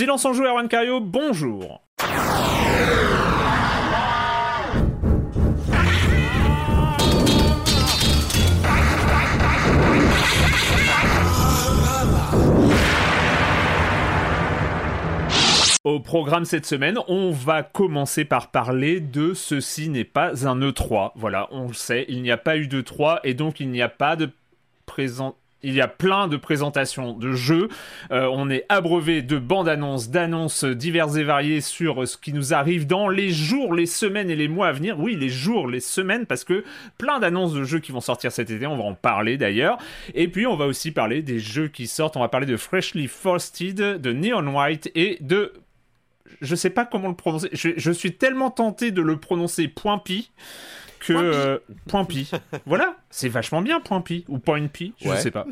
Silence en jeu, Erwan Cario, bonjour. Au programme cette semaine, on va commencer par parler de ceci n'est pas un E3. Voilà, on le sait, il n'y a pas eu d'E3 et donc il n'y a pas de présent il y a plein de présentations de jeux. Euh, on est abreuvé de bandes annonces, d'annonces diverses et variées sur ce qui nous arrive dans les jours, les semaines et les mois à venir. Oui, les jours, les semaines, parce que plein d'annonces de jeux qui vont sortir cet été. On va en parler d'ailleurs. Et puis, on va aussi parler des jeux qui sortent. On va parler de Freshly Frosted, de Neon White et de je sais pas comment le prononcer. Je, suis tellement tenté de le prononcer point pi que point pi. Euh, voilà, c'est vachement bien point pi ou point pi, je sais pas.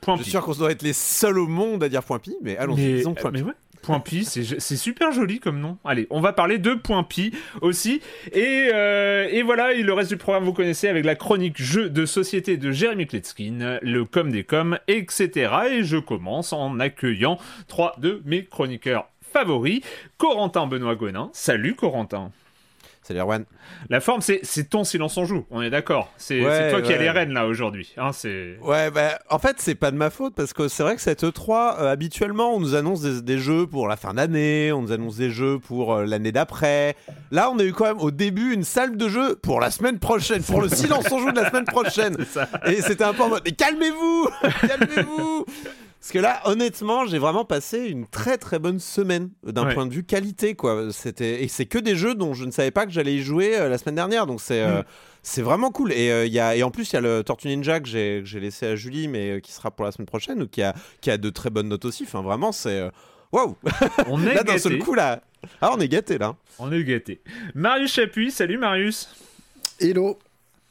Point je suis sûr qu'on doit être les seuls au monde à dire point pi, mais allons-y, disons point pi. Point Pi, c'est super joli comme nom. Allez, on va parler de Point Pi aussi. Et, euh, et, voilà, le reste du programme, vous connaissez avec la chronique jeu de société de Jérémy Kletskin, le com des coms, etc. Et je commence en accueillant trois de mes chroniqueurs favori, Corentin Benoît Gonin. Salut Corentin. Salut Erwan. La forme, c'est ton silence en joue, on est d'accord. C'est toi qui as les rênes là aujourd'hui. Hein, ouais, bah, en fait, c'est pas de ma faute parce que c'est vrai que cette E3, euh, habituellement, on nous annonce des, jeux pour la fin d'année, on nous annonce des jeux pour euh, l'année d'après. Là, on a eu quand même au début une salve de jeux pour la semaine prochaine, pour le silence en joue de la semaine prochaine. Et c'était un peu en mode, calmez-vous, calmez-vous. Parce que là, honnêtement, j'ai vraiment passé une très très bonne semaine d'un point de vue qualité, quoi. C'était et c'est que des jeux dont je ne savais pas que j'allais y jouer euh, la semaine dernière, donc c'est euh, mm. c'est vraiment cool. Et euh, il y a et en plus il y a le Tortue Ninja que j'ai laissé à Julie, mais qui sera pour la semaine prochaine, ou qui a qui a de très bonnes notes aussi. Enfin, vraiment, c'est waouh. On est là d'un seul coup là. Ah, on est gâté là. On est gâté. Marius Chapuis, salut Marius. Hello.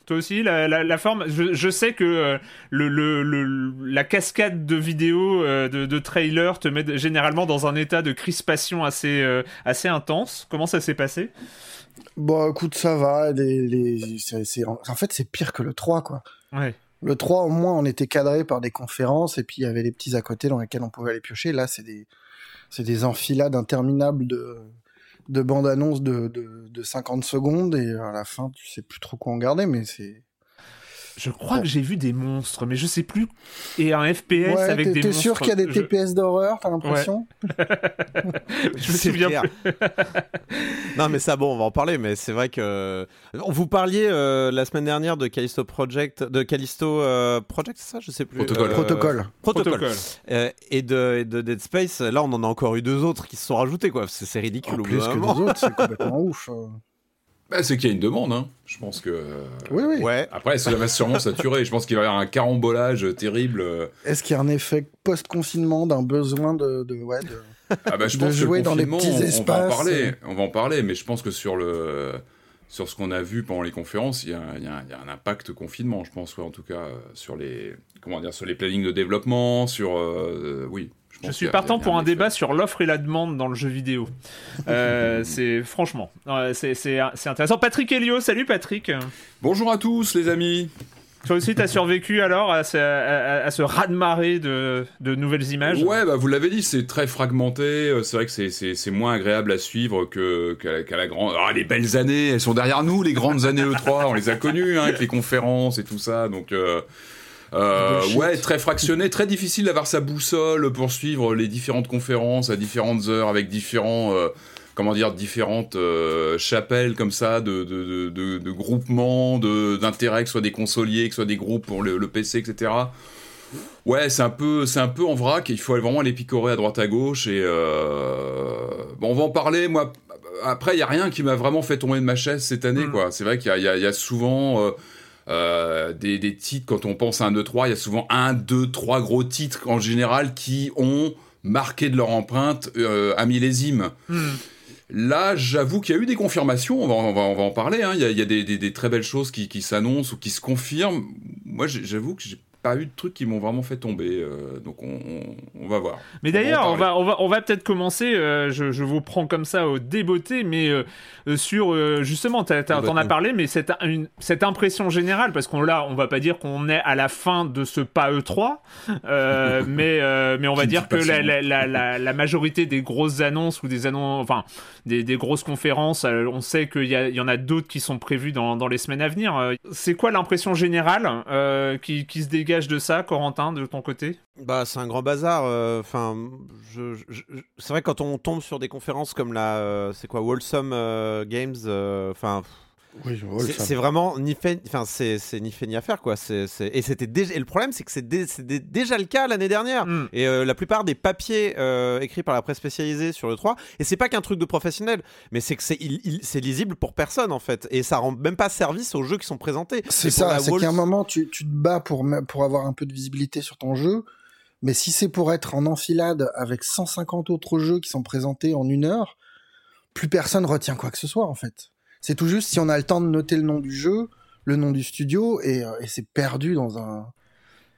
Toi aussi, la, forme. Je, sais que euh, le, la cascade de vidéos, euh, de, trailers, te met généralement dans un état de crispation assez, euh, assez intense. Comment ça s'est passé? Bon, écoute, ça va. Les, en fait, c'est pire que le 3, quoi. Ouais. Le 3, au moins, on était cadré par des conférences et puis il y avait les petits à côté dans lesquels on pouvait aller piocher. Là, c'est des, des enfilades interminables de, de bande-annonce de, de, de, 50 secondes et à la fin, tu sais plus trop quoi en garder, mais c'est. Je crois que j'ai vu des monstres, mais je sais plus. Et un FPS avec des monstres. T'es sûr qu'il y a des TPS d'horreur, t'as l'impression Je me souviens plus. non, mais ça, bon, on va en parler, mais c'est vrai que. Vous parliez euh, la semaine dernière de Callisto Project, de Callisto euh, Project, c'est ça Je sais plus. Protocole. Protocole. Protocole. et, de, de, Dead Space, là, on en a encore eu deux autres qui se sont rajoutés, quoi. C'est ridicule. En plus que deux autres, c'est complètement ouf. Bah, c'est qu'il y a une demande, hein. Je pense que. Oui, oui. Ouais. Après, ça va sûrement saturer. Je pense qu'il va y avoir un carambolage terrible. Est-ce qu'il y a un effet post-confinement d'un besoin de, de, ouais, de, ah bah, je pense jouer dans les petits espaces On va en parler. On va en parler, mais je pense que sur le sur ce qu'on a vu pendant les conférences, il y, a, il, y a, un impact confinement, je pense, ouais, en tout cas, sur les comment dire, sur les plannings de développement, sur euh, oui, je, suis partant pour un débat sur l'offre et la demande dans le jeu vidéo. Euh, c'est franchement, c'est intéressant. Patrick Helio, salut Patrick. Bonjour à tous les amis. Toi aussi, tu as survécu alors à ce, à, ce raz-de-marée de, de, nouvelles images? Ouais, bah, vous l'avez dit, c'est très fragmenté. Euh, c'est vrai que c'est moins agréable à suivre qu'à la, grande. Ah, les belles années, elles sont derrière nous, les grandes années E3, on les a connues, hein, avec les conférences et tout ça. Donc. Euh, euh, ouais, très fractionné, très difficile d'avoir sa boussole pour suivre les différentes conférences à différentes heures avec différents, euh, comment dire, différentes euh, chapelles comme ça de, de, de, de groupements, d'intérêts, que ce soit des consoliers, que ce soit des groupes pour le, PC, etc. Ouais, c'est un peu, c'est un peu en vrac. Il faut vraiment aller picorer à droite à gauche et bon, on va en parler. Moi, après, il y a rien qui m'a vraiment fait tomber de ma chaise cette année, mm. quoi. C'est vrai qu'il y, y, a souvent euh, des, titres, quand on pense à un 2-3, il y a souvent un, deux, trois gros titres en général qui ont marqué de leur empreinte euh, à millésime. Hmm. Là, j'avoue qu'il y a eu des confirmations, on va, on va, en parler, hein. il, y a, des, très belles choses qui, qui s'annoncent ou qui se confirment. Moi, j'avoue que j'ai pas eu de trucs qui m'ont vraiment fait tomber. euh, donc on, on- on va voir. Mais en d'ailleurs, on va, on va, on va peut-être commencer, euh, je, je vous prends comme ça au débeauté, mais euh, sur, justement, t'as- t'en as parlé, mais cette, une- cette impression générale, parce qu'on là, on va pas dire qu'on est à la fin de ce pas E3, euh, mais, mais on va dire que la, la, la, majorité des grosses annonces ou des annonces, enfin, des, des grosses conférences, on sait qu'il y, y en a d'autres qui sont prévues dans, dans les semaines à venir. C'est quoi l'impression générale qui, qui se dégage de ça, Corentin, de ton côté? Bah, c'est un grand bazar. euh, Enfin, c'est vrai quand on tombe sur des conférences comme la, euh, c'est quoi, Wholesome euh, Games. Enfin, Oui, c'est vraiment ni fait, enfin, c'est ni fait ni à faire quoi. Et c'était déjà. Le problème, c'est que dé- déjà le cas l'année dernière. Hmm. Et euh, la plupart des papiers euh, écrits par la presse spécialisée sur le 3, et c'est pas qu'un truc de professionnel, mais c'est que c'est il- il- c'est lisible pour personne en fait, et ça rend même pas service aux jeux qui sont présentés. C'est ça, c'est Wolf- qu'à un moment, tu, tu te bats pour, pour avoir un peu de visibilité sur ton jeu, mais si c'est pour être en enfilade avec 150 autres jeux qui sont présentés en une heure, plus personne retient quoi que ce soit, en fait. C'est tout juste si on a le temps de noter le nom du jeu, le nom du studio, et, euh, et c'est perdu dans un,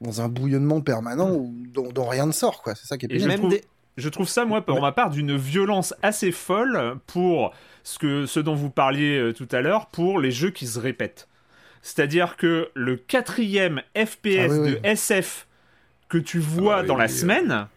dans un bouillonnement permanent où, dont, dont rien ne sort, quoi. C'est ça qui est Et je même trouve- des- Je trouve ça, moi, pour ma part, d'une violence assez folle pour ce, que, ce dont vous parliez euh, tout à l'heure, pour les jeux qui se répètent. C'est-à-dire que le quatrième FPS Ah oui, de oui. SF que tu vois Ah oui, dans la oui, euh. semain,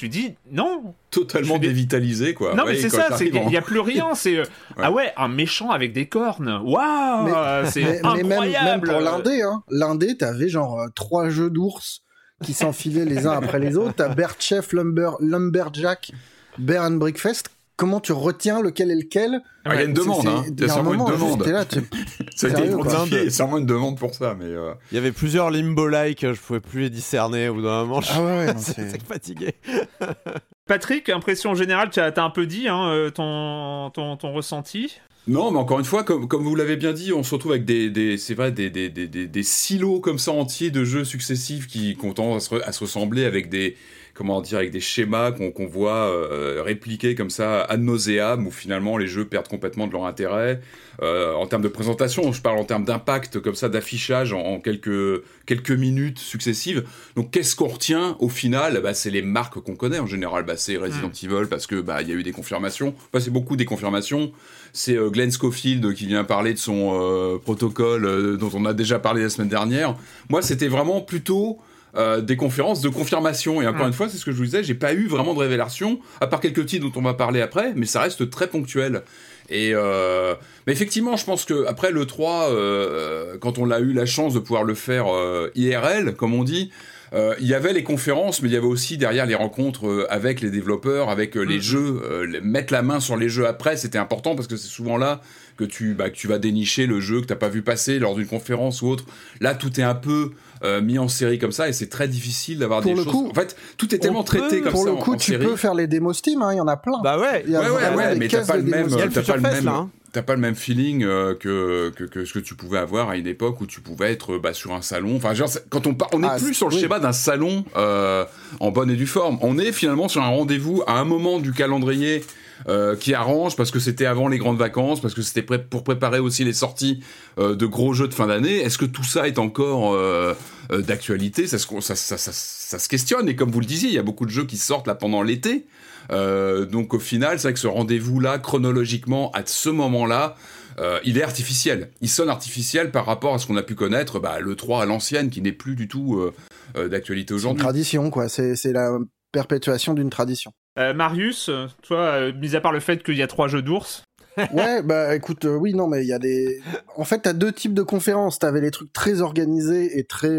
tu dis non. Totalement suis dévitalisé, quoi. non, mais c'est ça, en- n'y a plus rien. C'est euh, ah ouais, un méchant avec des cornes. Waouh, Mais- c'est mais, mais incroyable. même, même pour l'indé, hein. L'indé, t'avais genre euh, trois jeux d'ours qui s'enfilaient les uns après les autres. T'as Bear Chef, Lumber, Lumberjack, Bear and Breakfast. Comment tu retiens lequel est lequel Ah, il y a une demande, c'est- hein. il y a un sûrement une moment, demande. là, tu- Ça a été vraiment une demande pour ça, mais euh, Il y avait plusieurs limbo-like, je pouvais plus les discerner au bout d'un moment. je- Ah ouais, ouais, c'est fatigué. Patrick, impression générale, tu as, un peu dit hein, euh, ton, ton, ton ressenti? Non, mais encore une fois, comme, comme vous l'avez bien dit, on se retrouve avec des, des c'est vrai, des, des, des, des, des silos comme ça entiers de jeux successifs qui, qui ont tendance à se, re- à se ressembler avec des, comment dire, avec des schémas qu'on voit euh, répliqués comme ça ad nauseam, où finalement les jeux perdent complètement de leur intérêt. Euh, en termes de présentation, je parle en termes d'impact comme ça, d'affichage en, en quelques, quelques minutes successives. Donc qu'est-ce qu'on retient au final? Bah, C'est les marques qu'on connaît en général. Bah, c'est Resident Evil parce que bah, il y a eu des confirmations. Enfin, c'est beaucoup des confirmations. C'est euh, Glenn Schofield qui vient parler de son euh, protocole euh, dont on a déjà parlé la semaine dernière. Moi, c'était vraiment plutôt euh, des conférences de confirmation. Et encore Mm. une fois, c'est ce que je vous disais, j'ai pas eu vraiment de révélation, à part quelques titres dont on va parler après, mais ça reste très ponctuel. Et euh, mais effectivement, je pense que après le 3, euh, quand on a eu la chance de pouvoir le faire euh, IRL, comme on dit, euh, il y avait les conférences, mais il y avait aussi derrière les rencontres avec les développeurs, avec les Mhm. jeux, euh, mettre la main sur les jeux après, c'était important parce que c'est souvent là que tu, bah, que tu vas dénicher le jeu que t'as pas vu passer lors d'une conférence ou autre. Là, tout est un peu euh, mis en série comme ça et c'est très difficile d'avoir Pour des le choses. coup, en fait, tout est tellement on traité peut- comme Pour ça le en- coup, en tu série. peux faire les démos Steam, hein, il y en a plein. Bah ouais. Il y a Ouais, mais t'as pas le même, le t'as pas le là, hein. t'as pas le même feeling euh, que, que, que ce que tu pouvais avoir à une époque où tu pouvais être bah, sur un salon. Enfin, genre, quand on part, on n'est Ah, plus sur le oui. schéma d'un salon euh, en bonne et due forme. On est finalement sur un rendez-vous à un moment du calendrier euh, qui arrange parce que c'était avant les grandes vacances, parce que c'était prêt pour préparer aussi les sorties euh, de gros jeux de fin d'année. Est-ce que tout ça est encore euh, euh, d'actualité? Ça, se- ça, ça, ça, ça se questionne. Et comme vous le disiez, il y a beaucoup de jeux qui sortent là pendant l'été. Euh, donc au final, c'est vrai que ce rendez-vous-là, chronologiquement, à ce moment-là, euh, il est artificiel. Il sonne artificiel par rapport à ce qu'on a pu connaître, bah, le 3 à l'ancienne, qui n'est plus du tout euh, euh, d'actualité C'est une aujourd'hui. tradition, quoi. C'est la perpétuation d'une tradition. Euh, Marius, toi, euh, mis à part le fait qu'il y a trois jeux d'ours, ouais, bah écoute, euh, oui, non, mais il y a des. En fait, t'as deux types de conférences. T'avais les trucs très organisés et très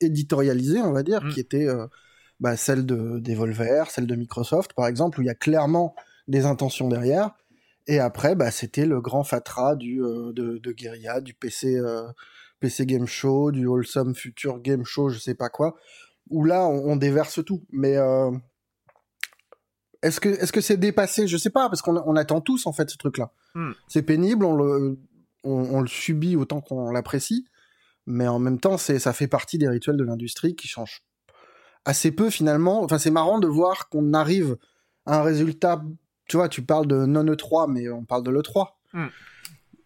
éditorialisés, on va dire, Mm. qui étaient bah, celle de Devolver, celle de Microsoft, par exemple, où il y a clairement des intentions derrière. Et après, bah, c'était le grand fatras du, de, de Guerilla, du PC, PC Game Show, du Wholesome Future Game Show, je sais pas quoi, où là, on, on déverse tout. Mais est-ce que est-ce que c'est dépassé? Je sais pas, parce qu'on on attend tous en fait ce truc-là. Hmm. C'est pénible, on le on, on le subit autant qu'on l'apprécie, mais en même temps, c'est ça fait partie des rituels de l'industrie qui changent assez peu finalement. Enfin, c'est marrant de voir qu'on arrive à un résultat. Tu vois, tu parles de non E3, mais on parle de l'E3. Hmm.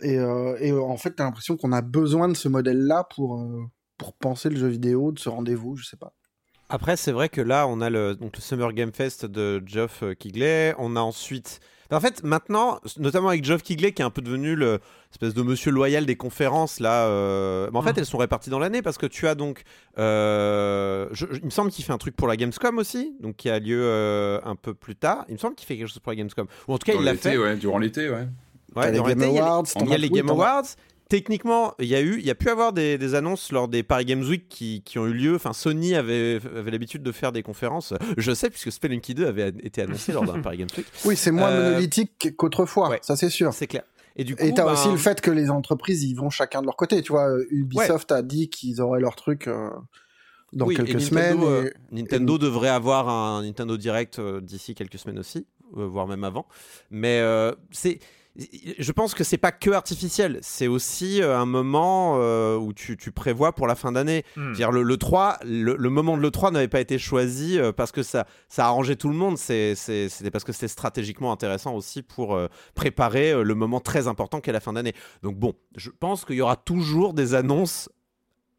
Et, euh, et en fait, t'as l'impression qu'on a besoin de ce modèle-là pour euh, pour penser le jeu vidéo de ce rendez-vous, je sais pas. Après, c'est vrai que là, on a le, donc, le Summer Game Fest de Geoff Kigley. On a ensuite. En fait, maintenant, notamment avec Geoff Kigley, qui est un peu devenu l'espèce de monsieur loyal des conférences, là. euh, mais en fait, Mhm. elles sont réparties dans l'année parce que tu as donc. euh, je- je- il me semble qu'il fait un truc pour la Gamescom aussi, donc qui a lieu euh, un peu plus tard. Il me semble qu'il fait quelque chose pour la Gamescom. Ou en tout cas, Dans il l'a fait. ouais, durant l'été, ouais. Ouais, durant l'été, il y a les- Awards, il y a les oui, Game Awards. Techniquement, il y a eu, il y a pu avoir des, des annonces lors des Paris Games Week qui, qui ont eu lieu. Enfin, Sony avait, avait l'habitude de faire des conférences. Je sais puisque Spelunky 2 avait été annoncé lors d'un Paris Games Week. Oui, c'est moins Euh, monolithique qu'autrefois, ouais. ça c'est sûr. C'est clair. Et du coup, Et t'as ben, aussi le fait que les entreprises, ils vont chacun de leur côté. Tu vois, Ubisoft a dit qu'ils auraient leur truc euh, dans oui, et quelques Nintendo, semaines. euh, et- Nintendo devrait avoir un Nintendo Direct euh, d'ici quelques semaines aussi, euh, voire même avant. Mais euh, c'est, je pense que c'est pas que artificiel, c'est aussi euh, un moment euh, où tu, tu prévois pour la fin d'année. Hmm. Dire le, le 3, le, le moment de l'E3 n'avait pas été choisi euh, parce que ça, ça arrangeait tout le monde. C'était parce que c'était stratégiquement intéressant aussi pour préparer le moment très important qu'est la fin d'année. Donc bon, je pense qu'il y aura toujours des annonces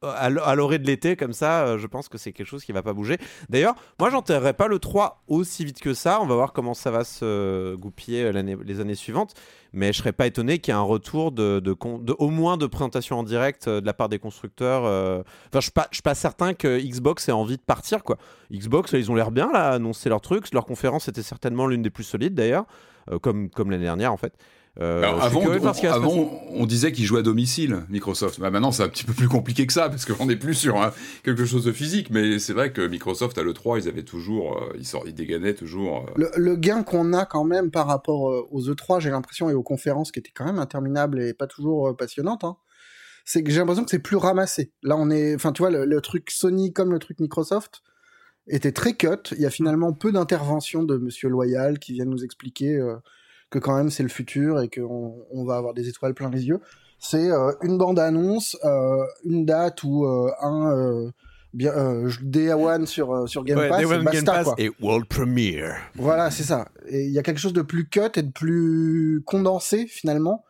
à l'orée de l'été comme ça. euh, je pense que c'est quelque chose qui va pas bouger. D'ailleurs, moi, j'enterrerai pas le 3 aussi vite que ça. On va voir comment ça va se goupiller les années suivantes. Mais je serais pas étonné qu'il y ait un retour de, au moins de présentation en direct euh, de la part des constructeurs. euh. Enfin, je suis pas, suis pas certain que Xbox ait envie de partir quoi. Xbox, ils ont l'air bien là, annoncer leur truc. Leur conférence était certainement l'une des plus solides d'ailleurs, comme comme l'année dernière en fait. Euh, Alors, avant, on disait qu'ils jouaient à domicile, Microsoft. Bah, maintenant, c'est un petit peu plus compliqué que ça, parce qu'on n'est plus sur hein, quelque chose de physique. Mais c'est vrai que Microsoft, à l'E3, ils avaient toujours. euh, ils, sort- ils dégainaient toujours. euh, Le, le gain qu'on a quand même par rapport euh, aux E3, j'ai l'impression, et aux conférences qui étaient quand même interminables et pas toujours euh, passionnantes, hein, c'est que j'ai l'impression que c'est plus ramassé. Là, on est, enfin, tu vois, le, le truc Sony comme le truc Microsoft était très cut. Il y a finalement peu d'interventions de Monsieur Loyal qui viennent nous expliquer euh, que quand même c'est le futur et qu'on on va avoir des étoiles plein les yeux. C'est euh, une bande annonce, euh, une date ou euh, un bien euh, Day One sur sur Game Ouais, Pass, Day et One basta Game Pass quoi. et World Premiere. Voilà, c'est ça. Et il y a quelque chose de plus cut et de plus condensé finalement.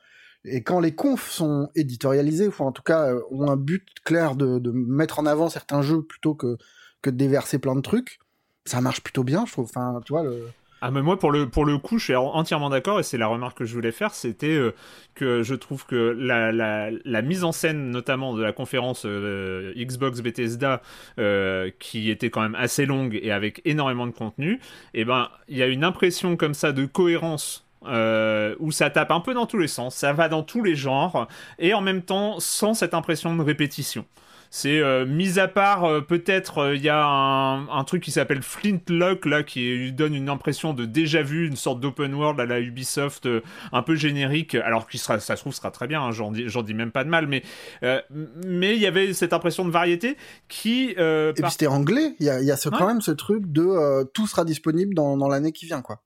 Et quand les confs sont éditorialisés, ou en tout cas ont un but clair de, de mettre en avant certains jeux plutôt que, que de déverser plein de trucs, ça marche plutôt bien, je trouve. Enfin, tu vois, le... Ah mais moi pour le pour le coup je suis entièrement d'accord et c'est la remarque que je voulais faire c'était euh, que je trouve que la, la, mise en scène notamment de la conférence euh, Xbox Bethesda euh, qui était quand même assez longue et avec énormément de contenu et ben il y a une impression comme ça de cohérence où ça tape un peu dans tous les sens, ça va dans tous les genres, et en même temps sans cette impression de répétition. C'est euh, mis à part euh, peut-être euh, il y a un, un truc qui s'appelle Flintlock là qui lui donne une impression de déjà vu, une sorte d'open world à la Ubisoft euh, un peu générique, alors qu'il sera, ça se trouve sera très bien, hein, j'en dis, j'en dis même pas de mal, mais euh, mais il y avait cette impression de variété qui euh, Et par- puis c'était anglais, il y a, il y a ce, Ouais. quand même ce truc de euh, tout sera disponible dans, dans l'année qui vient, quoi.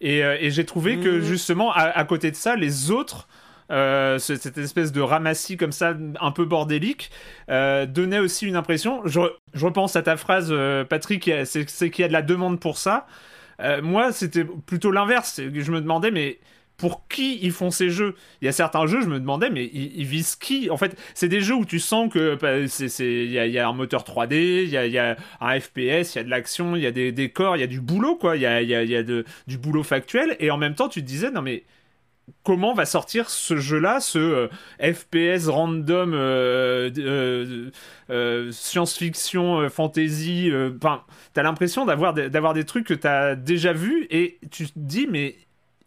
Et, euh, et j'ai trouvé que Mhm. justement, à, à côté de ça, les autres, euh, ce- cette espèce de ramassis comme ça, un peu bordélique, euh, donnait aussi une impression. Je, re- je repense à ta phrase, euh, Patrick, c'est qu'il y a de la demande pour ça. Euh, moi, c'était plutôt l'inverse. Je me demandais, mais pour qui ils font ces jeux Il y a certains jeux, je me demandais, mais ils, visent qui En fait, c'est des jeux où tu sens que bah, il y, a, un moteur 3D, il y a, un FPS, il y a de l'action, il y a des décors, il y a du boulot, quoi. Il y a, du boulot factuel. Et en même temps, tu te disais, non mais comment va sortir ce jeu-là, ce euh, FPS random, euh, euh, science-fiction, fantasy. t'as l'impression d'avoir d'avoir des trucs que t'as déjà vus et tu te dis, mais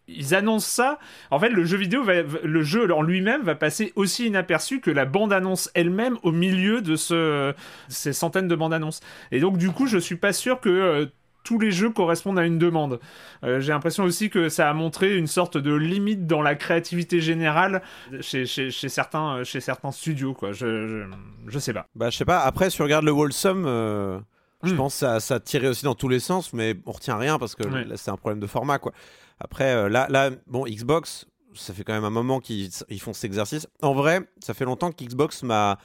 ils annoncent ça. En fait, le jeu vidéo, va, le jeu en lui-même va passer aussi inaperçu que la bande-annonce elle-même au milieu de ce, ces centaines de bandes-annonces. Et donc, du coup, je suis pas sûr que tous les jeux correspondent à une demande. Euh, J'ai l'impression aussi que ça a montré une sorte de limite dans la créativité générale chez, chez, chez certains, euh, chez certains studios, quoi. Je, je, je sais pas. Bah, je sais pas. Après, si tu regardes le Wholesome, euh, je Hmm. pense que ça, ça tirait aussi dans tous les sens, mais on retient rien parce que c'est un problème de format, quoi. Après, euh, là, là, bon, Xbox, ça fait quand même un moment qu'ils ils font cet exercice. En vrai, ça fait longtemps que Xbox m'a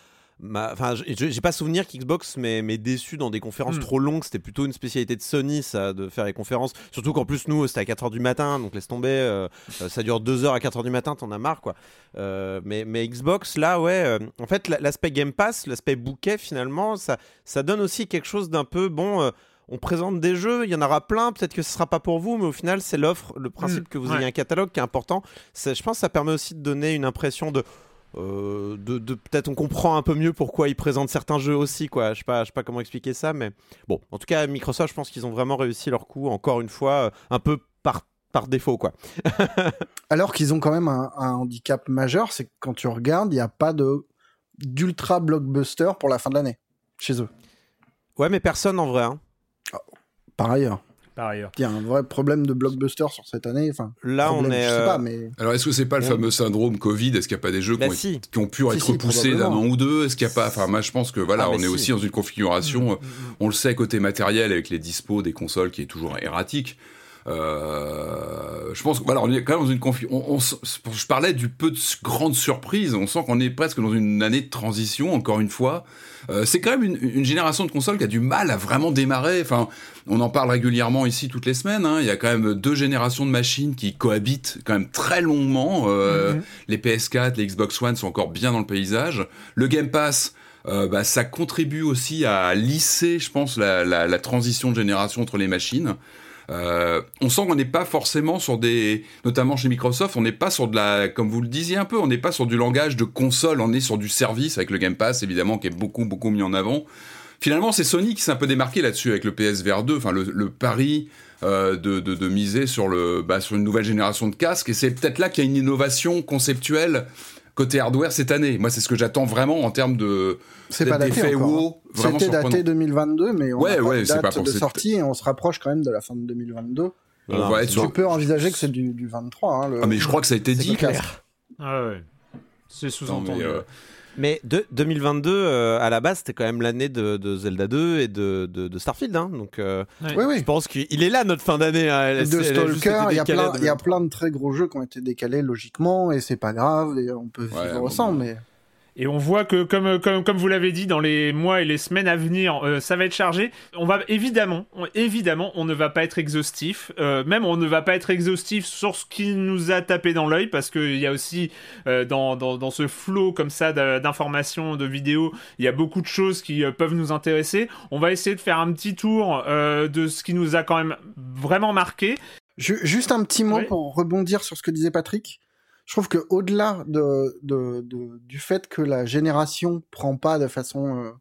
Enfin, j'ai pas souvenir qu'Xbox m'ait déçu dans des conférences hmm. trop longues. C'était plutôt une spécialité de Sony, ça, de faire les conférences. Surtout qu'en plus, nous, c'était à 4h du matin, donc laisse tomber. Euh, euh, ça dure 2h à 4h du matin, t'en as marre, quoi. Euh, mais, mais Xbox, là, ouais. en fait, l'aspect Game Pass, l'aspect bouquet, finalement, ça, ça donne aussi quelque chose d'un peu, bon on présente des jeux, il y en aura plein, peut-être que ce sera pas pour vous, mais au final, c'est l'offre, le principe hmm. que vous ayez un catalogue qui est important. Je pense que ça permet aussi de donner une impression de euh, de, peut-être on comprend un peu mieux pourquoi ils présentent certains jeux aussi quoi. Je sais pas je sais pas comment expliquer ça mais bon en tout cas Microsoft je pense qu'ils ont vraiment réussi leur coup encore une fois euh, un peu par par défaut quoi. Alors qu'ils ont quand même un, handicap majeur c'est que quand tu regardes il n'y a pas de d'ultra blockbuster pour la fin de l'année chez eux. Ouais mais personne en vrai hein. par ailleurs par ailleurs. Il y a un vrai problème de blockbuster sur cette année. Enfin, là, on est. pas, euh, mais... Alors, est-ce que c'est pas le fameux syndrome Covid? Est-ce qu'il n'y a pas des jeux bah, qui, ont, pu être repoussés d'un an ou deux? Est-ce qu'il n'y a pas. Enfin, moi, je pense que voilà, ah, on est aussi dans une configuration. Mm, mm, mm. On le sait côté matériel avec les dispos des consoles qui est toujours erratique. Euh, je pense que voilà, on est quand même dans une confi on, je parlais du peu de grandes surprises. On sent qu'on est presque dans une année de transition, encore une fois. Euh, c'est quand même une, une, génération de consoles qui a du mal à vraiment démarrer. Enfin, on en parle régulièrement ici toutes les semaines. Hein. Il y a quand même deux générations de machines qui cohabitent quand même très longuement. Euh, mhm. Les PS4, les Xbox One sont encore bien dans le paysage. Le Game Pass. Euh, bah, ça contribue aussi à lisser, je pense, la, la, la transition de génération entre les machines. Euh, on sent qu'on n'est pas forcément sur des, notamment chez Microsoft, on n'est pas sur de la, comme vous le disiez un peu, on n'est pas sur du langage de console, on est sur du service avec le Game Pass évidemment qui est beaucoup beaucoup mis en avant. Finalement, c'est Sony qui s'est un peu démarqué là-dessus avec le PSVR 2, enfin le, pari euh, de, miser sur le, bah, sur une nouvelle génération de casques, et c'est peut-être là qu'il y a une innovation conceptuelle côté hardware cette année. Moi, c'est ce que j'attends vraiment en termes de c'est pas daté encore. Hein. C'était daté 2022, mais on ouais, a ouais, pas date de sortie et on se rapproche quand même de la fin de 2022. On va être tu peux envisager que c'est du, du 23. Hein, Ah mais je crois que ça a été dit. Clair. Ah ouais. C'est sous-entendu. Mais de 2022, euh, à la base, c'était quand même l'année de, Zelda 2 et de, de, Starfield. Hein, donc, euh, oui, oui. je pense qu'il est là notre fin d'année. Hein, de Stalker, il y, a plein, y a plein de très gros jeux qui ont été décalés logiquement et c'est pas grave. Et on peut vivre sans, mais. Et on voit que, comme, comme, comme vous l'avez dit, dans les mois et les semaines à venir, euh, ça va être chargé. On va évidemment, évidemment, on ne va pas être exhaustif. Euh, même on ne va pas être exhaustif sur ce qui nous a tapé dans l'œil, parce qu'il y a aussi euh, dans, dans, dans, ce flot comme ça d'informations, de vidéos, il y a beaucoup de choses qui peuvent nous intéresser. On va essayer de faire un petit tour de ce qui nous a quand même vraiment marqué. Juste un petit mot pour rebondir sur ce que disait Patrick je trouve que au-delà de, de, de, du fait que la génération prend pas de façon euh,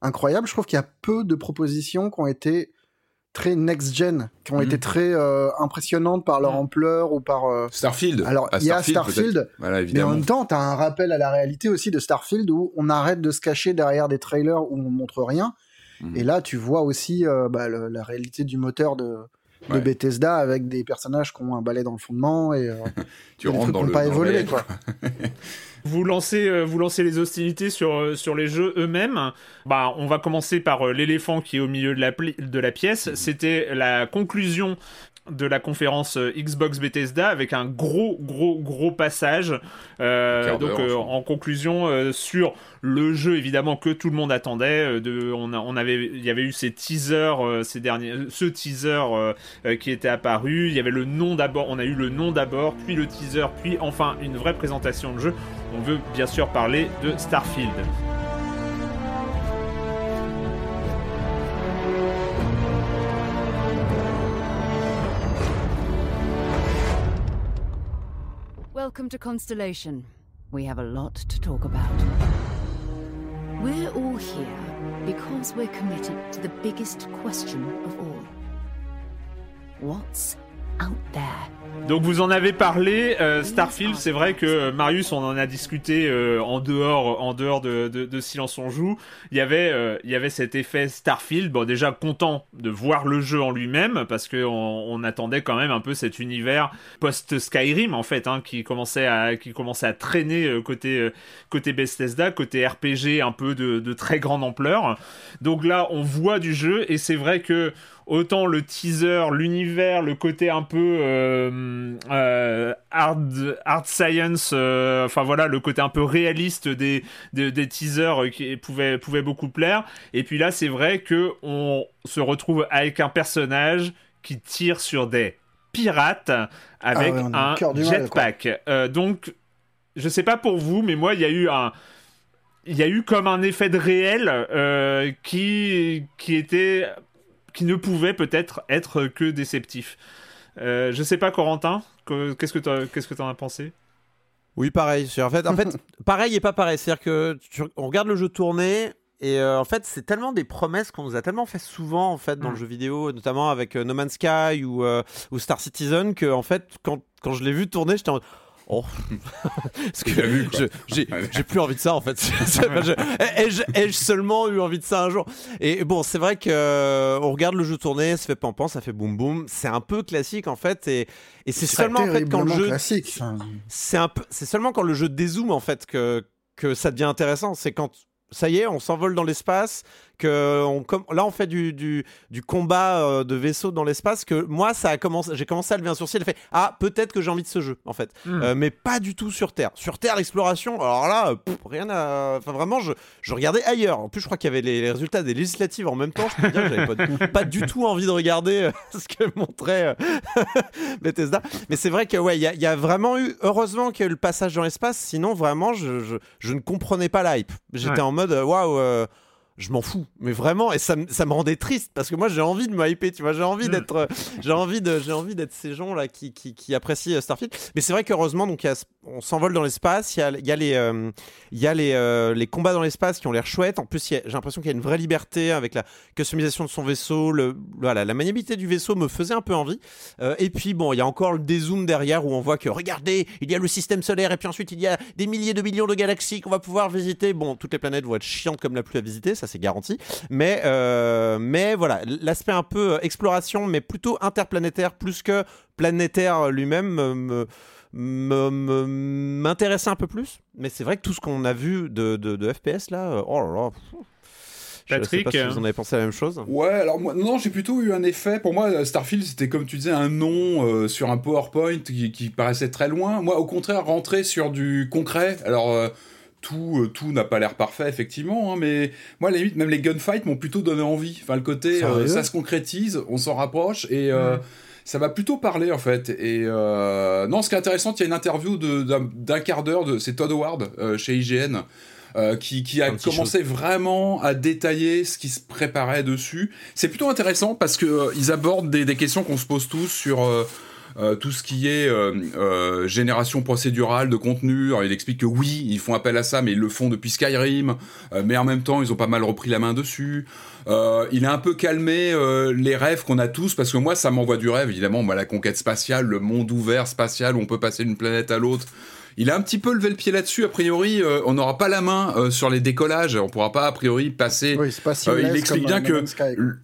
incroyable, je trouve qu'il y a peu de propositions qui ont été très next-gen, qui ont été mhm. très euh, impressionnantes par leur mhm. ampleur ou par... Euh, Starfield. Alors, il y a Starfield, mais en même temps, tu as un rappel à la réalité aussi de Starfield où on arrête de se cacher derrière des trailers où on montre rien. Mhm. Et là, tu vois aussi bah, la réalité du moteur de, de Bethesda avec des personnages qui ont un balai dans le fondement et euh, tu rentres dans le pas évolué quoi. vous lancez euh, vous lancez les hostilités sur euh, sur les jeux eux-mêmes. Bah on va commencer par l'éléphant qui est au milieu de la de la pièce, mhm. c'était la conclusion de la conférence Xbox Bethesda avec un gros gros gros passage donc en conclusion sur le jeu évidemment que tout le monde attendait. Euh, de, on, avait, il y avait eu ces teasers, euh, ces derniers, ce teaser euh, qui était apparu. Il y avait le nom d'abord, on a eu le nom d'abord, puis le teaser, puis enfin une vraie présentation de jeu. On veut bien sûr parler de Starfield. Welcome to Constellation. We have a lot to talk about. We're all here because we're committed to the biggest question of all. What's out there? Donc vous en avez parlé, euh, Starfield, c'est vrai que euh, Marius, on en a discuté euh, en dehors, en dehors de, de, Silence on joue. Il y avait, il y avait cet effet Starfield. Bon, déjà content de voir le jeu en lui-même parce que on, attendait quand même un peu cet univers post Skyrim en fait, hein, qui commençait à, qui commençait à traîner côté côté Bethesda, côté RPG un peu de, de très grande ampleur. Donc là, on voit du jeu et c'est vrai que autant le teaser, l'univers, le côté un peu euh, euh, hard, hard science, euh, enfin voilà, le côté un peu réaliste des, des, des teasers qui pouvait, pouvait beaucoup plaire. Et puis là, c'est vrai que on se retrouve avec un personnage qui tire sur des pirates avec Ah ouais, un jetpack. Donc, je sais pas pour vous, mais moi, il y a eu un il y a eu comme un effet de réel euh, qui, qui était qui ne pouvait peut-être être que déceptif. Euh, je sais pas Corentin, que- qu'est-ce que t'en- qu'est-ce que t'en as pensé? Oui, pareil. En fait, en fait, pareil et pas pareil. C'est-à-dire que tu- on regarde le jeu tourner et euh, en fait, c'est tellement des promesses qu'on nous a tellement fait souvent en fait dans Mm. le jeu vidéo, notamment avec euh, No Man's Sky ou, euh, ou Star Citizen, que en fait, quand, quand je l'ai vu tourner, j'étais en mode, Oh, parce que J'ai vu, quoi. je- j'ai Ouais. j'ai plus envie de ça en fait. Ai-je ai-je seulement eu envie de ça un jour? Et bon, c'est vrai que euh, on regarde le jeu tourner, ça fait pampant, ça fait boum boum. C'est un peu classique en fait, et, et c'est seulement en fait quand le jeu classique. C'est un peu, c'est seulement quand le jeu dézoome en fait que que ça devient intéressant. C'est quand ça y est, on s'envole dans l'espace, que on com- là on fait du, du, du combat euh, de vaisseau dans l'espace. Que moi ça a commencé, j'ai commencé à lever un sourcil et fait ah peut-être que j'ai envie de ce jeu en fait, Hmm. Euh, mais pas du tout sur Terre. Sur Terre l'exploration, alors là pff, rien à, enfin vraiment je, je regardais ailleurs. En plus je crois qu'il y avait les, les résultats des législatives en même temps. Je peux dire que j'avais pas, pas du tout envie de regarder euh, ce que montrait Bethesda. Mais c'est vrai que ouais, il y, a- il y a vraiment eu, heureusement qu'il y a eu le passage dans l'espace, sinon vraiment je, je, je ne comprenais pas l'hype. J'étais Ouais. en mode waouh, je m'en fous, mais vraiment, et ça, me- ça me rendait triste parce que moi j'ai envie de me hyper, tu vois, j'ai envie Mm. d'être, j'ai envie de, j'ai envie d'être ces gens là qui, qui, qui apprécient euh, Starfield. Mais c'est vrai qu'heureusement, donc y a on s'envole dans l'espace, il y a, il y a les, euh, il y a les, euh, les combats dans l'espace qui ont l'air chouettes. En plus, j'ai l'impression qu'il y a une vraie liberté avec la customisation de son vaisseau, le, voilà, la maniabilité du vaisseau me faisait un peu envie. Euh, et puis bon, il y a encore le dézoom derrière où on voit que regardez, il y a le système solaire et puis ensuite il y a des milliers de millions de galaxies qu'on va pouvoir visiter. Bon, toutes les planètes vont être chiantes comme la pluie à visiter, ça c'est garanti. Mais euh, mais voilà, l'aspect un peu euh, exploration, mais plutôt interplanétaire plus que planétaire lui-même me- me me- me- m'intéressait un peu plus. Mais c'est vrai que tout ce qu'on a vu de, de, de FPS là, euh, oh là là. pff. Je sais Patrick, pas si vous en avez pensé la même chose. Ouais, alors moi, non, j'ai plutôt eu un effet. Pour moi, Starfield, c'était comme tu disais, un nom euh, sur un PowerPoint qui, qui paraissait très loin. Moi, au contraire, rentrer sur du concret. Alors, euh, tout, euh, tout n'a pas l'air parfait, effectivement, hein, mais moi, à la limite, même les gunfights m'ont plutôt donné envie. Enfin, le côté, euh, ça se concrétise, on s'en rapproche, et euh, ça m'a plutôt parlé, en fait. Et euh, non, ce qui est intéressant, il y a une interview d'un quart d'heure, de c'est Todd Howard, euh, chez IGN. euh, qui, qui a commencé vraiment à détailler ce qui se préparait dessus. C'est plutôt intéressant parce que euh, ils abordent des, des questions qu'on se pose tous sur euh, euh, tout ce qui est euh, euh, génération procédurale de contenu. Il explique que oui, ils font appel à ça, mais ils le font depuis Skyrim. Mais en même temps, ils ont pas mal repris la main dessus. Il a un peu calmé les rêves qu'on a tous, parce que moi, ça m'envoie du rêve, évidemment. Moi, la conquête spatiale, le monde ouvert spatial où on peut passer d'une planète à l'autre. Il a un petit peu levé le pied là-dessus. A priori, euh, on n'aura pas la main euh, sur les décollages. On pourra pas, a priori, passer Oui, c'est pas si Euh, il explique bien que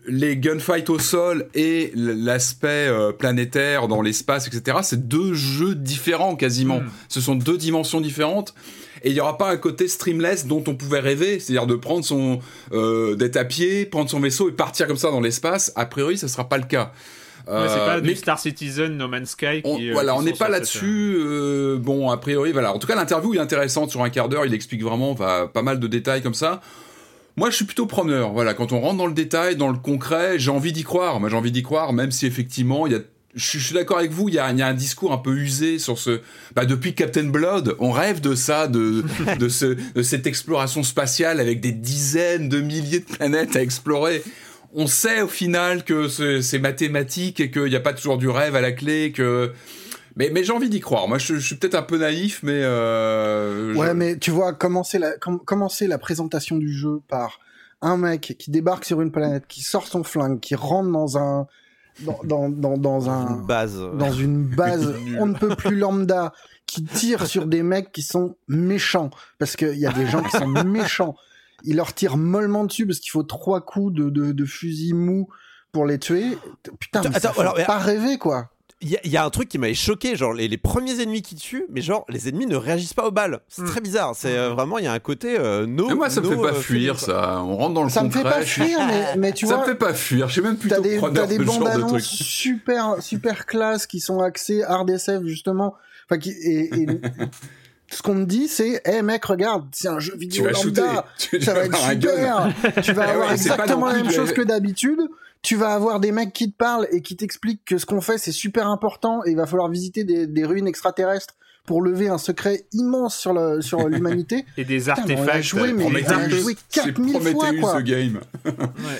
les gunfights au sol et l'aspect euh, planétaire dans l'espace, etc., c'est deux jeux différents quasiment. Mm. Ce sont deux dimensions différentes. Et il n'y aura pas un côté streamless dont on pouvait rêver, c'est-à-dire de prendre son, euh, d'être à pied, prendre son vaisseau et partir comme ça dans l'espace. A priori, ça sera pas le cas. Ouais, c'est Euh, pas du Star Citizen, No Man's Sky. on, euh, voilà, on n'est pas là-dessus. euh, bon, a priori, voilà. En tout cas, l'interview est intéressante sur un quart d'heure. Il explique vraiment pas mal de détails comme ça. Moi, je suis plutôt preneur. Voilà, quand on rentre dans le détail, dans le concret, j'ai envie d'y croire. Moi, j'ai envie d'y croire, même si effectivement, il y a. Je suis- je suis d'accord avec vous, il y, a, il y a un discours un peu usé sur ce. Bah, depuis Captain Blood, on rêve de ça, de, de, ce, de cette exploration spatiale avec des dizaines de milliers de planètes à explorer on sait au final que c'est mathématique et qu'il n'y a pas toujours du rêve à la clé, que... Mais, mais j'ai envie d'y croire. Moi, je, je suis peut-être un peu naïf, mais... Euh, je- Ouais, mais tu vois, commencer la, com- commencer la présentation du jeu par un mec qui débarque sur une planète, qui sort son flingue, qui rentre dans un, dans, dans, dans, dans un, Une base. dans une base on ne peut plus lambda, qui tire sur des mecs qui sont méchants, parce qu'il y a des gens qui sont méchants. Il leur tire mollement dessus parce qu'il faut trois coups de, de, de fusil mou pour les tuer. Putain, mais Attends, ça fait alors, mais- pas rêver, quoi. il y, a un truc qui m'avait choqué, genre les, les, premiers ennemis qui tuent, mais genre les ennemis ne réagissent pas aux balles. C'est Mm. très bizarre. C'est euh, vraiment, il y a un côté euh, no. Mais moi, ça me no, fait pas euh, fuir, ça. On rentre dans le Ça me fait concret. pas fuir, mais, mais tu ça vois, me fait pas fuir. Je suis même plutôt t'as des, t'as des de bandes de annonces truc. super, super classes qui sont axées hard SF justement. Enfin, qui, et, et ce qu'on me dit, c'est, hé mec, regarde, c'est un jeu vidéo lambda. Tu ça va être super. tu vas Ah avoir ouais, exactement la même chose que d'habitude. Tu vas avoir des mecs qui te parlent et qui t'expliquent que ce qu'on fait c'est super important et il va falloir visiter des, des ruines extraterrestres pour lever un secret immense sur le sur l'humanité. Et des Putain, mais on a artefacts. joué, mais on a joué c'est 4000 fois quoi. ce game.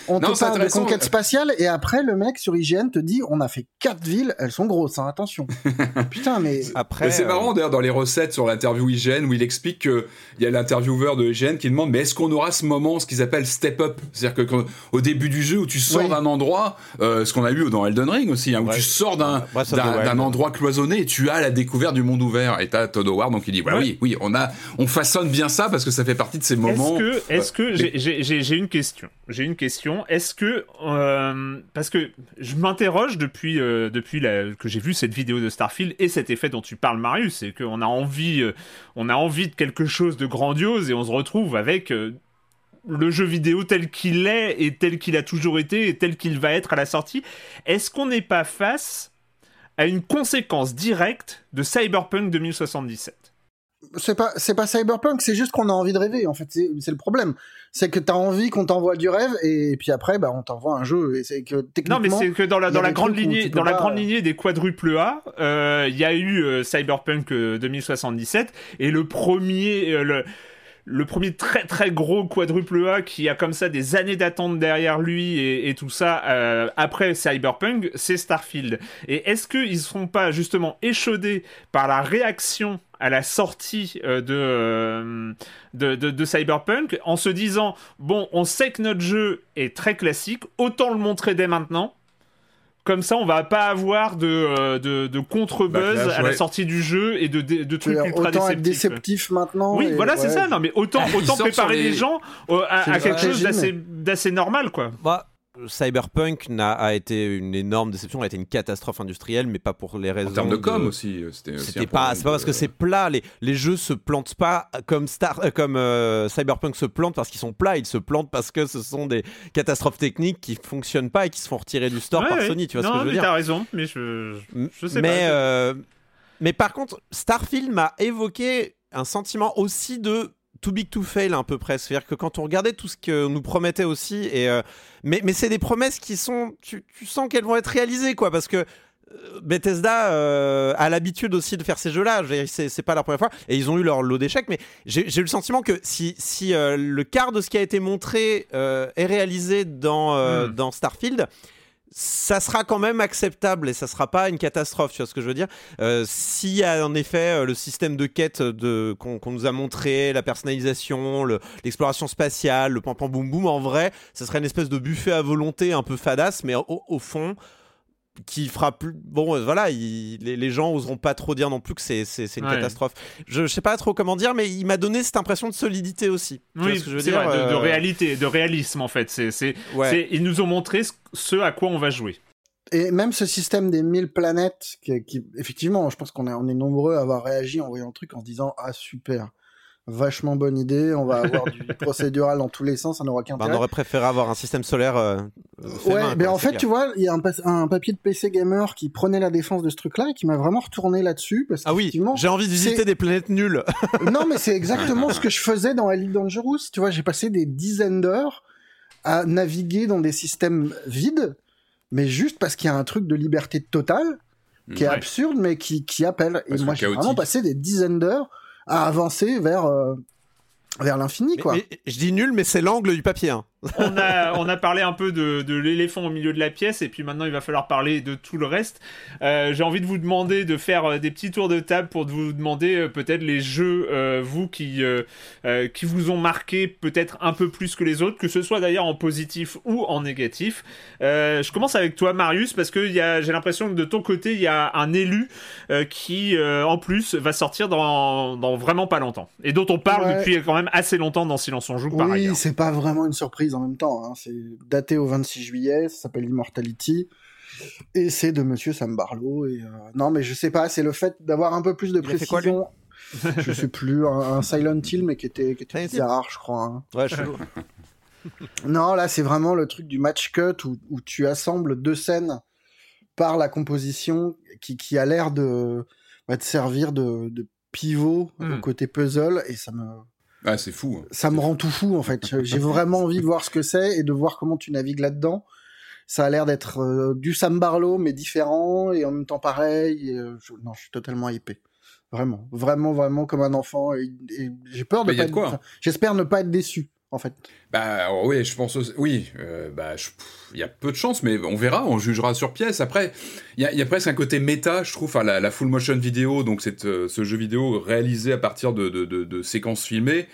On Non, te c'est parle de conquête spatiale et après le mec sur IGN te dit on a fait quatre villes, elles sont grosses, hein, attention. Putain mais Après, Mais c'est euh, marrant d'ailleurs dans les recettes sur l'interview IGN où il explique que il y a l'intervieweur de IGN qui demande mais est-ce qu'on aura ce moment ce qu'ils appellent step up? C'est-à-dire que quand- au début du jeu où tu sors Oui. d'un endroit euh, ce qu'on a eu dans Elden Ring aussi hein, où Ouais. tu sors d'un the d'un endroit cloisonné et tu as la découverte du monde ouvert et t'as Todd Howard donc il dit voilà Ouais. oui oui on a on façonne bien ça parce que ça fait partie de ces moments Est-ce que, est-ce que j'ai- une question J'ai une question. Est-ce que euh, parce que je m'interroge depuis euh, depuis la- que j'ai vu cette vidéo de Starfield et cet effet dont tu parles, Marius, c'est qu'on a envie, euh, on a envie de quelque chose de grandiose et on se retrouve avec le jeu vidéo tel qu'il est et tel qu'il a toujours été et tel qu'il va être à la sortie. Est-ce qu'on n'est pas face à une conséquence directe de Cyberpunk 2077 c'est pas c'est pas cyberpunk, c'est juste qu'on a envie de rêver en fait, c'est le problème. C'est que t'as envie qu'on t'envoie du rêve et puis après bah on t'envoie un jeu et c'est que techniquement Non, mais c'est que dans la, dans grande où lignée, la grande des quadruples A, euh, il y a eu euh, Cyberpunk euh, 2077 et le premier, euh, le, le premier très très gros quadruple A qui a comme ça des années d'attente derrière lui et, tout ça euh, après Cyberpunk, c'est Starfield. Et est-ce qu'ils ne seront pas justement échaudés par la réaction à la sortie euh, euh, de, de Cyberpunk en se disant bon, on sait que notre jeu est très classique, autant le montrer dès maintenant. Comme ça, on va pas avoir de, euh, de, de contre-buzz à la sortie du jeu et de, de, de trucs c'est- ultra autant être déceptif maintenant. Oui, voilà, c'est ça. Non, mais autant, autant préparer les- les gens euh, à, quelque chose d'assez normal, quoi. Bah, Cyberpunk n'a a été une énorme déception, a été une catastrophe industrielle, mais pas pour les raisons. en termes de com aussi euh, c'était aussi C'était un pas, c'est pas parce que c'est plat. Les, les jeux se plantent pas comme Star, euh, comme euh, Cyberpunk se plante parce qu'ils sont plats. Ils se plantent parce que ce sont des catastrophes techniques qui fonctionnent pas et qui se font retirer du store Ouais, par ouais. Sony. Tu vois non, ce que je veux mais dire t'as raison, mais je, je sais mais, pas. euh, mais par contre, Starfield m'a évoqué un sentiment aussi de too big to fail un peu presque. C'est-à-dire que quand on regardait tout ce que nous promettait aussi, et, euh, mais, mais c'est des promesses qui sont, tu, tu sens qu'elles vont être réalisées, quoi, parce que euh, Bethesda euh, a l'habitude aussi de faire ces jeux-là. Je veux dire, C'est pas la première fois. Et ils ont eu leur lot d'échecs. Mais j'ai eu le sentiment que si, si euh, le quart de ce qui a été montré euh, est réalisé dans, Hmm. dans Starfield, ça sera quand même acceptable et ça sera pas une catastrophe. Tu vois ce que je veux dire Euh, S'il y a en effet euh, le système de quête de, qu'on nous a montré, la personnalisation, le- l'exploration spatiale, le pam pam boum boum, en vrai, ça serait une espèce de buffet à volonté un peu fadasse, mais au, au fond qui fera plus bon euh, voilà il- les, les gens oseront pas trop dire non plus que c'est c'est- c'est une Ouais. catastrophe je, je sais pas trop comment dire mais il m'a donné cette impression de solidité aussi Tu vois oui, ce que je veux c'est dire vrai, de, de euh, réalité, de réalisme en fait. C'est, c'est, ouais. c'est- ils nous ont montré ce, ce à quoi on va jouer. Et même ce système des 1000 planètes, qui, qui- effectivement, je pense qu'on est, on est nombreux à avoir réagi en voyant le truc en se disant Ah, super, vachement bonne idée, on va avoir du procédural dans tous les sens, ça n'aura aucun Bah, on aurait préféré avoir un système solaire euh, fait Ouais, main, mais quoi, en fait, clair. tu vois, il y a un, pa- un papier de PC Gamer qui prenait la défense de ce truc-là et qui m'a vraiment retourné là-dessus. Parce ah oui j'ai envie de visiter des planètes nulles non, mais c'est exactement ce que je faisais dans Elite Dangerous. Tu vois, j'ai passé des dizaines d'heures à naviguer dans des systèmes vides, mais juste parce qu'il y a un truc de liberté totale qui est Ouais. absurde, mais qui, qui appelle. Et Parce que moi, j'ai vraiment passé des dizaines d'heures à avancer vers, euh, vers l'infini, Mais- quoi. mais je dis nul mais c'est l'angle du papier hein. On, a, on a parlé un peu de, de l'éléphant au milieu de la pièce, et puis maintenant il va falloir parler de tout le reste. Euh, J'ai envie de vous demander de faire euh, des petits tours de table pour vous demander euh, peut-être les jeux, euh, vous, qui, qui vous ont marqué peut-être un peu plus que les autres, que ce soit d'ailleurs en positif ou en négatif. Je commence avec toi, Marius, parce que j'ai l'impression que de ton côté, il y a un élu qui, en plus, va sortir dans, dans vraiment pas longtemps, et dont on parle Ouais. depuis quand même assez longtemps dans Silence on joue, par Oui, c'est pas vraiment une surprise en même temps. hein. C'est daté au 26 juillet, ça s'appelle Immortality. Et c'est de Monsieur Sam Barlow. Et, euh, non, mais je sais pas, c'est le fait d'avoir un peu plus de fait quoi, lui? Précision. je sais plus, un, un Silent Hill, mais qui était, qui était bizarre, je crois. hein. Ouais, je- Non, là, c'est vraiment le truc du match cut où, où tu assembles deux scènes par la composition qui, qui a l'air de, bah, de servir de, de pivot au côté puzzle et ça me, Ah, c'est fou. hein. ça me rend tout fou en fait. J'ai vraiment envie de voir ce que c'est et de voir comment tu navigues là-dedans. Ça a l'air d'être euh, du Sam Barlow mais différent et en même temps pareil. et, euh, je- non, je suis totalement hypé. Vraiment, vraiment, vraiment comme un enfant et, et j'ai peur de Mais y a pas être- quoi. enfin, J'espère ne pas être déçu en fait. Bah alors oui, je pense aussi. Oui, euh, bah il y a peu de chance, mais on verra, on jugera sur pièce. Après, il y a, presque un côté méta, je trouve, enfin la, full motion vidéo, donc c'est euh, ce jeu vidéo réalisé à partir de- de séquences filmées.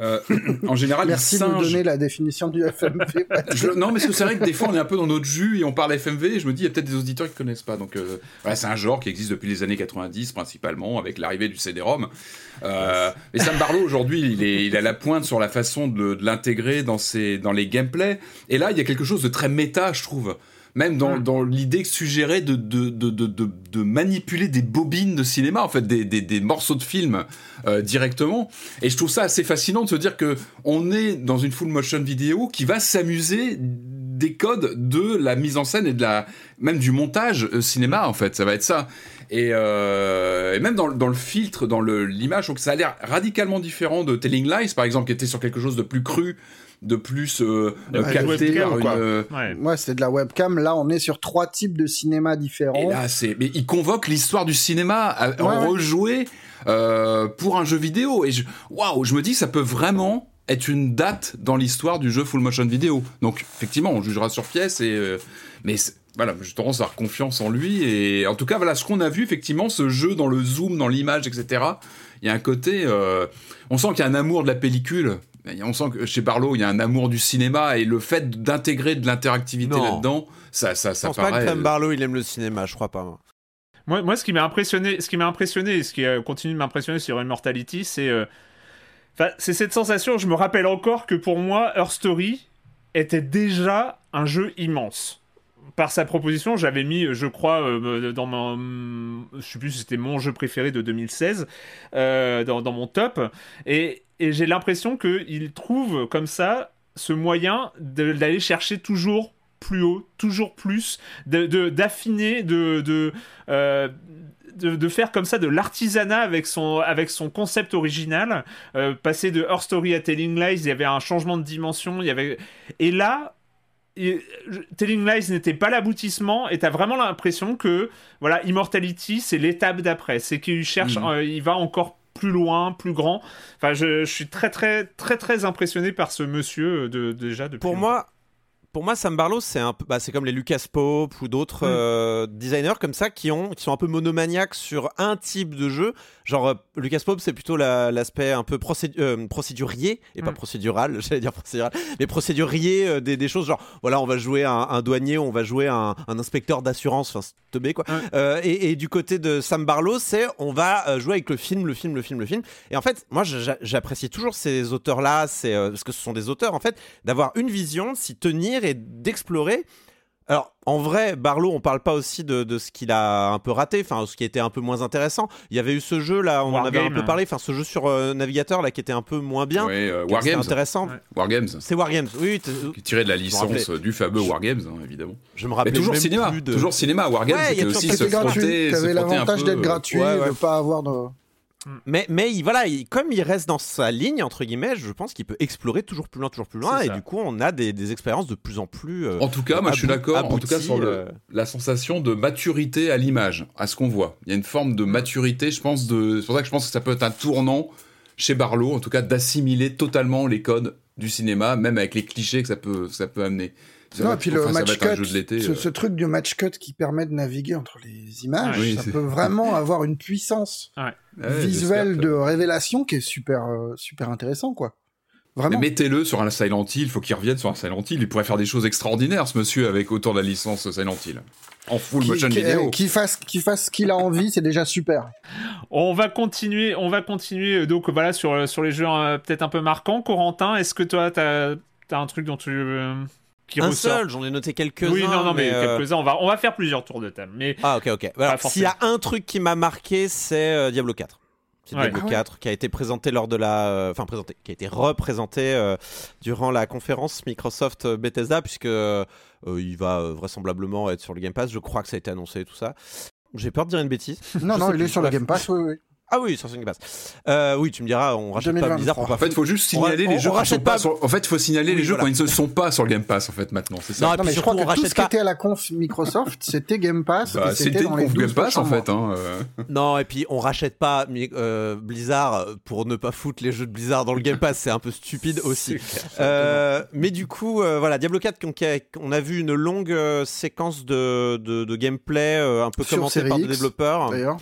Euh, en général, Merci il de singe. donner la définition du FMV. Je- non, mais c'est vrai que des fois on est un peu dans notre jus et on parle FMV et je me dis il y a peut-être des auditeurs qui connaissent pas. Donc euh, voilà, c'est un genre qui existe depuis les années 90 principalement avec l'arrivée du CD-ROM. Euh, et Sam Barlow aujourd'hui il est il a la pointe sur la façon de, de l'intégrer dans ses dans les gameplays. Et là il y a quelque chose de très méta je trouve. Même dans, Mm. dans l'idée suggérée de, de, de, de, de, manipuler des bobines de cinéma, en fait, des, des, des morceaux de film euh, directement. Et je trouve ça assez fascinant de se dire que on est dans une full motion vidéo qui va s'amuser des codes de la mise en scène et de la même du montage euh, cinéma en fait ça va être ça et, euh, et même dans, le- dans le filtre dans l'image donc ça a l'air radicalement différent de Telling Lies par exemple qui était sur quelque chose de plus cru de plus euh, euh, capté webcam, par une quoi. euh, Ouais. Moi, c'était de la webcam. Là, on est sur trois types de cinéma Et différents. là, c'est, mais il convoque l'histoire du cinéma à, Ouais, ouais. rejouer euh, pour un jeu vidéo. Et je, waouh, je me dis que ça peut vraiment être une date dans l'histoire du jeu full motion vidéo. Donc, effectivement, on jugera sur pièce. Et euh, mais c'est- voilà, j'ai tendance à avoir confiance en lui. Et en tout cas, voilà, ce qu'on a vu, effectivement, ce jeu dans le zoom, dans l'image, etc. Il y a un côté, euh, on sent qu'il y a un amour de la pellicule. On sent que chez Barlow, il y a un amour du cinéma et le fait d'intégrer de l'interactivité là-dedans, ça, ça, Je ça pense pas que paraît. Sam Barlow il aime le cinéma, je crois pas. moi. Moi, moi, ce qui m'a impressionné, ce qui m'a impressionné, et ce qui euh, continue de m'impressionner sur Immortality, c'est, euh, enfin, c'est cette sensation. Je me rappelle encore que pour moi, Her Story était déjà un jeu immense. Par sa proposition, j'avais mis, je crois, euh, dans mon, je sais plus si c'était mon jeu préféré de 2016, euh, dans, dans mon top, et, et j'ai l'impression qu'il trouve comme ça ce moyen d'aller chercher toujours plus haut, toujours plus, de- de- d'affiner, de, de, euh, de, de faire comme ça de l'artisanat avec son, avec son concept original, euh, passer de Her Story à Telling Lies, il y avait un changement de dimension, il y avait... Et là, et, Telling Lies n'était pas l'aboutissement, et t'as vraiment l'impression que, voilà, Immortality, c'est l'étape d'après, c'est qu'il cherche, Mhm. euh, il va encore plus loin, plus grand. Enfin, je, suis très, très, très, très impressionné par ce monsieur, euh, de, déjà, depuis Pour moi, pour moi, Sam Barlow, c'est un peu, bah, c'est comme les Lucas Pope ou d'autres Mm. euh, designers comme ça qui ont, qui sont un peu monomaniaques sur un type de jeu. Genre euh, Lucas Pope, c'est plutôt la- l'aspect un peu procédu- euh, procédurier et pas Mm. procédural, j'allais dire procédural, mais procédurier euh, des, des choses genre voilà, on va jouer un, un douanier, on va jouer un, un inspecteur d'assurance, enfin c'est teubé quoi. Et, et du côté de Sam Barlow, c'est on va jouer avec le film, le film, le film, le film. Et en fait, moi j'a- j'apprécie toujours ces auteurs-là, c'est euh, parce que ce sont des auteurs en fait, d'avoir une vision, s'y tenir et d'explorer. Alors, en vrai, Barlow, on parle pas aussi de, de ce qu'il a un peu raté, enfin, ce qui était un peu moins intéressant. Il y avait eu ce jeu là, on en avait un peu parlé, enfin, ce jeu sur euh, navigateur là qui était un peu moins bien. Ouais, euh, qui était Wargames. intéressant. Ouais. Wargames. C'est Wargames, oui, t- qui est tiré de la licence du fameux Wargames, hein, évidemment. je me Mais rappelle toujours cinéma, de... toujours cinéma. Wargames, Ouais, il y a c'était toujours aussi se gratuit, frotter, qui avait l'avantage d'être euh, gratuit ouais, et ouais. de pas avoir de. Mais, mais il- voilà, il- comme il reste dans sa ligne, entre guillemets, je pense qu'il peut explorer toujours plus loin, toujours plus loin, et ça. du coup, on a des, des expériences de plus en plus. euh, En tout cas, moi je suis d'accord, en tout cas sur le- euh, la sensation de maturité à l'image, à ce qu'on voit. Il y a une forme de maturité, je pense, de... c'est pour ça que je pense que ça peut être un tournant chez Barlow, en tout cas d'assimiler totalement les codes du cinéma, même avec les clichés que ça peut, ça peut amener. Non, et puis le match cut, ce, euh. ce truc du match cut qui permet de naviguer entre les images, Ah oui, ça peut vraiment avoir une puissance Ouais, visuelle de révélation qui est super, euh, super intéressant, quoi. Mais Vraiment. mettez-le sur un Silent Hill, il faut qu'il revienne sur un Silent Hill. Il pourrait faire des choses extraordinaires, ce monsieur, avec autour de la licence Silent Hill. En full Qui, motion qui- vidéo. eh, qui fasse, qui fasse ce qu'il a envie, c'est déjà super. On va continuer, on va continuer euh, donc voilà sur, sur les jeux euh, peut-être un peu marquants. Corentin, est-ce que toi t'as as un truc dont tu euh, qui Un ressort. seul, j'en ai noté quelques-uns. Oui, non, non, mais, euh, quelques-uns. On va, on va faire plusieurs tours de thème. Mais Ah, ok, ok. Alors, S'il y a un truc qui m'a marqué, c'est euh, Diablo 4. C'est Ouais. Diablo Ah ouais. 4 qui a été présenté lors de la. euh, Enfin, présenté, qui a été représenté euh, durant la conférence Microsoft Bethesda, puisque euh, il va euh, vraisemblablement être sur le Game Pass. Je crois que ça a été annoncé, tout ça. J'ai peur de dire une bêtise. Non, Je non, il est sur le. Game Pass, oui, oui. Ah oui, sur le Game Pass. Euh, oui, tu me diras, on rachète pas 2023. Blizzard pour pas En fait, il faut juste signaler On- les on jeux qui rachète pas pas- sur... En fait, faut signaler Oui, les jeux voilà. quand ils ne sont pas sur le Game Pass, en fait, maintenant. C'est ça. Non, mais je crois on que tout rachète ce qui pas. était à la conf Microsoft, c'était Game Pass. Bah, c'était dans une les conf 12 Game Pass, en fait. Hein, euh. Non, et puis on rachète pas euh, Blizzard pour ne pas foutre les jeux de Blizzard dans le Game Pass, c'est un peu stupide aussi. Euh, mais du coup, euh, voilà, Diablo 4, on, on a vu une longue euh, séquence de, de, de gameplay euh, un peu commentée par des développeurs. D'ailleurs,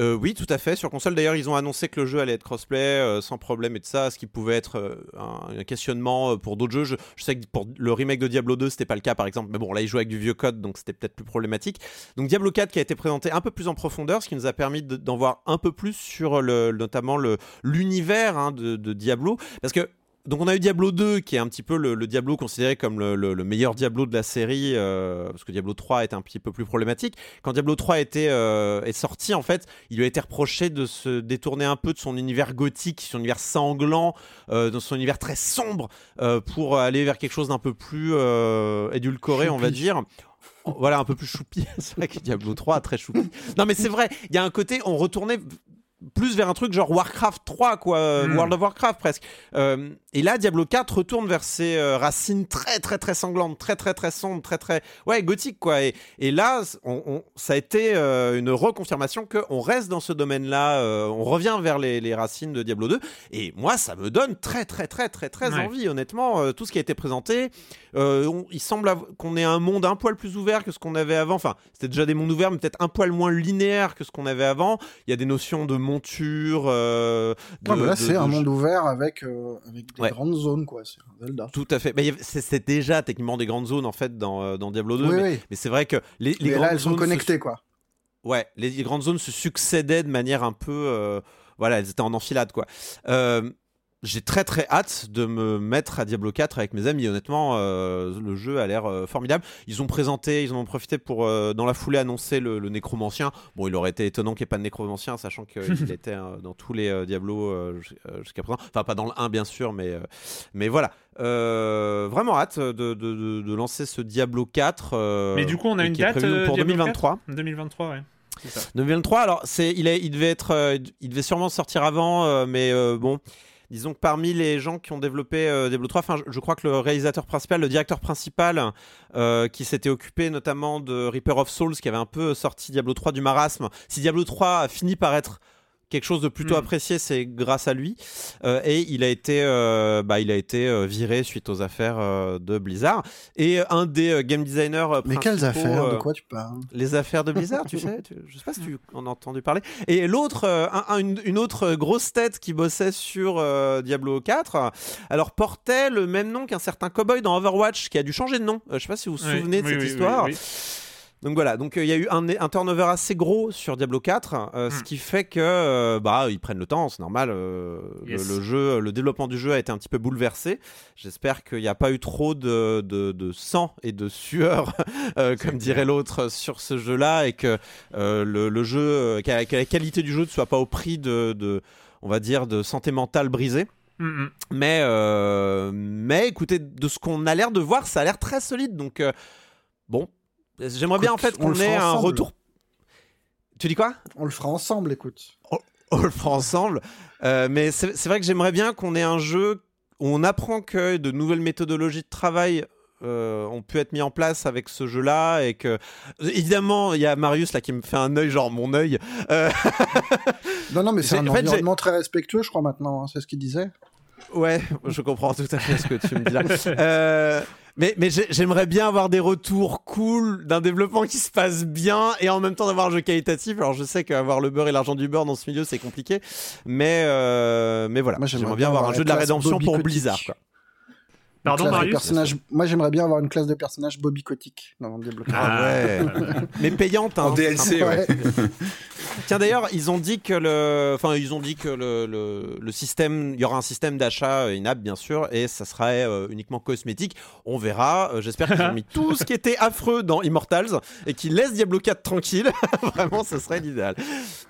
Euh, oui, tout à fait. Sur console, d'ailleurs, ils ont annoncé que le jeu allait être crossplay euh, sans problème et de ça, ce qui pouvait être euh, un, questionnement pour d'autres jeux. Je, sais que pour le remake de Diablo 2, c'était pas le cas, par exemple. Mais bon, là, ils jouaient avec du vieux code, donc c'était peut-être plus problématique. Donc Diablo 4 qui a été présenté un peu plus en profondeur, ce qui nous a permis de- d'en voir un peu plus sur le, notamment le l'univers hein, de, de Diablo, parce que donc on a eu Diablo 2 qui est un petit peu le, le Diablo considéré comme le, le- le meilleur Diablo de la série euh, parce que Diablo 3 était un petit peu plus problématique. Quand Diablo 3 était, euh, est sorti en fait, il lui a été reproché de se détourner un peu de son univers gothique, son univers sanglant, euh, de son univers très sombre euh, pour aller vers quelque chose d'un peu plus édulcoré on va dire. Voilà, un peu plus choupi. C'est vrai que Diablo 3 très choupi. Non, mais c'est vrai, il y a un côté, on retournait plus vers un truc genre Warcraft 3, quoi, euh, Mm. World of Warcraft presque. Euh, et là, Diablo 4 retourne vers ses euh, racines très, très, très sanglantes, très, très, très sombres, très, très. Ouais, gothique, quoi. Et, et là, on- on- ça a été euh, une reconfirmation qu'on reste dans ce domaine-là, euh, on revient vers les, les racines de Diablo 2. Et moi, ça me donne très, très, très, très, très Ouais. envie, honnêtement. Euh, tout ce qui a été présenté, euh, on- il semble qu'on ait un monde un poil plus ouvert que ce qu'on avait avant. Enfin, c'était déjà des mondes ouverts, mais peut-être un poil moins linéaire que ce qu'on avait avant. Il y a des notions de monture. euh, de- non, mais là, c'est un de- monde ouvert avec, euh, avec des Ouais. grandes zones, quoi. C'est un Zelda. Tout à fait. C'est- déjà techniquement des grandes zones en fait dans, euh, dans Diablo 2. Oui, mais oui. mais c'est vrai que les, les Mais grandes là, elles sont zones se- connectées, quoi. Ouais, les, les grandes zones se succédaient de manière un peu. euh, voilà, elles étaient en enfilade, quoi. Euh, j'ai très très hâte de me mettre à Diablo 4 avec mes amis. Honnêtement, euh, le jeu a l'air euh, formidable. Ils ont présenté, ils en ont profité pour, euh, dans la foulée, annoncer le, le nécromancien. Bon, il aurait été étonnant qu'il n'y ait pas de nécromancien, sachant qu'il était dans tous les euh, jusqu'à présent. Enfin, pas dans le 1, bien sûr, mais, mais voilà. Vraiment hâte de, de- de- de lancer ce Diablo 4. euh, Mais du coup, on a une date pour Diablo 2023. 2023, ouais. C'est ça. 2023, alors c'est, il, est, il devait être, il devait sûrement sortir avant, mais bon, disons que parmi les gens qui ont développé euh, Diablo 3, enfin, je, crois que le réalisateur principal, le directeur principal, euh, qui s'était occupé notamment de Reaper of Souls, qui avait un peu sorti Diablo 3 du marasme. Si Diablo 3 a fini par être quelque chose de plutôt Mm. apprécié, c'est grâce à lui. Euh, et il a été, euh, bah, il a été euh, viré suite aux affaires euh, de Blizzard. Et un des euh, game designers Mais quelles affaires? De quoi tu parles? les affaires de Blizzard, tu sais? tu- je sais pas si tu en as entendu parler. Et l'autre, euh, un- un- une, une autre grosse tête qui bossait sur euh, Diablo 4, alors portait le même nom qu'un certain cowboy dans Overwatch qui a dû changer de nom. Euh, je sais pas si vous vous Oui, souvenez de oui, cette oui, histoire. Donc voilà, donc euh, il y a eu un, un turnover assez gros sur Diablo 4, euh, ce Mm. qui fait que euh, bah ils prennent le temps, c'est normal. le- jeu, le développement du jeu a été un petit peu bouleversé. J'espère qu'il n'y a pas eu trop de, de- de sang et de sueur, comme dirait l'autre, sur ce jeu-là, et que le, le jeu, que la, que la qualité du jeu ne soit pas au prix de, de, on va dire, de santé mentale brisée. Mm, mm. Mais, euh, mais écoutez, de ce qu'on a l'air de voir, ça a l'air très solide. Donc, euh, bon, j'aimerais bien en fait on qu'on ait un ensemble. retour. Tu dis quoi? On le fera ensemble, écoute. On le fera ensemble. Euh, mais c'est vrai que j'aimerais bien qu'on ait un jeu où on apprend que de nouvelles méthodologies de travail euh, ont pu être mis en place avec ce jeu-là et que évidemment il y a Marius là qui me fait un œil genre mon œil Euh, Non, non, mais c'est un en fait, très respectueux, je crois, maintenant. hein, c'est ce qu'il disait. Ouais, je comprends tout à fait ce que tu me dis là. Euh, mais mais j'ai- j'aimerais bien avoir des retours cool d'un développement qui se passe bien et en même temps d'avoir un jeu qualitatif. Alors je sais qu'avoir le beurre et l'argent du beurre dans ce milieu c'est compliqué, mais euh, mais voilà. J'aimerais bien avoir un jeu de la rédemption pour. Blizzard. Quoi. Pardon, Marius personnage- Moi, j'aimerais bien avoir une classe de personnage Bobby Kotick dans Diablo 4. Ah ouais. Mais payante, hein. En DLC, ouais. Tiens d'ailleurs, ils ont dit que le, enfin ils ont dit que le, le, le système, il y aura un système d'achat euh, in-app bien sûr, et ça serait euh, uniquement cosmétique. On verra. Euh, J'espère qu'ils ont mis tout ce qui était affreux dans Immortals et qu'ils laissent Diablo 4 tranquille. Vraiment, ce serait l'idéal.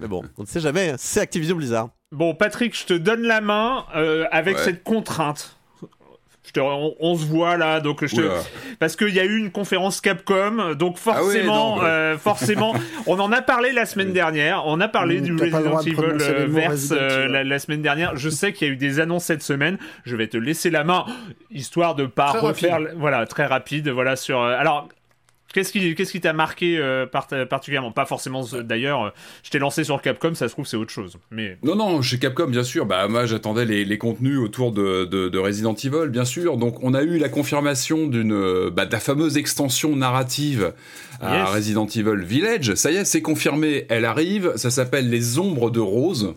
Mais bon, on ne sait jamais. C'est Activision Blizzard. Bon, Patrick, je te donne la main euh, avec Ouais. cette contrainte. Te- on, on se voit là, donc je te, parce qu'il y a eu une conférence Capcom, donc forcément, Ah ouais, non, ouais. euh, forcément, on en a parlé la semaine dernière. On a parlé du Resident Evil euh, verse euh, la, la semaine dernière. Je sais qu'il y a eu des annonces cette semaine. Je vais te laisser la main, histoire de pas Très refaire, voilà, très rapide, voilà sur. euh, alors. Qu'est-ce qui qu'est-ce qui t'a marqué euh, part- particulièrement? Pas forcément ce- d'ailleurs. euh, je t'ai lancé sur Capcom, ça se trouve c'est autre chose. Mais Non, non, chez Capcom, bien sûr. Bah, moi, j'attendais les, les contenus autour de, de, de Resident Evil, bien sûr. Donc, on a eu la confirmation d'une, euh, bah, de la fameuse extension narrative à Yes. Resident Evil Village. Ça y est, c'est confirmé. Elle arrive. Ça s'appelle Les Ombres de Rose.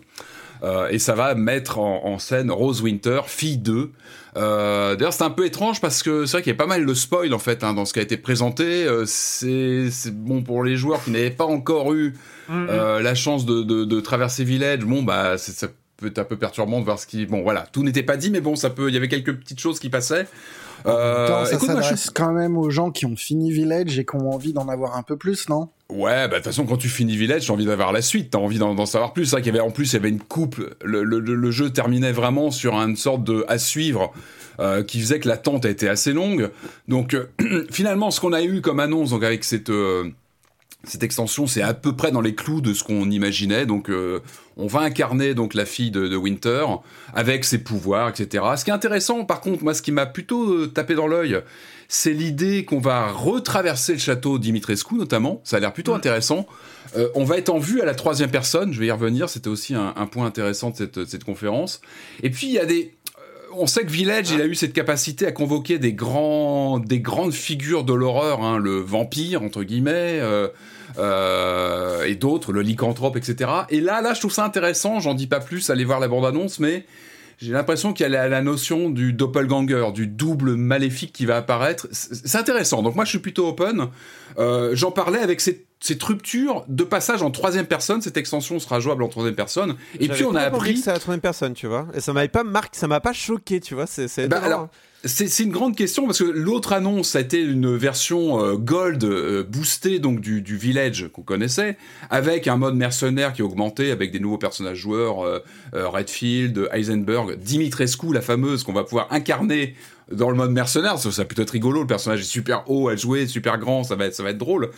Euh, et ça va mettre en, en scène Rose Winter, fille d'eux. Euh, D'ailleurs, c'est un peu étrange parce que c'est vrai qu'il y a pas mal de spoil en fait hein, dans ce qui a été présenté. Euh, c'est bon pour les joueurs qui n'avaient pas encore eu Mm, euh, la chance de, de, de traverser Village. Bon, bah, c'est- ça peut être un peu perturbant de voir ce qui. Bon, voilà, tout n'était pas dit, mais bon, ça peut. Il y avait quelques petites choses qui passaient. Euh, Attends, ça écoute, moi, je quand même aux gens qui ont fini Village et qui ont envie d'en avoir un peu plus, non? Ouais, bah de toute façon, quand tu finis Village, t'as envie d'avoir la suite, t'as envie d'en savoir plus. Vrai qu'il y avait en plus, il y avait une coupe. Le, le, le- jeu terminait vraiment sur une sorte de à suivre euh, qui faisait que l'attente a été assez longue. Donc euh, finalement, ce qu'on a eu comme annonce, donc avec cette euh, cette extension, c'est à peu près dans les clous de ce qu'on imaginait. Donc, on va incarner donc la fille de, de Winter avec ses pouvoirs, etc. Ce qui est intéressant, par contre, moi, ce qui m'a plutôt euh, tapé dans l'œil, c'est l'idée qu'on va retraverser le château Dimitrescu, notamment. Ça a l'air plutôt intéressant. Euh, on va être en vue à la troisième personne. Je vais y revenir. C'était aussi un, un point intéressant de cette, de cette conférence. Et puis, il y a des euh, on sait que Village, il a eu cette capacité à convoquer des grands, des grandes figures de l'horreur, hein, le vampire entre guillemets, euh, euh, et d'autres, le lycanthrope, etc. Et là, là, je trouve ça intéressant. J'en dis pas plus, allez voir la bande-annonce, mais j'ai l'impression qu'il y a la, la notion du doppelganger, du double maléfique qui va apparaître. C'est intéressant. Donc moi, je suis plutôt open. Euh, J'en parlais avec cette, cette rupture de passage en troisième personne. Cette extension sera jouable en troisième personne. Et puis on a appris que c'est la troisième personne, tu vois. Et ça m'avait pas marqué, ça m'a pas choqué, tu vois. C'est Bah, alors. C'est une grande question parce que l'autre annonce a été une version euh, gold euh, boostée donc du, du village qu'on connaissait avec un mode mercenaire qui est augmenté avec des nouveaux personnages joueurs euh, Redfield, Heisenberg, Dimitrescu la fameuse qu'on va pouvoir incarner dans le mode mercenaire, ça, ça peut être rigolo, le personnage est super haut à jouer, super grand, ça va être, ça va être drôle.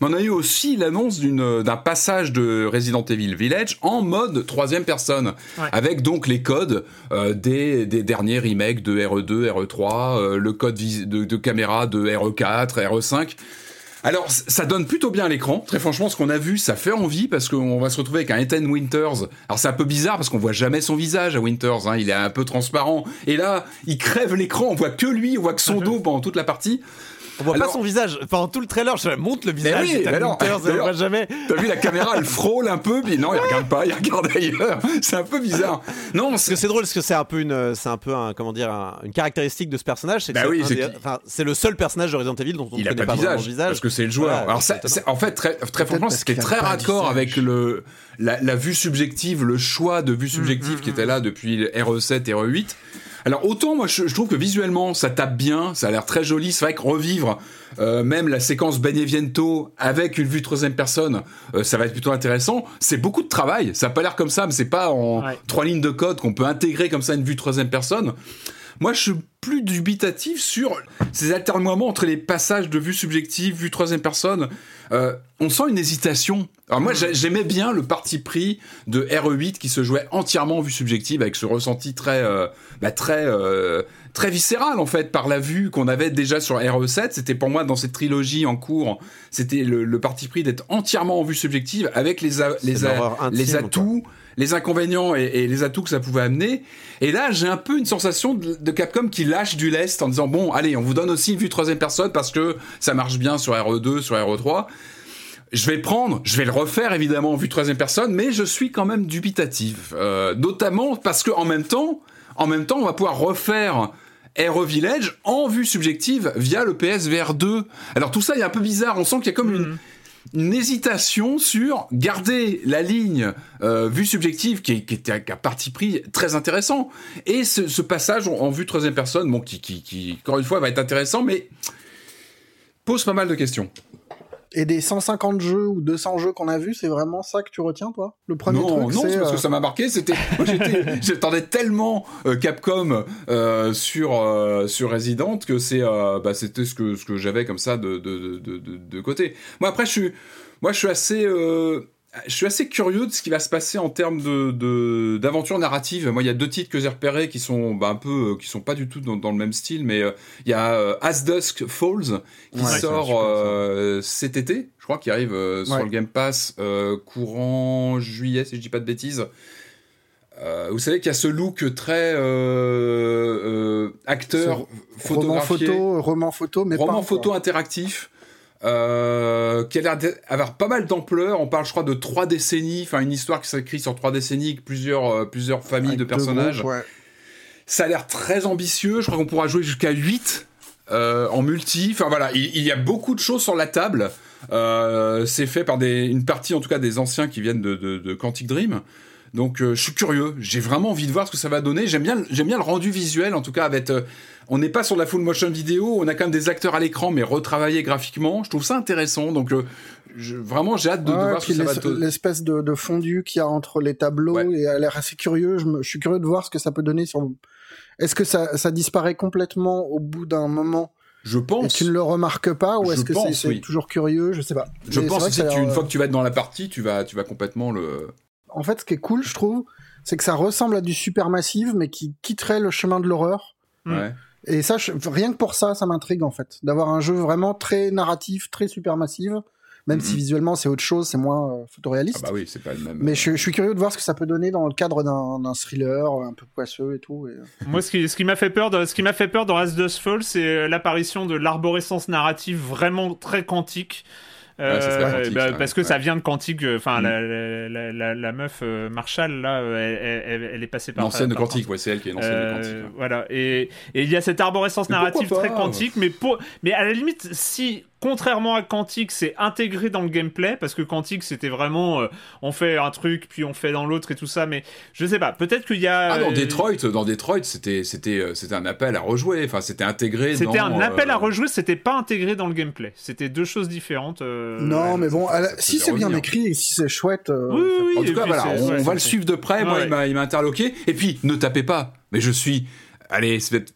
Mais on a eu aussi l'annonce d'une- d'un passage de Resident Evil Village en mode troisième personne, Ouais. avec donc les codes euh, des, des derniers remakes de RE2, RE3, euh, le code vis- de, de caméra de E RE4, RE5. Alors, ça donne plutôt bien à l'écran. Très franchement, ce qu'on a vu, ça fait envie parce qu'on va se retrouver avec un Ethan Winters. Alors, c'est un peu bizarre parce qu'on voit jamais son visage à Winters. Hein. Il est un peu transparent. Et là, il crève l'écran. On voit que lui, on voit que son dos pendant toute la partie. On voit Alors- pas son visage. Pendant tout le trailer, je montre le visage. oui, mais alors, Winters, on voit jamais. T'as vu la caméra, elle frôle un peu, puis non, il regarde pas, il regarde ailleurs. C'est un peu bizarre. Non, Parce que c'est drôle, parce que c'est un peu une, c'est un peu un, comment dire, un- une caractéristique de ce personnage. C'est Bah oui, c'est le seul personnage de Resident Evil dont on ne a connaît pas, vraiment visage, le visage. parce que c'est le joueur. Voilà, Alors ça, en fait très, très franchement, parce ce qui est très raccord avec le la, la vue subjective, le choix de vue subjective qui était là depuis RE7 et RE8. Alors autant moi je, je trouve que visuellement ça tape bien, ça a l'air très joli. C'est vrai que revivre euh, même la séquence Beneviento avec une vue troisième personne, euh, ça va être plutôt intéressant. C'est beaucoup de travail. Ça a pas l'air comme ça, mais c'est pas en Ouais. trois lignes de code qu'on peut intégrer comme ça une vue troisième personne. Moi, je suis plus dubitatif sur ces alternoiements entre les passages de vue subjective, vue troisième personne. Euh, on sent une hésitation. Alors moi, j'ai- j'aimais bien le parti pris de RE8 qui se jouait entièrement en vue subjective avec ce ressenti très, euh, bah, très, euh, très viscéral en fait par la vue qu'on avait déjà sur RE7. C'était pour moi dans cette trilogie en cours, c'était le, le parti pris d'être entièrement en vue subjective avec les, a- les, a- les quoi. Les inconvénients et, et les atouts que ça pouvait amener. Et là, j'ai un peu une sensation de, de Capcom qui lâche du lest en disant bon, allez, on vous donne aussi une vue troisième personne parce que ça marche bien sur RE2, sur RE3. Je vais le prendre, je vais le refaire évidemment en vue troisième personne, mais je suis quand même dubitatif, Euh, notamment parce que en même temps, en même temps, on va pouvoir refaire RE Village en vue subjective via le PSVR 2. Alors tout ça est un peu bizarre, on sent qu'il y a comme Mhm. une hésitation sur garder la ligne euh, vue subjective qui, était à parti pris très intéressant et ce, passage en, vue troisième personne bon qui, qui encore une fois va être intéressant mais pose pas mal de questions. Et des 150 jeux ou 200 jeux qu'on a vus, c'est vraiment ça que tu retiens, toi? Le premier non, truc, non, c'est... c'est parce euh, que ça m'a marqué. C'était, j'attendais tellement euh, Capcom euh, sur euh, sur Resident que c'est, euh, bah, c'était ce que ce que j'avais comme ça de de, de, de de côté. Moi après, je suis, moi je suis assez euh, je suis assez curieux de ce qui va se passer en termes de, de d'aventure narrative. Moi, il y a deux titres que j'ai repérés qui sont bah, un peu, euh, qui sont pas du tout dans, dans le même style, mais euh, il y a euh, As Dusk Falls qui Ouais, sort euh, cet été, je crois, qui arrive euh, sur Ouais. le Game Pass euh, courant juillet, si je dis pas de bêtises. Euh, vous savez qu'il y a ce look très euh, euh, acteur roman photographié, photo, roman photo, mais roman pas, photo quoi. interactif. Euh, qui a l'air d'avoir pas mal d'ampleur. On parle, je crois, de trois décennies. Enfin, une histoire qui s'écrit sur trois décennies, avec plusieurs, euh, plusieurs familles Avec de personnages. groupes, ouais. Ça a l'air très ambitieux. Je crois qu'on pourra jouer jusqu'à 8 euh, en multi. Enfin voilà, il, il y a beaucoup de choses sur la table. C'est fait par des, une partie, en tout cas, des anciens qui viennent de, de, de Quantic Dream. Donc euh, je suis curieux. J'ai vraiment envie de voir ce que ça va donner. J'aime bien, j'aime bien le rendu visuel, en tout cas avec. euh, on n'est pas sur la full motion vidéo. On a quand même des acteurs à l'écran, mais retravaillés graphiquement. Je trouve ça intéressant. Donc euh, je- vraiment, j'ai hâte de, voir ce que ça va donner. l'espèce de, de fondu qu'il y a entre les tableaux Ouais. et a l'air assez curieux. Je, me- je suis curieux de voir ce que ça peut donner sur. Est-ce que ça, ça disparaît complètement au bout d'un moment Je et pense. tu ne le remarques pas ou est-ce que c'est oui. toujours curieux? Je sais pas. Je Mais pense que, tu- l'air, une fois que tu vas être dans la partie, tu vas, tu vas complètement le. En fait, ce qui est cool, je trouve, c'est que ça ressemble à du supermassive, mais qui quitterait le chemin de l'horreur. Mm. Ouais. Et ça, je- rien que pour ça, ça m'intrigue en fait, d'avoir un jeu vraiment très narratif, très supermassive, même si Mhm. visuellement c'est autre chose, c'est moins euh, Ah photoréaliste. bah oui, c'est pas le même. Mais je, je suis curieux de voir ce que ça peut donner dans le cadre d'un thriller un peu poisseux et tout. et- euh, Moi, ce qui, ce qui m'a fait peur, dans- ce qui m'a fait peur dans As Dust Fall, c'est euh, l'apparition de l'arborescence narrative vraiment très quantique. Euh, bah, parce que ouais. ça vient de Quantique. euh, Enfin, Mm. la, la, la, la- la meuf euh, Marshall là, elle, elle- elle est passée par. L'ancienne de Quantique, ouais, c'est elle qui est l'ancienne de Quantique. Voilà, et il y a cette arborescence narrative très quantique, mais, pour, mais à la limite, si, contrairement à Quantique, c'est intégré dans le gameplay, parce que Quantique, c'était vraiment, euh, on fait un truc, puis on fait dans l'autre et tout ça, mais je sais pas, peut-être qu'il y a... Ah, dans euh, Detroit, dans Detroit, c'était, c'était, euh, c'était un appel à rejouer. Enfin, c'était intégré. C'était un appel euh, à rejouer, c'était pas intégré dans le gameplay. C'était deux choses différentes. euh, non, ouais. mais bon, la- si c'est bien écrit et si c'est chouette. euh, Oui, oui. En tout cas, voilà, on, ouais, va le suivre de près. Moi, Ouais. il m'a, interloqué. Et puis, ne tapez pas. Mais je suis, allez, c'est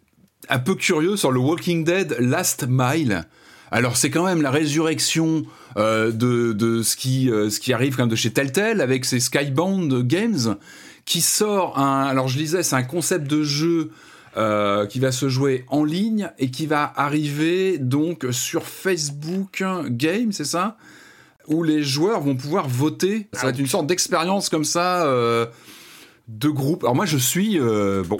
un peu curieux sur le Walking Dead Last Mile. Alors, c'est quand même la résurrection euh, de, de ce qui, euh, ce qui arrive quand même de chez Telltale avec ses Skybound Games qui sort un. Alors, je lisais, c'est un concept de jeu. euh, qui va se jouer en ligne et qui va arriver donc sur Facebook Game, c'est ça? Où les joueurs vont pouvoir voter. Ça va être une sorte d'expérience comme ça euh, de groupe. Alors moi je suis euh, bon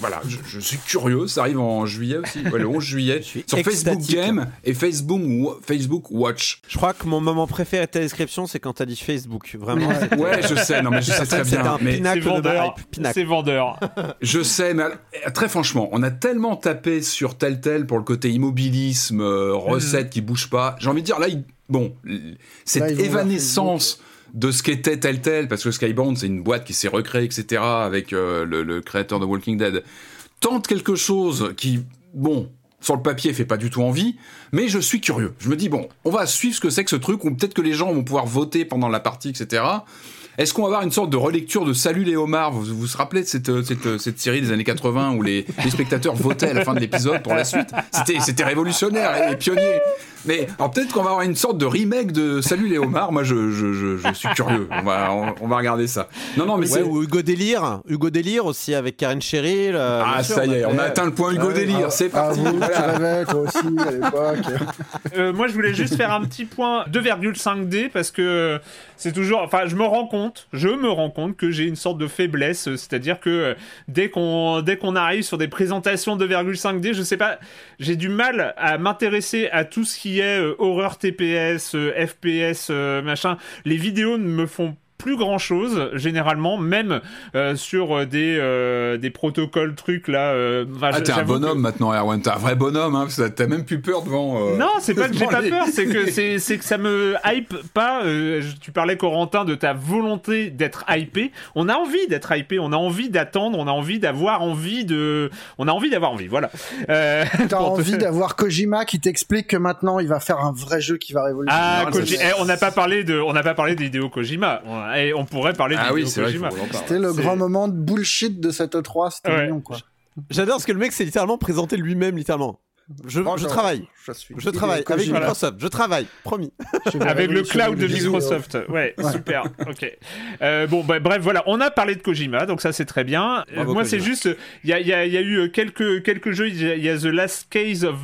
voilà, je, je suis curieux, ça arrive en juillet aussi, ouais, le 11 juillet sur Facebook. Game et Facebook Wa- Facebook Watch. Je crois que mon moment préféré de ta description, c'est quand t'as dit Facebook. Vraiment. Ouais. je sais, non mais je sais très bien, mais C'est vendeur. C'est vendeur. je sais, mais très franchement, on a tellement tapé sur tel tel pour le côté immobilisme, euh, recettes qui bougent pas. J'ai envie de dire là, il- bon, cette évanescence de ce qu'était tel tel, parce que Skybound c'est une boîte qui s'est recréée, etc. avec euh, le, créateur de Walking Dead, tente quelque chose qui, bon, sur le papier fait pas du tout envie, mais je suis curieux. Je me dis bon, on va suivre ce que c'est que ce truc, ou peut-être que les gens vont pouvoir voter pendant la partie, etc. Est-ce qu'on va avoir une sorte de relecture de Salut les homards vous, vous rappelez de cette, euh, euh, cette série des années 80 où les, spectateurs votaient à la fin de l'épisode pour la suite? C'était révolutionnaire et pionnier. Mais alors peut-être qu'on va avoir une sorte de remake de Salut les homards. Moi, je, je, je, je suis curieux. On va, on, on va regarder ça. Non, non, mais Ouais, c'est... ou Hugo Délire. Hugo Délire aussi avec Karen Cheryl. euh, Ah, sûr, ça y est, on a atteint le point Hugo Ouais, Délire. Ah, C'est parti. Ah, vous, Voilà. tu rêvais, toi aussi, à l'époque. Euh, moi, je voulais juste faire un petit point 2,5D parce que c'est toujours. Enfin, je me rends compte, je me rends compte que j'ai une sorte de faiblesse, c'est-à-dire que euh, dès qu'on dès qu'on arrive sur des présentations 2,5D, je sais pas, j'ai du mal à m'intéresser à tout ce qui euh, horreur TPS, euh, FPS, euh, machin. Les vidéos ne me font plus grand chose généralement, même euh, sur euh, des euh, des protocoles trucs là. euh, enfin, Ah, t'es un que- bonhomme maintenant, Erwan. T'es un vrai bonhomme, hein. T'as même plus peur devant. euh, Non, c'est pas que j'ai pas peur, c'est que c'est c'est que ça me hype pas. euh, je- tu parlais Corentin de ta volonté d'être hypé. On a envie d'être hypé, on a envie d'attendre, on a envie d'avoir envie de, on a envie d'avoir envie. Voilà. Euh, T'as te- envie d'avoir Kojima qui t'explique que maintenant il va faire un vrai jeu qui va révolutionner. Ah, Non, Koji- c'est- eh, on n'a pas parlé de, on n'a pas parlé des vidéos Kojima. On, et on pourrait parler Ah oui, vrai qu'il Kojima. C'était le grand moment de bullshit de cette E3, c'était Ouais. mignon quoi. J'adore parce que le mec s'est littéralement présenté lui-même, littéralement. Je, travaille, Je, suis je travaille avec Kojima. Microsoft, je travaille, promis. Je Avec le cloud de. Microsoft. Ouais, super. Ok. Euh, bon, bah, bref, voilà. On a parlé de Kojima, donc ça c'est très bien. Euh, Bravo, moi, c'est juste, il y a, il y a- il y a eu euh, quelques quelques jeux. Il y, a- il y a The Last Case of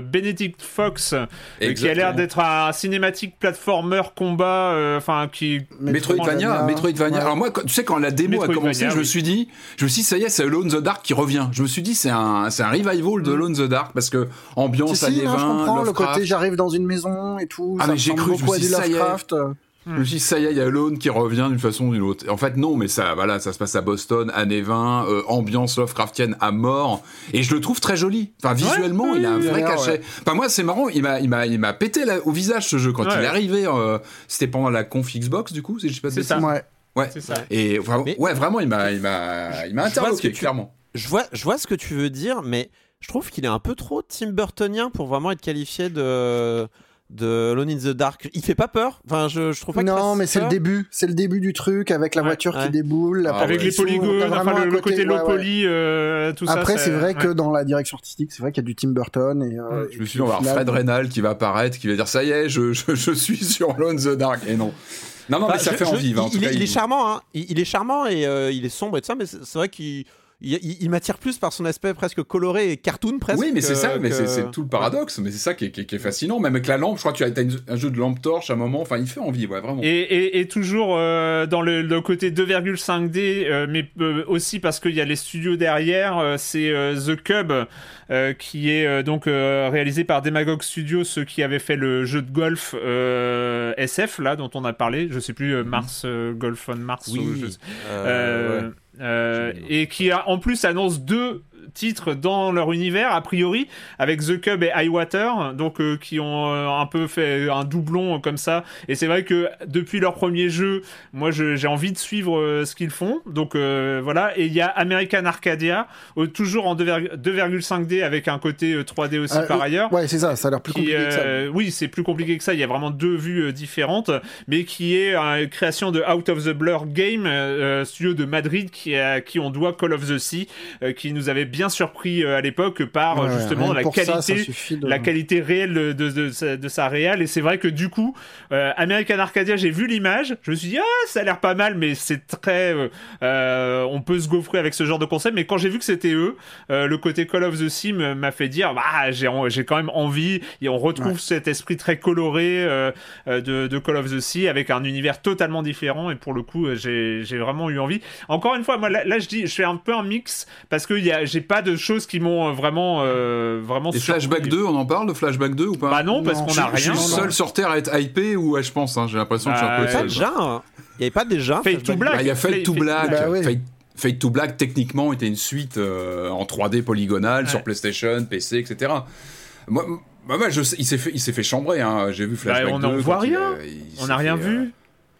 Benedict Fox, euh, qui a l'air d'être un cinématique platformer combat, euh, enfin qui. Metroidvania, Metroidvania. Ouais. Alors moi, quand- tu sais, quand la démo a commencé, je me suis dit, je me suis dit, ça y est, c'est Alone in the Dark qui revient. Je me suis dit, c'est un, c'est un revival de Alone in the Dark parce que ambiance Si, si, années non, je 20, comprends le côté j'arrive dans une maison et tout. Ah, ça mais j'ai cru, je beaucoup à du dit, ça y est. Lovecraft. Je me suis dit, ça y est, il y a Alone qui revient d'une façon ou d'une autre. En fait, non, mais ça, voilà, ça se passe à Boston, années 20, euh, ambiance Lovecraftienne à mort. Et je le trouve très joli. Enfin, visuellement, il a un vrai cachet. ouais. Enfin, moi, c'est marrant, il m'a, il m'a, il m'a pété au visage ce jeu quand Ouais. il est arrivé. euh, c'était pendant la conf Xbox, du coup, si je sais pas C'est ça. Ouais. Ouais. C'est ça. Et enfin, Mais- ouais, vraiment, il m'a, il m'a, il m'a Je interloqué, tu- clairement. Je vois, je vois ce que tu veux dire, mais je trouve qu'il est un peu trop Tim Burtonien pour vraiment être qualifié de de Alone in the Dark. Il fait pas peur. Enfin, je, je trouve pas. Non, mais c'est le début. C'est le début du truc avec la Ouais, voiture ouais. qui déboule. la Ah, Avec les polygones, enfin vraiment le, côté low ouais, ouais. poly, euh, tout ça. Après, c'est vrai ouais. que dans la direction artistique, c'est vrai qu'il y a du Tim Burton et. euh, Je et me suis dit, on va avoir Fred Reynal qui va apparaître, qui va dire, ça y est, je, je, je suis sur Alone in the Dark. Et non. Non, non, Enfin, mais ça je- fait envie. en il, est, il est il- charmant, hein. il, il est charmant et euh, il est sombre et tout ça, mais c'est vrai qu'il il, il- il m'attire plus par son aspect presque coloré et cartoon presque. Oui, mais c'est ça, mais que- c'est c'est tout le paradoxe. Mais c'est ça qui est, qui est- qui est fascinant. Même avec la lampe, je crois que tu as une- un jeu de lampe torche à un moment. Enfin, il fait envie, ouais, vraiment. Et, et, et toujours euh, dans le, le côté 2,5D, euh, mais euh, aussi parce qu'il y a les studios derrière, euh, c'est euh, The Cub euh, qui est euh, donc euh, réalisé par Demagog Studios, ceux qui avaient fait le jeu de golf euh, SF là dont on a parlé, je sais plus euh, Mars euh, Golf on Mars ou je sais- Euh, euh, ouais. Euh, et qui a, en plus annonce deux titres dans leur univers a priori avec The Cub et Highwater donc euh, qui ont euh, un peu fait un doublon comme ça. Et c'est vrai que depuis leur premier jeu moi j'ai envie de suivre euh, ce qu'ils font. Donc voilà. Et il y a American Arcadia toujours en 2,- 2,5D avec un côté euh, 3D aussi Ah, par ailleurs. Ouais, c'est ça, ça a l'air plus qui, compliqué que ça. oui, c'est plus compliqué que ça. Il y a vraiment deux vues différentes, mais qui est une création de Out of the Blur Game, studio de Madrid, qui à qui on doit Call of the Sea, qui nous avait bien surpris euh, à l'époque par Ouais, justement la qualité. ça suffit de- la qualité réelle de, de, de sa, sa réelle et c'est vrai que du coup euh, American Arcadia j'ai vu l'image je me suis dit ah ça a l'air pas mal mais c'est très euh, euh, on peut se gaufrer avec ce genre de concept mais quand j'ai vu que c'était eux le côté Call of the Sea m'a fait dire bah j'ai j'ai quand même envie et on retrouve Ouais. cet esprit très coloré de, de Call of the Sea avec un univers totalement différent et pour le coup j'ai vraiment eu envie encore une fois moi là, là, je dis je fais un peu un mix parce que j'ai pas de choses qui m'ont euh, vraiment euh, vraiment Et surpris. Flashback 2, on en parle de Flashback 2 ou pas? Bah non parce qu'on je- a Je suis rien le non, seul sur Terre à être hypé ou ouais, je pense, hein, j'ai l'impression que je suis un peu Bah, le Pas seul. déjà. hein. Il y avait pas déjà. Fade to Black. Bah, Il y a Fade to Black. Bah oui. Fade, Fade to Black, techniquement, était une suite euh, en 3D polygonale Ouais. sur PlayStation, PC, etc. Moi, moi, moi, je sais- il s'est fait, il s'est fait chambrer. Hein. J'ai vu Flashback Bah, on 2. n'en voit il, rien. il On n'a rien fait, euh, vu.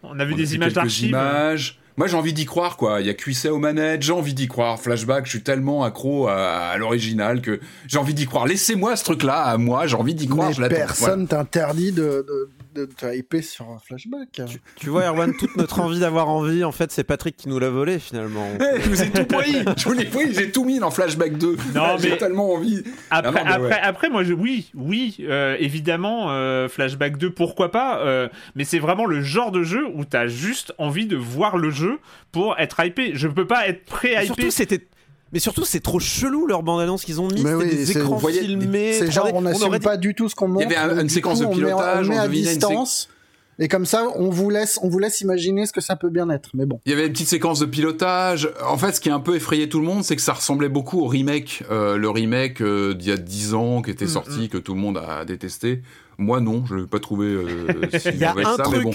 On a vu on des images d'archives. images. Moi, j'ai envie d'y croire, quoi. Il y a QC aux manettes, j'ai envie d'y croire. Flashback, je suis tellement accro à, à l'original que j'ai envie d'y croire. Laissez-moi ce truc-là à moi, j'ai envie d'y croire. Mais je personne t'interdit de, de, de te hyper sur un flashback. Tu, tu vois, Erwan, toute notre envie d'avoir envie, en fait, c'est Patrick qui nous l'a volé finalement. Eh, je vous ai tout pris, je vous l'ai pris, j'ai tout mis dans Flashback 2. Non, j'ai mais- tellement envie. Après, non, mais après, ouais. après, moi, je, oui, oui, euh, évidemment, euh, Flashback 2, pourquoi pas, euh, mais c'est vraiment le genre de jeu où t'as juste envie de voir le jeu pour être hypé. Je peux pas être pré-hypé. surtout, c'était. Mais surtout, c'est trop chelou leur bande-annonce qu'ils ont mis. Mais oui, des c'est- écrans vous voyez, filmés. C'est genre, 3D. on n'assume dit- pas du tout ce qu'on montre. avait un- donc une séquence coup, de on met- pilotage, On met on à devinait une distance. Et comme ça, on vous laisse, on vous laisse imaginer ce que ça peut bien être. Mais bon. Il y avait une petite séquence de pilotage. En fait, ce qui a un peu effrayé tout le monde, c'est que ça ressemblait beaucoup au remake, euh, le remake euh, d'il y a 10 ans qui était sorti, que tout le monde a détesté. Moi, non, je l'ai pas trouvé euh, si Il y a un que ça, mais truc. bon.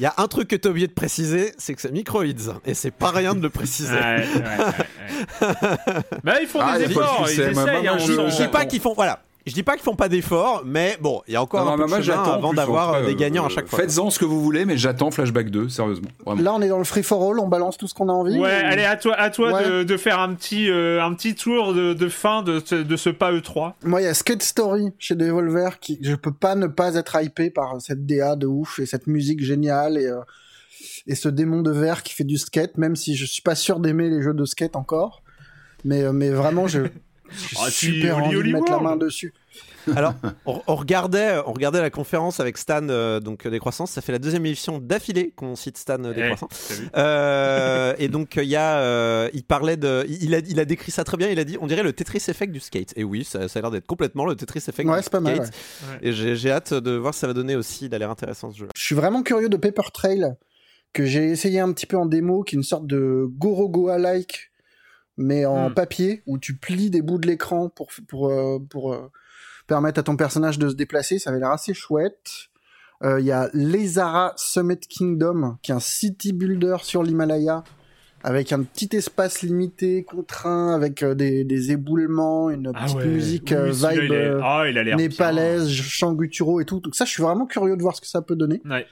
Il y a un truc que tu as oublié de préciser, c'est que c'est Microids. Et c'est pas rien de le préciser. Ouais, ouais, ouais, ouais. bah, ils font Ah, des il faut le efforts, ils essayent. hein, je- on pas qu'ils font. Voilà. Je dis pas qu'ils font pas d'efforts, mais bon, il y a encore Non, un non, peu de chemin avant d'avoir euh, des gagnants euh, à chaque fois. Faites-en ce que vous voulez, mais j'attends Flashback 2, sérieusement. Vraiment. Là, on est dans le free for all, on balance tout ce qu'on a envie. Ouais, ou- allez, à toi, à toi Ouais. de, de faire un petit, euh, un petit tour de, de fin de, ce- de ce pas E E3. Moi, il y a Skate Story chez Devolver qui, je peux pas ne pas être hypé par cette DA de ouf et cette musique géniale et, euh, et ce démon de verre qui fait du skate, même si je suis pas sûr d'aimer les jeux de skate encore. Mais, euh, mais vraiment, je, Ah, super envie de mettre la main dessus. Alors, on, on regardait, on regardait la conférence avec Stan euh, donc euh, Décroissance. Ça fait la deuxième émission d'affilée qu'on cite Stan euh, Eh, vu Euh, et donc il y a, euh, il parlait de, il a, il a décrit ça très bien. Il a dit, on dirait le Tetris Effect du skate. Et oui, ça, ça a l'air d'être complètement le Tetris Effect Ouais, du c'est pas mal, skate. ouais. Et j'ai j'ai hâte de voir ce que ça va donner aussi. Il a l'air intéressant ce jeu. Je suis vraiment curieux de Paper Trail que j'ai essayé un petit peu en démo, qui est une sorte de Gorogoa-like, mais en Hmm. papier, où tu plies des bouts de l'écran pour, pour, euh, pour euh, permettre à ton personnage de se déplacer. Ça avait l'air assez chouette. Euh, Il y a Lesara Summit Kingdom, qui est un city builder sur l'Himalaya, avec un petit espace limité, contraint, avec euh, des, des éboulements, une Ah petite ouais. musique Oui, vibe il est- il a l'air bien. népalaise, chant gutturaux et tout. Donc ça, je suis vraiment curieux de voir ce que ça peut donner. Ouais.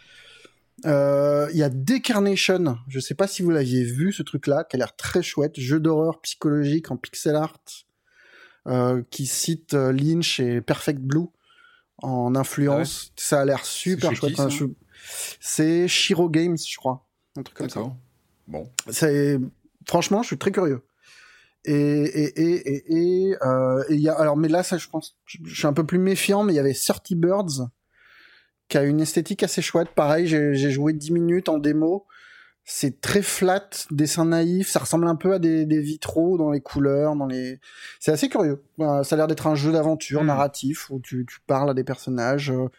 Euh, Il y a Decarnation. Je sais pas si vous l'aviez vu ce truc-là, qui a l'air très chouette. Jeu d'horreur psychologique en pixel art, euh, qui cite euh, Lynch et Perfect Blue en influence. Ça a l'air super chouette. C'est Shiro Games, je crois. Un truc comme ça. Bon. C'est franchement, je suis très curieux. Et et et et et euh, et y a alors mais là ça je pense je je suis un peu plus méfiant mais il y avait 30 Birds qui a une esthétique assez chouette. Pareil, j'ai joué 10 minutes en démo. C'est très flat, dessin naïf, ça ressemble un peu à des, des vitraux dans les couleurs, dans les. C'est assez curieux. Euh, ça a l'air d'être un jeu d'aventure Mm. narratif où tu, tu parles à des personnages, euh,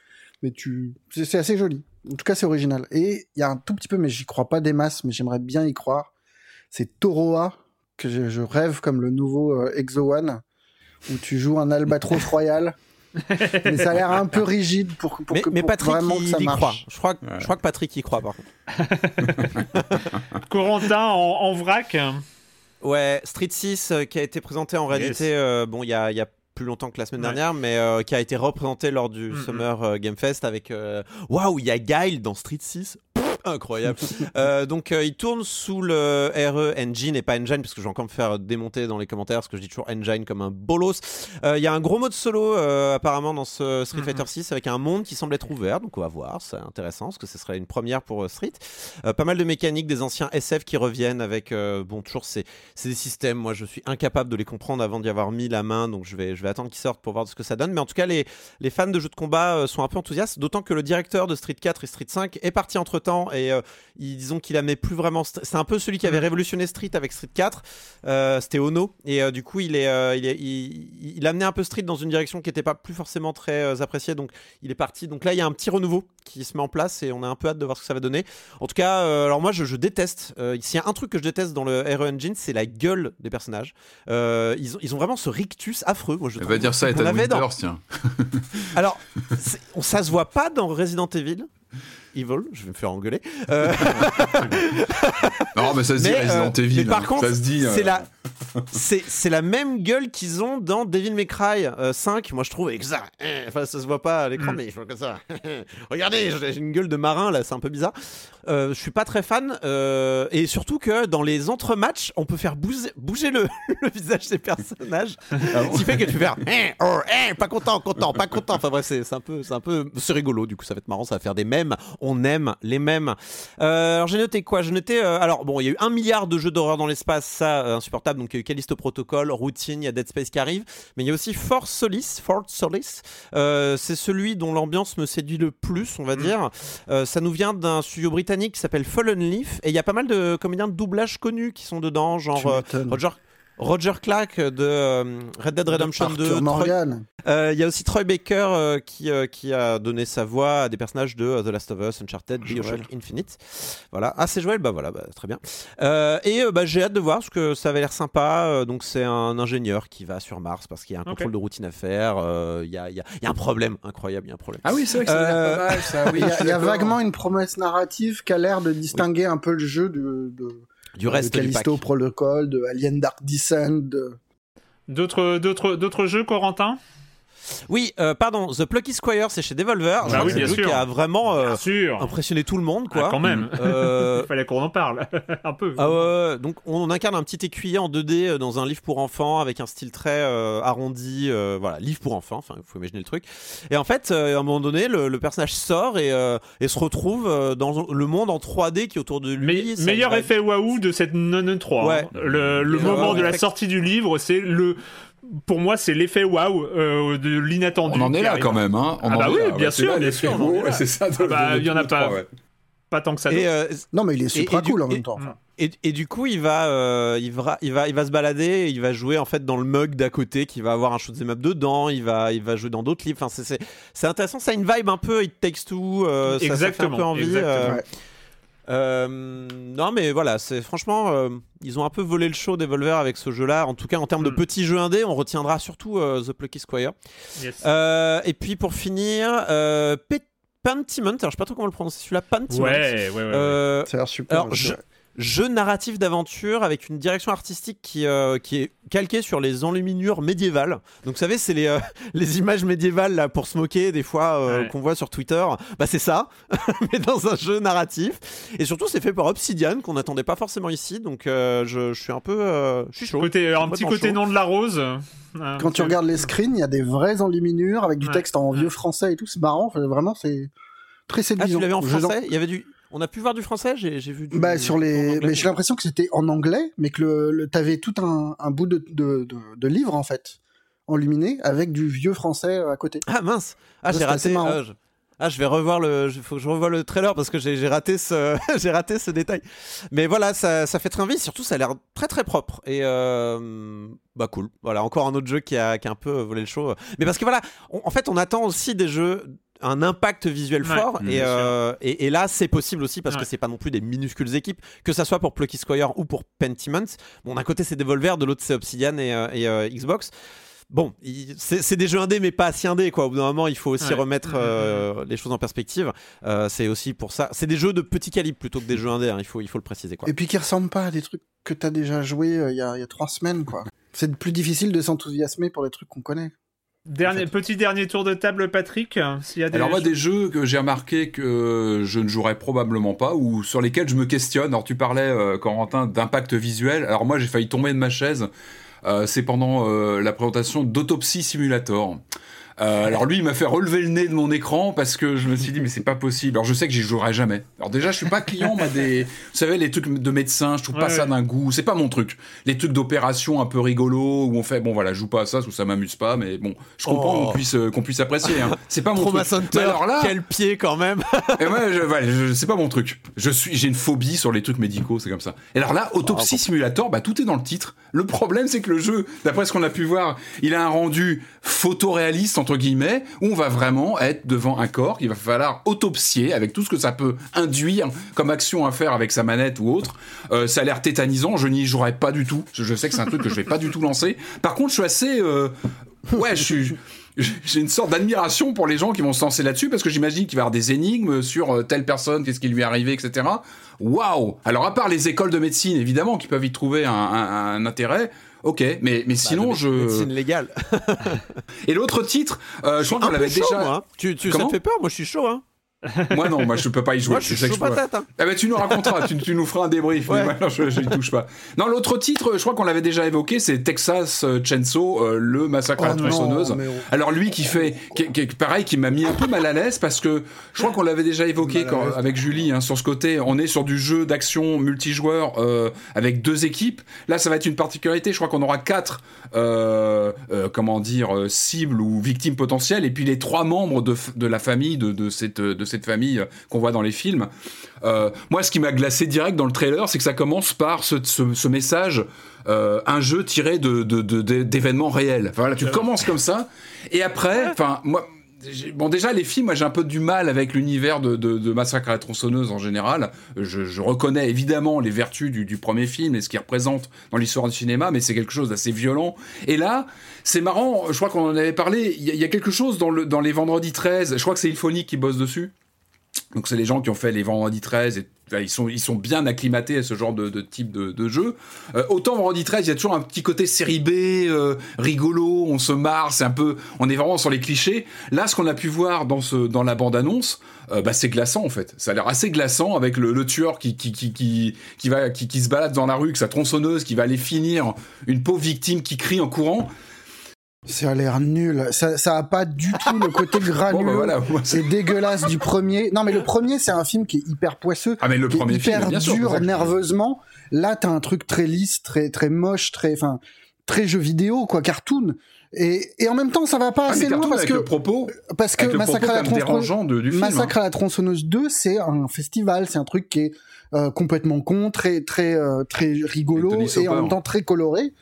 mais tu. C'est c'est assez joli. En tout cas, c'est original. Et il y a un tout petit peu, mais j'y crois pas des masses, mais j'aimerais bien y croire. C'est Toroa que je, je rêve comme le nouveau euh, Exo One où tu joues un albatros royal. mais ça a l'air un peu rigide pour, pour mais, que mais pour Patrick, vraiment que il ça y marche. croit. Je crois, que- Ouais. je crois que Patrick y croit par contre. Corentin en, en vrac. Ouais, Street 6 euh, qui a été présenté en réalité, euh, bon, il y a, il y a plus longtemps que la semaine Ouais. dernière, mais euh, qui a été représenté lors du. Summer Game Fest avec waouh, il y a Guile dans Street 6. Incroyable. Euh, donc euh, il tourne sous le RE Engine et pas Engine parce que je vais encore me faire démonter dans les commentaires parce que je dis toujours Engine comme un bolos. Euh, Il y a un gros mode solo apparemment dans ce Street. Fighter 6 avec un monde qui semble être ouvert donc on va voir, c'est intéressant parce que ce serait une première pour Street. Pas mal de mécaniques des anciens SF qui reviennent avec bon toujours ces c'est des systèmes, moi je suis incapable de les comprendre avant d'y avoir mis la main, donc je vais, je vais attendre qu'ils sortent pour voir ce que ça donne. Mais en tout cas, les, les fans de jeux de combat sont un peu enthousiastes, d'autant que le directeur de Street 4 et Street 5 est parti entre temps et euh, ils, disons qu'il amenait plus vraiment. St- C'est un peu celui qui avait révolutionné Street avec Street 4, euh, c'était Ono, et euh, du coup, il, est, euh, il, est, il, il amenait un peu Street dans une direction qui n'était pas plus forcément très euh, appréciée, donc il est parti. Donc là, il y a un petit renouveau qui se met en place et on a un peu hâte de voir ce que ça va donner. En tout cas, euh, alors moi je, je déteste. euh, S'il y a un truc que je déteste dans le RE Engine, c'est la gueule des personnages. Euh, ils, ont, ils ont vraiment ce rictus affreux. Moi, je Elle va dire ça à Ethan dans- Winters, tiens. Alors, ça se voit pas dans Resident Evil. Evil, je vais me faire engueuler. Euh, Non, mais ça se dit mais, Resident euh, Evil. mais par hein. contre, ça se dit. c'est euh, la, c'est, c'est la même gueule qu'ils ont dans Devil May Cry euh, 5. Moi, je trouve euh, Enfin, ça se voit pas à l'écran, Mm. mais je vois que ça. Regardez, j'ai une gueule de marin là, c'est un peu bizarre. Euh, je suis pas très fan, euh, et surtout que dans les entre-matchs, on peut faire bouger, bouger le, le visage des personnages, ce qui fait que tu fais Hein, oh, hein, pas content, content, pas content. Enfin bref, c'est, c'est un peu, c'est un peu, c'est rigolo. Du coup, ça va être marrant, ça va faire des mèmes. On aime les mèmes. Euh, alors j'ai noté quoi? J'ai noté, euh, alors bon, il y a eu un milliard de jeux d'horreur dans l'espace, ça euh, insupportable. Donc il y a eu Callisto Protocol, Routine, il y a Dead Space qui arrive, mais il y a aussi Force Solis, Fort Solis. C'est celui dont l'ambiance me séduit le plus, on va dire. Euh, ça nous vient d'un studio britannique qui s'appelle Fallen Leaf, et il y a pas mal de comédiens de doublage connus qui sont dedans, genre. Roger. Roger Clark de euh, Red Dead Redemption Arthur 2. Troy- Morgan. Euh, Il y a aussi Troy Baker euh, qui, euh, qui a donné sa voix à des personnages de The Last of Us, Uncharted, Bioshock Infinite. Voilà. Ah, c'est Joël? Bah voilà, bah, très bien. Euh, et bah, j'ai hâte de voir parce que ça avait l'air sympa. Donc, c'est un ingénieur qui va sur Mars parce qu'il y a un contrôle de routine à faire. Euh, Il y, a, il y a- il y a un problème incroyable. Il y a un problème. Ah oui, c'est vrai que ça a l'air Euh, pas mal, ça. Oui, Il y a, y vaguement une promesse narrative qui a l'air de distinguer un peu le jeu de, de, Du reste de du pack. Callisto Protocol, de Alien Dark Descent. De... D'autres, d'autres, d'autres jeux, Corentin? Oui, euh, pardon. The Plucky Squire, c'est chez Devolver. Bah oui, bien sûr. qui a vraiment euh, sûr. impressionné tout le monde, quoi. Ah, quand même. Euh, Il fallait qu'on en parle un peu. Ah ouais, ouais, donc on incarne un petit écuyer en 2D euh, dans un livre pour enfants avec un style très arrondi, voilà, livre pour enfants, enfin il faut imaginer le truc. Et en fait, à un moment donné, le, le personnage sort et, et se retrouve dans le monde en 3D qui est autour de lui. Ça meilleur effet waouh de cette non 3. Ouais. Le, moment ouais, de la sortie du livre, c'est le. Pour moi, c'est l'effet waouh euh, de l'inattendu. On en est là arrive. quand même, hein. On Ah en bah est oui, là. bien Ouais, c'est sûr, là bien sûr. C'est ça. Ah bah, il y en a pas. trois, ouais. Pas tant que ça. Et, euh, Non, mais il est super et cool en et- même temps. Et, et du coup, il va, euh, il, va, il, va, il va se balader, et il va jouer en fait dans le mug d'à côté, qui va avoir un shoot'em up dedans, il va, il va jouer dans d'autres livres. Enfin, c'est- c'est c'est intéressant, ça a une vibe un peu It Takes Two, euh, ça- ça, fait un Exactement, peu envie. exactement. euh, Ouais. Euh, non mais voilà, c'est franchement euh, ils ont un peu volé le show Devolver avec ce jeu-là. En tout cas en termes de Mm. petits jeux indés, on retiendra surtout euh, The Plucky Squire. Yes. Euh, et puis pour finir, euh, Pe- Pentiment. Alors je sais pas trop comment le prononcer celui-là. Pentiment. ouais, ouais, ouais. ouais. Euh, Ça a l'air super. alors, je- jeu narratif d'aventure avec une direction artistique qui, euh, qui est calquée sur les enluminures médiévales. Donc, vous savez, c'est les, euh, les images médiévales là, pour se moquer des fois euh, Ouais. qu'on voit sur Twitter. Bah, c'est ça, mais dans un jeu narratif. Et surtout, c'est fait par Obsidian qu'on n'attendait pas forcément ici. Donc, euh, je, je suis un peu. euh, je suis chaud. Côté, un petit côté chaud. nom de la rose. Quand tu regardes les screens, il y a des vraies enluminures avec du Ouais. texte en vieux français et tout. C'est marrant. Vraiment, c'est très Ah, séduisant. tu l'avais en français? Il y avait du. On a pu voir du français J'ai vu du. Bah, sur les, anglais. mais j'ai l'impression que c'était en anglais, mais que le, le- t'avais tout un, un bout de, de, de, de livre en fait, enluminé, avec du vieux français à côté. Ah mince Ah, j'ai raté. Ah, je... ah, je vais revoir le. Faut que je revoie le trailer parce que j'ai j'ai raté ce. j'ai raté ce détail. Mais voilà, ça, ça fait très envie. Surtout, ça a l'air très très propre et euh, bah cool. Voilà, encore un autre jeu qui a, qui a un peu volé le show. Mais parce que voilà, on- en fait, on attend aussi des jeux un impact visuel Ouais, fort et, bien euh, et, et là c'est possible aussi parce Ouais. que c'est pas non plus des minuscules équipes que ça soit pour Plucky Squire ou pour Pentiment bon d'un côté c'est Devolver de l'autre c'est Obsidian et, euh, et, euh, Xbox Bon, c'est des jeux indés, mais pas si indés, quoi. Au bout d'un moment, il faut aussi Ouais. remettre euh, les choses en perspective. Euh, c'est aussi pour ça. C'est des jeux de petit calibre plutôt que des jeux indés, hein, il, faut, il faut le préciser, quoi. Et puis qui ressemblent pas à des trucs que t'as déjà joué euh, il y, a, il y a trois semaines, quoi. C'est plus difficile de s'enthousiasmer pour des trucs qu'on connaît. Dernier, en fait. Petit dernier tour de table, Patrick. S'il y a des Alors moi des jeux que j'ai remarqué que je ne jouerai probablement pas ou sur lesquels je me questionne. Alors tu parlais euh, Corentin d'impact visuel. Alors moi j'ai failli tomber de ma chaise. Euh, c'est pendant euh, la présentation d'Autopsy Simulator. Euh, alors lui, il m'a fait relever le nez de mon écran parce que je me suis dit mais c'est pas possible. Alors je sais que j'y jouerai jamais. Alors déjà je suis pas client moi des, vous savez les trucs de médecins, je trouve pas Ouais, ça ouais. d'un goût. C'est pas mon truc. Les trucs d'opération un peu rigolo où on fait bon voilà je joue pas à ça, que ça m'amuse pas. Mais bon je comprends Oh. qu'on puisse euh, qu'on puisse apprécier. Hein. C'est pas mon truc. Center, Mais alors là, quel pied quand même et moi, je, voilà, je- c'est pas mon truc. Je suis, j'ai une phobie sur les trucs médicaux, c'est comme ça. Et alors là, Autopsy Simulator, bah tout est dans le titre. Le problème, c'est que le jeu, d'après ce qu'on a pu voir, il a un rendu photoréaliste entre guillemets, où on va vraiment être devant un corps qu'il va falloir autopsier avec tout ce que ça peut induire comme action à faire avec sa manette ou autre. Euh, ça a l'air tétanisant. Je n'y jouerai pas du tout. Je, sais que c'est un truc que je vais pas du tout lancer. Par contre, je suis assez, euh, ouais. J'ai une sorte d'admiration pour les gens qui vont se lancer là-dessus parce que j'imagine qu'il va y avoir des énigmes sur euh, telle personne, qu'est-ce qui lui est arrivé, etc. Waouh Alors à part les écoles de médecine, évidemment, qui peuvent y trouver un intérêt. Ok, mais, mais sinon Bah, de je. médecine légale. Et l'autre titre, euh, je crois qu'on l'avait déjà. moi, hein. Tu, tu, ça te fait peur Moi, je suis chaud. Hein. Moi non, moi je peux pas y jouer. Moi, je suis sais que peux-. Hein. Ah bah tu nous raconteras, tu, tu nous feras un débrief. Ouais. Mais moi, non, je, je n'y touche pas. Non, l'autre titre, je crois qu'on l'avait déjà évoqué, c'est Texas euh, Chainsaw, euh, le massacre à la Oh tronçonneuse. Alors lui qui fait, qui, qui- pareil, qui m'a mis un peu mal à l'aise parce que je crois qu'on l'avait déjà évoqué quand- avec Julie hein, sur ce côté. On est sur du jeu d'action multijoueur euh, avec deux équipes. Là, ça va être une particularité. Je crois qu'on aura quatre, euh, comment dire, cibles ou victimes potentielles, et puis les trois membres de, de la famille de, de cette de cette cette famille euh, qu'on voit dans les films. Euh, moi, ce qui m'a glacé direct dans le trailer, c'est que ça commence par ce, ce, ce message, euh, un jeu tiré de d'événements réels. Enfin, voilà, tu commences comme ça, et après, enfin, moi Bon, déjà, les films, moi j'ai un peu du mal avec l'univers de, de, de, Massacre à la tronçonneuse en général. Je, je reconnais évidemment les vertus du, du, premier film et ce qu'il représente dans l'histoire du cinéma, mais c'est quelque chose d'assez violent. Et là, c'est marrant, je crois qu'on en avait parlé, il y, y, a quelque chose dans, le, dans les Vendredis 13, je crois que c'est Ilphonique qui bosse dessus. Donc c'est les gens qui ont fait les Vendredi 13 et ils sont, ils sont bien acclimatés à ce genre de, type de, jeu. Euh, autant Vendredi 13, il y a toujours un petit côté série B, euh, rigolo, on se marre, c'est un peu, on est vraiment sur les clichés. Là, ce qu'on a pu voir dans ce, dans la bande annonce, euh, bah, c'est glaçant en fait. Ça a l'air assez glaçant avec le, tueur qui, qui, qui, qui, va, qui, qui se balade dans la rue, avec sa tronçonneuse, qui va aller finir une pauvre victime qui crie en courant. Ça a l'air nul. Ça, ça a pas du tout le côté granuleux. bon, bah voilà, c'est dégueulasse du premier. Non, mais le premier, c'est un film qui est hyper poisseux. Ah, mais le premier hyper film, bien dur nerveusement. Là, t'as un truc très lisse, très, très moche, très, enfin, très jeu vidéo, quoi, cartoon. Et, et en même temps, ça va pas ah, assez loin parce que, le propos, parce que Massacre à la tronçonneuse, de, du film, Massacre hein. à la tronçonneuse 2, c'est un festival, c'est un truc qui est euh, complètement con, très, très, euh, très rigolo et, et en même temps très coloré.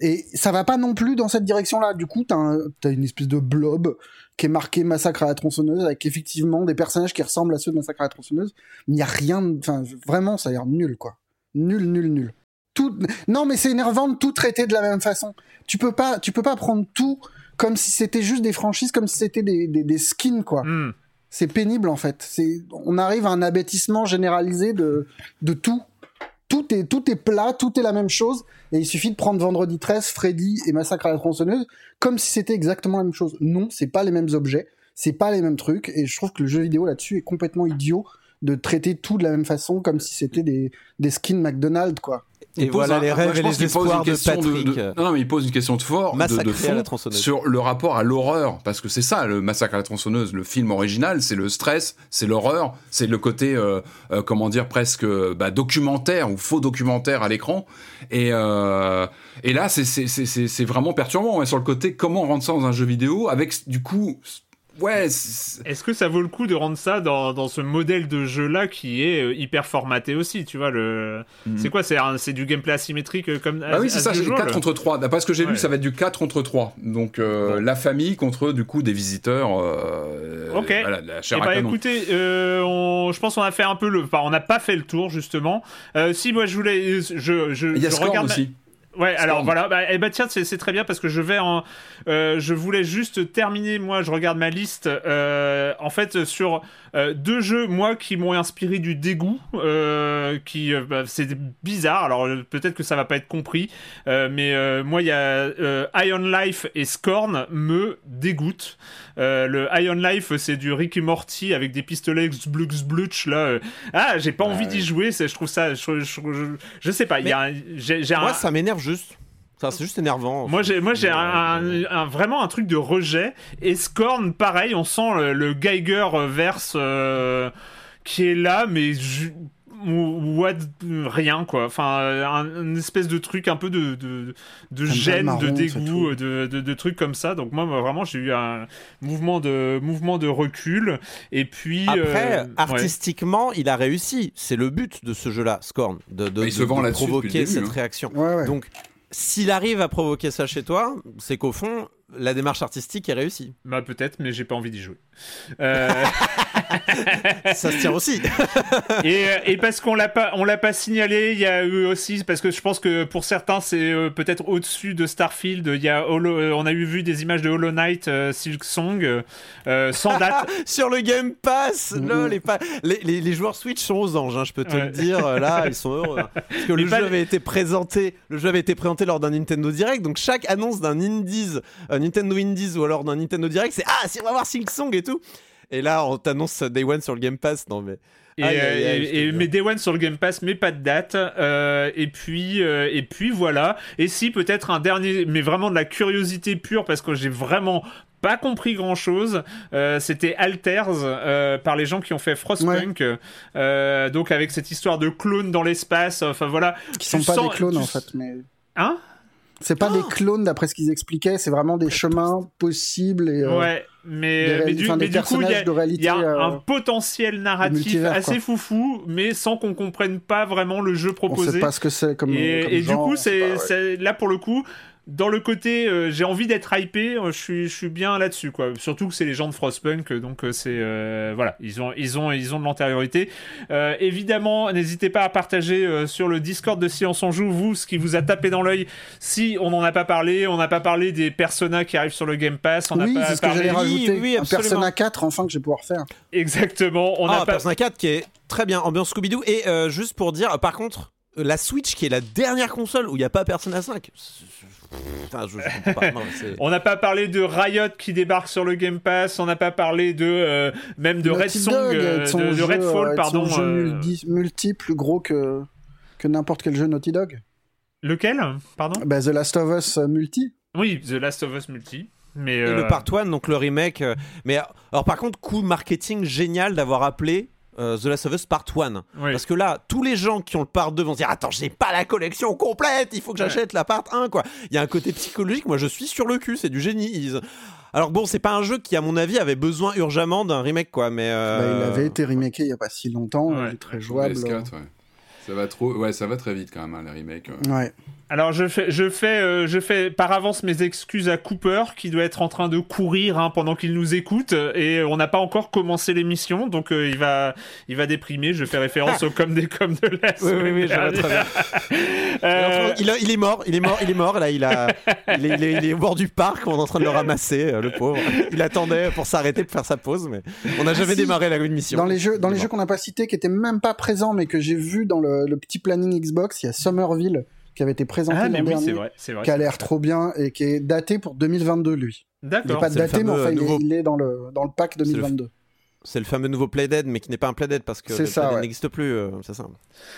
Et ça va pas non plus dans cette direction-là. Du coup, t'as un, as une espèce de blob qui est marqué Massacre à la tronçonneuse avec effectivement des personnages qui ressemblent à ceux de Massacre à la tronçonneuse. Mais il y a rien, enfin, vraiment, ça a l'air nul, quoi. Nul, nul, nul. Tout, non, mais c'est énervant de tout traiter de la même façon. Tu peux pas, tu peux pas prendre tout comme si c'était juste des franchises, comme si c'était des, des, des, skins, quoi. Mm. C'est pénible, en fait. C'est, on arrive à un abêtissement généralisé de, de tout tout est tout est plat, tout est la même chose, et il suffit de prendre Vendredi 13, Freddy et Massacre à la tronçonneuse comme si c'était exactement la même chose. Non, c'est pas les mêmes objets, c'est pas les mêmes trucs, et je trouve que le jeu vidéo là-dessus est complètement idiot de traiter tout de la même façon comme si c'était des, des skins McDonald's quoi. Et Il voilà un- les rêves et les espoirs de question Patrick. de- non, non, mais il pose une question de fort, de, de Massacré à la fond, tronçonneuse. sur le rapport à l'horreur, parce que c'est ça, le massacre à la tronçonneuse, le film original, c'est le stress, c'est l'horreur, c'est le côté, euh, euh, comment dire, presque bah, documentaire ou faux documentaire à l'écran. Et, euh, et là, c'est- vraiment perturbant, ouais, sur le côté, comment rendre ça dans un jeu vidéo, avec du coup, ouais, Est-ce que ça vaut le coup de rendre ça dans, dans ce modèle de jeu-là qui est euh, hyper formaté aussi, tu vois le... Mhm. C'est quoi C'est du gameplay asymétrique euh, comme Ah oui, c'est ça, c'est 4 contre 3. D'après ce que j'ai Ouais. lu, ça va être du 4 contre 3. Donc, euh, la famille contre, du coup, des visiteurs. Euh, Ok. Voilà, la chair Eh bah écoutez, euh, on- je pense qu'on a fait un peu le... Enfin, on n'a pas fait le tour, justement. Si, moi, je voulais... Je, je, Il y a je Scorn regarde aussi. Ouais, alors voilà, bah, eh bah tiens, c'est très bien parce que je vais en, euh, je voulais juste terminer, moi, je regarde ma liste, euh, en fait, sur euh, deux jeux, moi, qui m'ont inspiré du dégoût, euh, qui, euh, bah, c'est bizarre, alors euh, peut-être que ça va pas être compris, euh, mais euh, moi, il y a euh, Iron Life et Scorn me dégoûtent. Euh, le Iron Life, c'est du Rick et Morty avec des pistolets xblux blutch, là. euh. Ah, j'ai pas Ouais. envie d'y jouer, je trouve ça, je, je, je, je sais pas, y a un-. Moi, ça m'énerve juste. Enfin, c'est juste énervant. Moi j'ai moi j'ai un, un- un- vraiment un truc de rejet et Scorn pareil on sent le, le Geiger verse euh, qui est là mais what rien quoi enfin un, une espèce de truc un peu de de, de gêne marron, de dégoût de, de, de trucs comme ça donc moi vraiment j'ai eu un mouvement de mouvement de recul et puis Après, euh, ouais. artistiquement, il a réussi. C'est le but de ce jeu-là, Scorn, de, de, se provoquer début, cette hein. réaction. Ouais, ouais. Donc, s'il arrive à provoquer ça chez toi, c'est qu'au fond, la démarche artistique est réussie. bah peut-être mais j'ai pas envie d'y jouer Euh, ça se tient aussi. et, euh, et parce qu'on l'a pas, on l'a pas signalé, il y a eu aussi parce que je pense que pour certains c'est euh, peut-être au-dessus de Starfield. Il y a on a eu vu des images de Hollow Knight, euh, Silk Song, euh, sans date. Sur le Game Pass, les, pa- les, les- les joueurs Switch sont aux anges, hein, je peux te Ouais. le dire. Là, ils sont heureux. hein. Parce que le jeu avait été présenté, le jeu avait été présenté lors d'un Nintendo Direct. Donc chaque annonce d'un Indies, un Nintendo Indies ou alors d'un Nintendo Direct, c'est ah si on va voir Silk Song et tout. Et là, on t'annonce Day One sur le Game Pass. Non mais. Et, Aïe, euh, aïe, aïe, et- je te et- jure. mais Day One sur le Game Pass, mais pas de date. euh, et puis, euh, et puis voilà. Et si peut-être un dernier, mais vraiment de la curiosité pure parce que j'ai vraiment pas compris grand chose. C'était Alters euh, par les gens qui ont fait Frostpunk. Euh, donc avec cette histoire de clones dans l'espace. Enfin voilà. Qui Tu sont pas sens- des clones tu- en fait, mais Hein? C'est pas des clones d'après ce qu'ils expliquaient, c'est vraiment des chemins possibles et euh, Ouais, mais, mais, du, mais du coup, il y a, réalité, y a un potentiel narratif assez foufou, mais sans qu'on comprenne pas vraiment le jeu proposé. On sait pas ce que c'est comme. Et, comme et genre, du coup, c'est c'est là pour le coup, dans le côté euh, j'ai envie d'être hypé, euh, je suis je suis bien là-dessus quoi. Surtout que c'est les gens de Frostpunk donc euh, c'est euh, voilà, ils ont ils ont ils ont de l'antériorité. Euh, évidemment, n'hésitez pas à partager euh, sur le Discord de Science on joue vous ce qui vous a tapé dans l'œil si on n'en a pas parlé, on n'a pas parlé des personas qui arrivent sur le Game Pass, on oui, n'a pas c'est ce que parlé j'allais rajouter. Oui, oui, un. Persona 4, enfin, que je vais pouvoir faire. exactement, on n'a Ah, pas Persona 4 qui est très bien, ambiance Scooby-Doo. Et euh, juste pour dire, par contre, la Switch qui est la dernière console où il n'y a pas Persona 5. c'est- Enfin, je, je comprends pas. Non, c'est- On n'a pas parlé de Riot qui débarque sur le Game Pass, on n'a pas parlé de euh, même de Red Song, euh, de, de jeu, Redfall, pardon. Son jeu euh, multi, plus gros que, que n'importe quel jeu Naughty Dog. Lequel? Pardon? Bah, The Last of Us euh, multi. Oui, The Last of Us Multi. Mais Et euh, le Part 1, donc le remake. euh, mais alors, par contre, coup marketing génial d'avoir appelé euh, The Last of Us Part 1. oui. Parce que là, tous les gens qui ont le Part 2 vont se dire Attends, j'ai pas la collection complète, il faut que j'achète la Part 1, quoi. Il y a un côté psychologique, moi je suis sur le cul, c'est du génie. Ils- Alors bon, c'est pas un jeu qui, à mon avis, avait besoin urgemment d'un remake, quoi. Mais euh, Bah, il avait été remaké il y a pas si longtemps, Ouais. il est très jouable. PS4, ouais. Ça va trop, ouais, ça va très vite quand même, hein, les remakes. ouais. Alors je fais, je fais, euh, je fais par avance mes excuses à Cooper qui doit être en train de courir hein, pendant qu'il nous écoute et on n'a pas encore commencé l'émission donc euh, il va, il va déprimer. Je fais référence au comme des comme de la Oui, oui, oui, je vois très bien. Euh, Il, a- il est mort, il est mort, il est mort. Là, il, a, il, est, il est- il est au bord du parc, on est en train de le ramasser, euh, le pauvre. Il attendait pour s'arrêter pour faire sa pause, mais on n'a jamais si. démarré la mission. Dans les jeux, dans les jeux qu'on n'a pas cités, qui étaient même pas présents, mais que j'ai vu dans le, le petit planning Xbox, il y a Somerville qui avait été présenté ah l'an mais oui dernier, c'est vrai, c'est vrai. qui a l'air trop bien et qui est daté pour 2022 lui. Il n'est D'accord. pas daté, mais enfin il, est, nouveau- il est dans le dans le pack le 2022. C'est le fameux nouveau Playdead, mais qui n'est pas un Playdead parce que ça, ouais. n'existe plus. euh, c'est ça.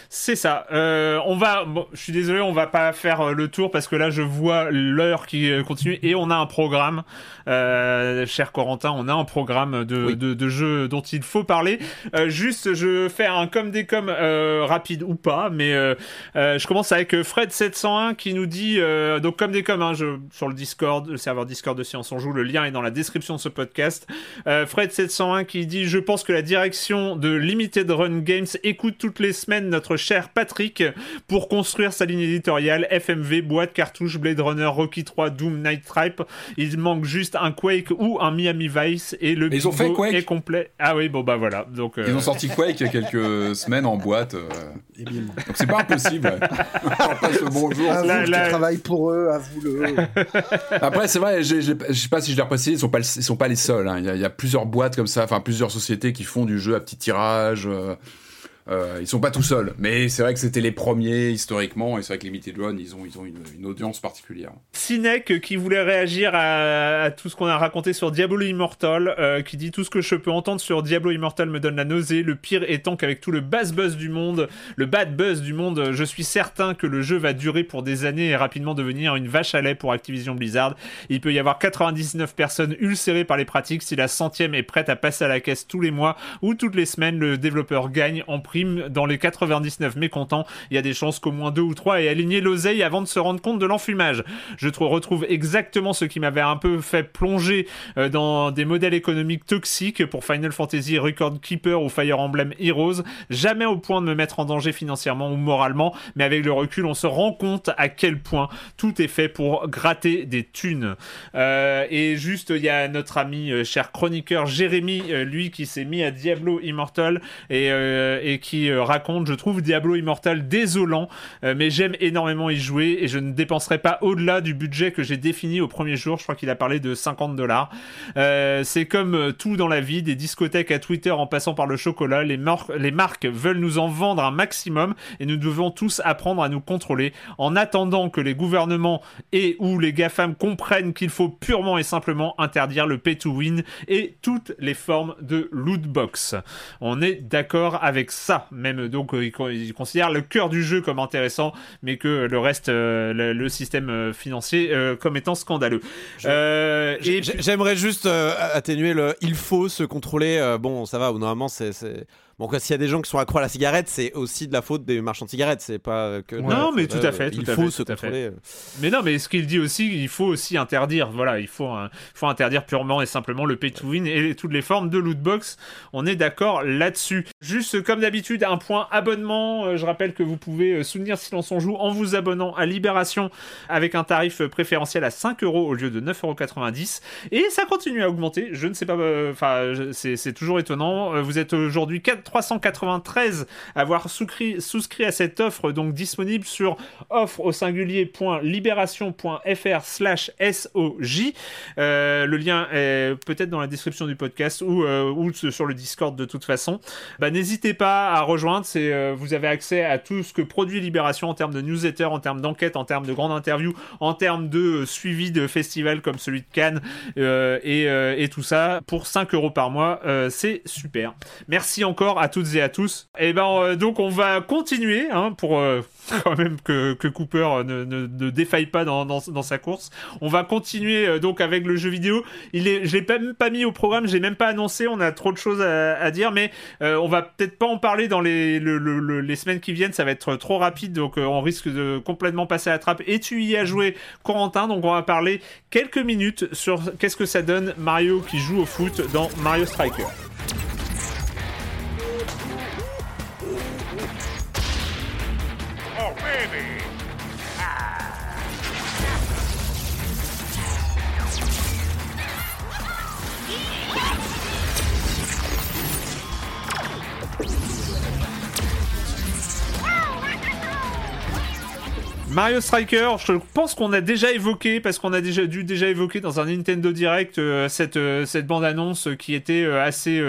C'est ça. Euh, on va. Bon, je suis désolé, on va pas faire euh, le tour parce que là, je vois l'heure qui euh, continue et on a un programme, euh, cher Corentin, on a un programme de, Oui. de, de jeux dont il faut parler. Euh, juste, je fais un comme des comme euh, rapide ou pas, mais euh, euh, je commence avec Fred 701 qui nous dit euh, donc comme des comme hein, je, sur le Discord, le serveur Discord de Science on joue, le lien est dans la description de ce podcast. Euh, Fred 701 qui dit je pense que la direction de Limited Run Games écoute toutes les semaines notre cher Patrick pour construire sa ligne éditoriale FMV, boîte, cartouche, Blade Runner, Rocky 3, Doom, Night Tribe. Il manque juste un Quake ou un Miami Vice et le ils ont fait Quake est complet. Ah oui, bon bah voilà. Donc euh, Ils ont sorti Quake il y a quelques semaines en boîte. euh, Et bim. Donc c'est pas impossible. ouais. Le bonjour. À vous Là, qui là- travaille pour eux, avoue-le. Après, c'est vrai, je sais pas si je l'ai reprécisé, ils sont pas, le- ils sont pas les seuls. hein. Il, y il y a plusieurs boîtes comme ça, enfin plusieurs sociétés qui font du jeu à petit tirage. Euh, euh, ils sont pas tout seuls, mais c'est vrai que c'était les premiers historiquement, et c'est vrai que Limited Run, ils ont, ils ont une, une audience particulière. Sinek qui voulait réagir à, à tout ce qu'on a raconté sur Diablo Immortal, euh, qui dit tout ce que je peux entendre sur Diablo Immortal me donne la nausée. Le pire étant qu'avec tout le bad buzz du monde, le bad buzz du monde, je suis certain que le jeu va durer pour des années et rapidement devenir une vache à lait pour Activision Blizzard. Il peut y avoir 99 personnes ulcérées par les pratiques si la centième est prête à passer à la caisse tous les mois ou toutes les semaines. Le développeur gagne en dans les 99 mécontents. Il y a des chances qu'au moins deux ou trois aient aligné l'oseille avant de se rendre compte de l'enfumage. Je trou- retrouve exactement ce qui m'avait un peu fait plonger euh, dans des modèles économiques toxiques pour Final Fantasy Record Keeper ou Fire Emblem Heroes. Jamais au point de me mettre en danger financièrement ou moralement, mais avec le recul, on se rend compte à quel point tout est fait pour gratter des thunes. Euh, et juste, il y a notre ami euh, cher chroniqueur Jérémy, lui qui s'est mis à Diablo Immortal et, et qui euh, raconte, je trouve Diablo Immortal désolant, euh, mais j'aime énormément y jouer et je ne dépenserai pas au-delà du budget que j'ai défini au premier jour. Je crois qu'il a parlé de 50 dollars. Euh, c'est comme tout dans la vie, des discothèques à Twitter en passant par le chocolat. Les, les marques veulent nous en vendre un maximum et nous devons tous apprendre à nous contrôler en attendant que les gouvernements et ou les GAFAM comprennent qu'il faut purement et simplement interdire le pay to win et toutes les formes de loot box. On est d'accord avec ça, même donc euh, ils con- ils considèrent le cœur du jeu comme intéressant, mais que le reste, euh, le, le système euh, financier, comme étant scandaleux. J'aimerais juste atténuer le il faut se contrôler. bon, ça va, ou normalement, c'est. Quoi, s'il y a des gens qui sont accro à la cigarette, c'est aussi de la faute des marchands de cigarettes. C'est pas que. Non, mais tout à fait, Il faut se contrôler. Mais non, mais ce qu'il dit aussi, il faut aussi interdire. Voilà, il faut, faut interdire purement et simplement le pay to win et toutes les formes de loot box. On est d'accord là-dessus. Juste comme d'habitude, un point abonnement. Euh, Je rappelle que vous pouvez euh, soutenir Silence on joue en vous abonnant à Libération avec un tarif préférentiel à 5 euros au lieu de 9,90 Et ça continue à augmenter. Je ne sais pas, euh, enfin, c'est toujours étonnant. Euh, Vous êtes aujourd'hui 4 393 à avoir souscrit, à cette offre, donc disponible sur offre au singulier.libération.fr slash SOJ. Euh, le lien est peut-être dans la description du podcast ou, euh, sur le Discord de toute façon. Bah, N'hésitez pas à rejoindre. Euh, vous avez accès à tout ce que produit Libération en termes de newsletter, en termes d'enquête, en termes de grandes interviews, en termes de euh, suivi de festivals comme celui de Cannes et, et tout ça pour 5 euros par mois. C'est super. Merci encore à toutes et à tous. Et ben euh, donc on va continuer hein, pour euh, quand même que, que Cooper euh, ne, ne, ne défaille pas dans, dans, sa course. On va continuer donc avec le jeu vidéo. Il est, je pas- même pas mis au programme, j'ai même pas annoncé. On a trop de choses à, dire, mais on va peut-être pas en parler dans les, le- le- le- les semaines qui viennent. Ça va être trop rapide, donc on risque de complètement passer à la trappe. Et tu y as joué, Corentin, donc on va parler quelques minutes sur qu'est-ce que ça donne Mario qui joue au foot dans Mario Striker. Mario Striker, je pense qu'on a déjà évoqué, parce qu'on a déjà dû déjà évoquer dans un Nintendo Direct euh, cette, euh, cette bande-annonce qui était euh, assez,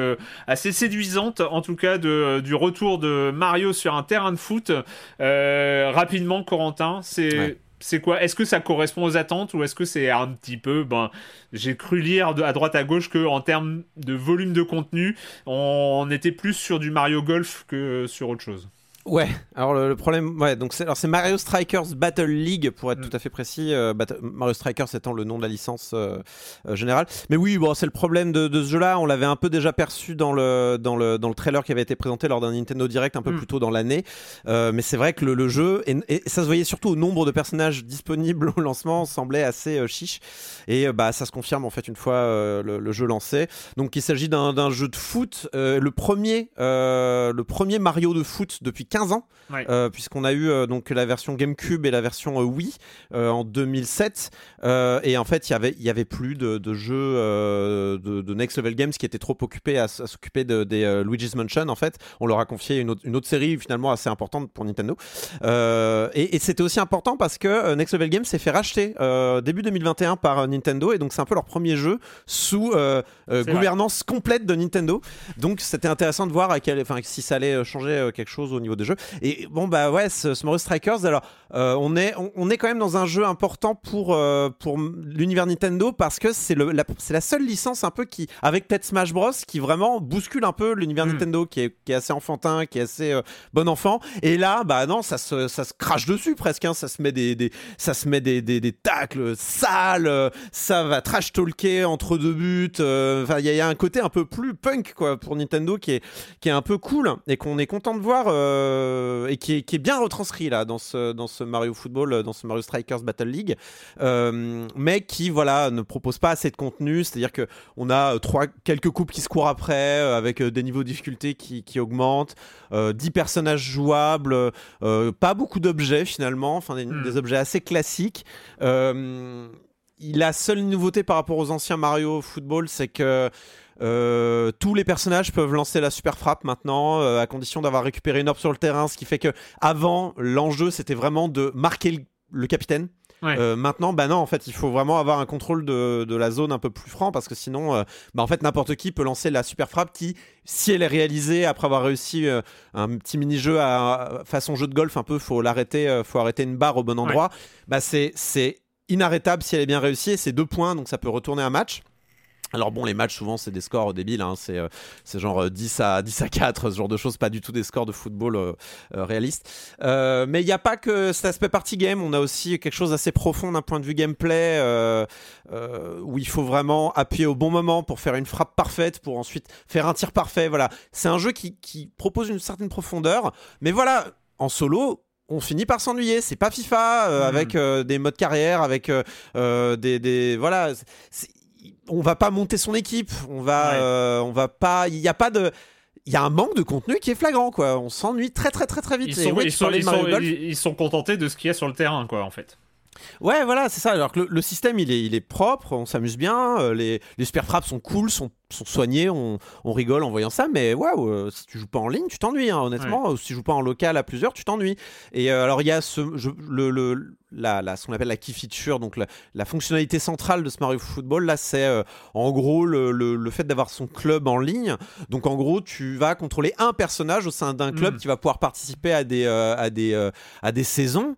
assez séduisante, en tout cas de, du retour de Mario sur un terrain de foot. Rapidement, Corentin, c'est... Ouais. C'est quoi? Est-ce que ça correspond aux attentes ou est-ce que c'est un petit peu ben j'ai cru lire de, à droite à gauche que en termes de volume de contenu, on, on était plus sur du Mario Golf que sur autre chose? Ouais, alors le, le problème, ouais, donc c'est alors c'est Mario Strikers Battle League pour être Mm. tout à fait précis. euh, Battle- Mario Strikers étant le nom de la licence euh, euh, générale. Mais oui, bon, c'est le problème de, de ce jeu-là. On l'avait un peu déjà perçu dans le dans le dans le trailer qui avait été présenté lors d'un Nintendo Direct un peu Mm. plus tôt dans l'année. Mais c'est vrai que le, le jeu et, et ça se voyait surtout au nombre de personnages disponibles au lancement semblait assez chiche. Et bah ça se confirme en fait une fois le, le jeu lancé. Donc il s'agit d'un d'un jeu de foot, le premier le premier Mario de foot depuis 15 ans. Ouais. Euh, puisqu'on a eu euh, donc la version GameCube et la version euh, Wii en 2007 Euh, et en fait il y avait il y avait plus de, de jeux de, de Next Level Games qui étaient trop occupés à, s'occuper de, des euh, Luigi's Mansion en fait on leur a confié une autre, une autre série finalement assez importante pour Nintendo et, et c'était aussi important parce que Next Level Games s'est fait racheter début 2021 par Nintendo et donc c'est un peu leur premier jeu sous gouvernance complète de Nintendo donc c'était intéressant de voir à quel, si ça allait changer quelque chose au niveau jeux. Et bon bah ouais, ce, ce Mario Strikers, alors euh, on est on, on est quand même dans un jeu important pour euh, pour l'univers Nintendo parce que c'est la, la seule licence un peu qui avec peut-être Smash Bros qui vraiment bouscule un peu l'univers Mm. Nintendo qui est qui est assez enfantin, qui est assez euh, bon enfant. Et là bah non, ça se ça se crache dessus presque. hein. Ça se met des, des ça se met des, des, des tacles sales, ça va trash talker entre deux buts. Enfin il y, y a un côté un peu plus punk quoi pour Nintendo qui est qui est un peu cool et qu'on est content de voir euh, et qui est, qui est bien retranscrit là dans ce, dans ce Mario Football, euh, dans ce Mario Strikers Battle League, euh, mais qui voilà ne propose pas assez de contenu, c'est-à-dire que on a trois quelques coupes qui se courent après avec des niveaux de difficulté qui, qui augmentent, euh, 10 personnages jouables, pas beaucoup d'objets finalement, enfin des, Hmm. des objets assez classiques. La seule nouveauté par rapport aux anciens Mario Football, c'est que euh, tous les personnages peuvent lancer la super frappe maintenant, euh, à condition d'avoir récupéré une orbe sur le terrain, ce qui fait que avant l'enjeu c'était vraiment de marquer le, le capitaine. Ouais. Euh, maintenant, bah non, en fait, il faut vraiment avoir un contrôle de, de la zone un peu plus franc parce que sinon, euh, bah en fait, n'importe qui peut lancer la super frappe qui, si elle est réalisée après avoir réussi euh, un petit mini-jeu à, façon jeu de golf, un peu, faut l'arrêter, faut arrêter une barre au bon endroit. Bah c'est c'est inarrêtable si elle est bien réussie. et C'est deux points, donc ça peut retourner un match. Alors bon, les matchs souvent c'est des scores débiles, hein. c'est euh, c'est genre 10 euh, à 10 à 4, ce genre de choses, pas du tout des scores de football euh, euh, réalistes. Euh, mais il n'y a pas que cet aspect party game, on a aussi quelque chose d'assez profond d'un point de vue gameplay, euh, euh, où il faut vraiment appuyer au bon moment pour faire une frappe parfaite, pour ensuite faire un tir parfait. Voilà, c'est un jeu qui, qui propose une certaine profondeur, mais voilà, en solo, on finit par s'ennuyer. C'est pas FIFA euh, Mhm. avec euh, des modes carrière, avec euh, euh, des, des voilà. c'est- on va pas monter son équipe. On va, Ouais. euh, on va pas. Il y a pas de. Il y a un manque de contenu qui est flagrant, quoi. On s'ennuie très, très, très, très vite. Ils Et ils, sont, ils, sont, ils sont contentés de ce qu'il y a sur le terrain, quoi, en fait. Ouais, voilà, c'est ça. Alors que le, le système, il est, il est propre, on s'amuse bien, euh, les, les super frappes sont cool, sont, sont soignés, on, on rigole en voyant ça, mais waouh, euh, si tu joues pas en ligne, tu t'ennuies, hein, honnêtement. Ou si tu joues pas en local à plusieurs, tu t'ennuies. Et euh, alors, il y a ce, je- le, le- la, la- ce qu'on appelle la key feature, donc la, la fonctionnalité centrale de ce Mario Football, là, c'est euh, en gros le, le- le fait d'avoir son club en ligne. Donc, en gros, tu vas contrôler un personnage au sein d'un club Mm. qui va pouvoir participer à des, euh, à des, euh, à des saisons.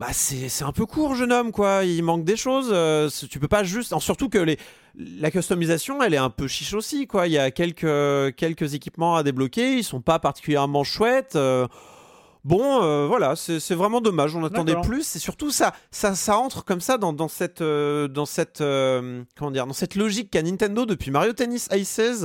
Bah c'est c'est un peu court, jeune homme, quoi. Il manque des choses. euh, tu peux pas juste. en- surtout que les, la customisation, elle est un peu chiche aussi, quoi. Il y a quelques, quelques équipements à débloquer. Ils sont pas particulièrement chouettes. euh, Bon, euh, voilà, c'est vraiment dommage. On attendait plus. Et surtout, ça, ça, ça entre comme ça dans, dans cette, euh, dans cette, euh, comment dire, dans cette logique qu'a Nintendo depuis Mario Tennis Aces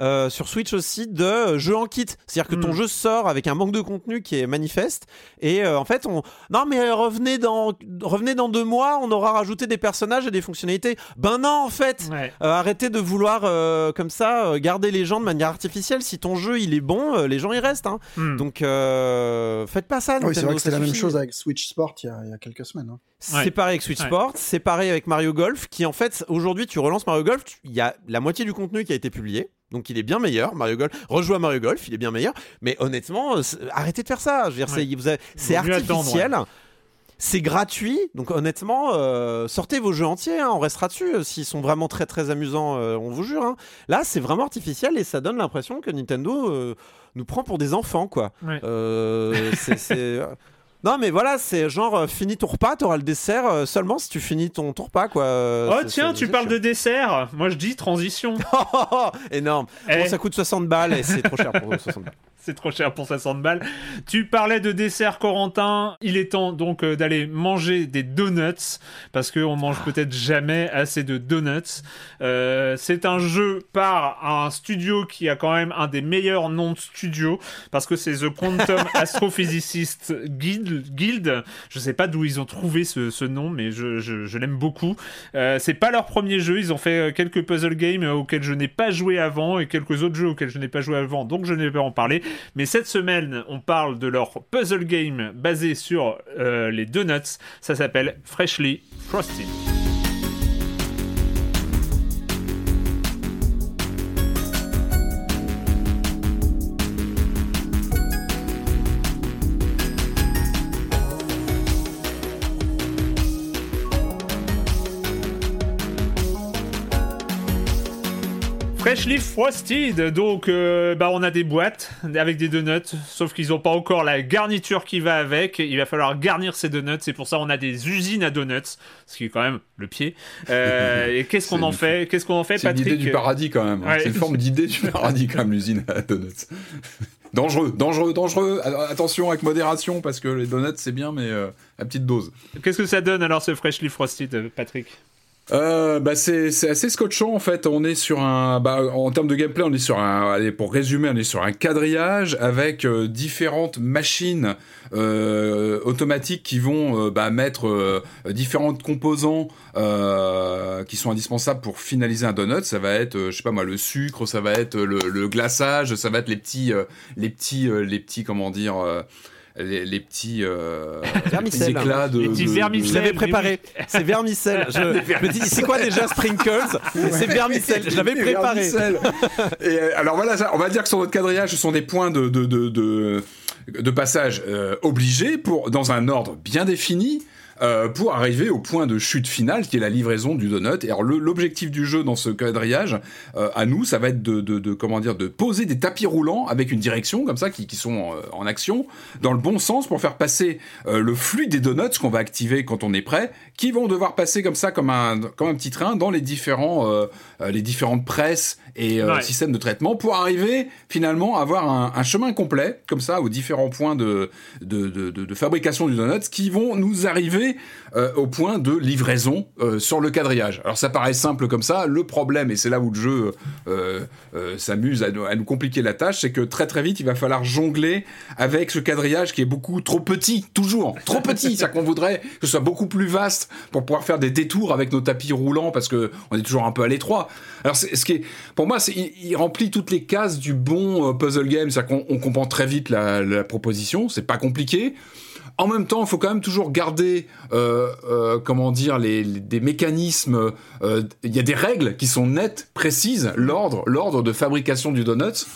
euh, sur Switch aussi de jeu en kit. C'est-à-dire que ton Mm. jeu sort avec un manque de contenu qui est manifeste. Et euh, en fait, on, non, mais euh, revenez dans, revenez dans deux mois, on aura rajouté des personnages et des fonctionnalités. Ben non, en fait. Ouais. Euh, arrêtez de vouloir euh, comme ça euh, garder les gens de manière artificielle. Si ton jeu il est bon, euh, les gens y restent. hein. Hmm. Donc euh, faites pas ça. Oui, c'est vrai que c'est la même chose avec Switch Sport il y a, il y a quelques semaines. hein. C'est Ouais. pareil avec Switch Ouais. Sport, c'est pareil avec Mario Golf, qui en fait aujourd'hui tu relances Mario Golf, il y a la moitié du contenu qui a été publié. Donc il est bien meilleur, Mario Golf. Rejoue à Mario Golf, il est bien meilleur. Mais honnêtement, euh, arrêtez de faire ça. Je veux dire, Ouais. c'est- attendre, artificiel. C'est gratuit, donc honnêtement, euh, sortez vos jeux entiers, hein, on restera dessus. euh, S'ils sont vraiment très très amusants, euh, on vous jure. hein. Là, c'est vraiment artificiel et ça donne l'impression que Nintendo nous prend pour des enfants, quoi. Ouais. C'est- Non, mais voilà, c'est genre, euh, finis ton repas, t'auras le dessert euh, seulement si tu finis ton, ton repas, quoi. Euh, Oh tiens, tu parles de dessert. Moi je dis transition. Énorme. Eh, Bon, ça coûte 60 balles et c'est trop cher pour 60 balles. C'est trop cher pour 60 balles. Tu parlais de dessert, Corentin. Il est temps donc d'aller manger des donuts parce qu'on mange peut-être jamais assez de donuts. Euh, c'est un jeu par un studio qui a quand même un des meilleurs noms de studio parce que c'est The Quantum Astrophysicist Guild. Guild. Je sais pas d'où ils ont trouvé ce, nom, mais je, l'aime beaucoup. Euh, c'est pas leur premier jeu. Ils ont fait euh, quelques puzzle games euh, auxquels je n'ai pas joué avant et quelques autres jeux auxquels je n'ai pas joué avant, donc je ne vais pas en parler. Mais cette semaine, on parle de leur puzzle game basé sur les donuts. Ça s'appelle Freshly Frosted. Freshly Frosted, donc euh, bah on a des boîtes avec des donuts, sauf qu'ils n'ont pas encore la garniture qui va avec. Il va falloir garnir ces donuts, c'est pour ça on a des usines à donuts, ce qui est quand même le pied. Euh, et qu'est-ce qu'on C'est euh, en fait Qu'est-ce qu'on en fait, C'est Patrick l'idée du paradis quand même. hein. Ouais. C'est une forme d'idée du paradis quand même, l'usine à donuts. dangereux, dangereux, dangereux. Attention avec modération parce que les donuts c'est bien, mais euh, à petite dose. Qu'est-ce que ça donne alors ce Freshly Frosted, euh, Patrick? Euh, bah c'est assez scotchant en fait. On est sur un, bah, en termes de gameplay, on est sur un, allez, pour résumer, on est sur un quadrillage avec euh, différentes machines euh, automatiques qui vont euh, bah, mettre euh, différents composants qui sont indispensables pour finaliser un donut. Ça va être, je sais pas moi, le sucre, ça va être le, le glaçage, ça va être les petits, les petits, les petits, comment dire. Les, les petits, euh, les petits éclats de, Les petits de- de- vermicelles. Je l'avais préparé. C'est vermicelle. Je je me dis, c'est quoi déjà sprinkles C'est vermicelle. Je l'avais préparé. Et euh, alors voilà, ça, on va dire que sur notre quadrillage, ce sont des points de, de, de, de, de passage euh, obligés pour, dans un ordre bien défini. Euh, pour arriver au point de chute finale qui est la livraison du donut. Et alors l'objectif du jeu dans ce quadrillage, euh, à nous, ça va être de, de, de, comment dire, de poser des tapis roulants avec une direction comme ça qui, sont euh, en action dans le bon sens pour faire passer le flux des donuts qu'on va activer quand on est prêt, qui vont devoir passer comme ça comme un comme un petit train dans les différents les différentes presses et Ouais. systèmes de traitement pour arriver finalement à avoir un, un chemin complet comme ça aux différents points de de, de, fabrication du donut qui vont nous arriver euh, au point de livraison euh, sur le quadrillage. Alors ça paraît simple comme ça, le problème, et c'est là où le jeu euh, euh, s'amuse à, nous- à nous compliquer la tâche, c'est que très très vite il va falloir jongler avec ce quadrillage qui est beaucoup trop petit, toujours trop petit, c'est-à-dire qu'on voudrait que ce soit beaucoup plus vaste pour pouvoir faire des détours avec nos tapis roulants parce que on est toujours un peu à l'étroit. Alors ce qui est, pour moi, c'est, il, remplit toutes les cases du bon euh, puzzle game, c'est-à-dire qu'on on comprend très vite la, proposition, c'est pas compliqué. En même temps, il faut quand même toujours garder, euh, euh, comment dire, des mécanismes. Il y a des règles qui sont nettes, précises. L'ordre, l'ordre de fabrication du donut.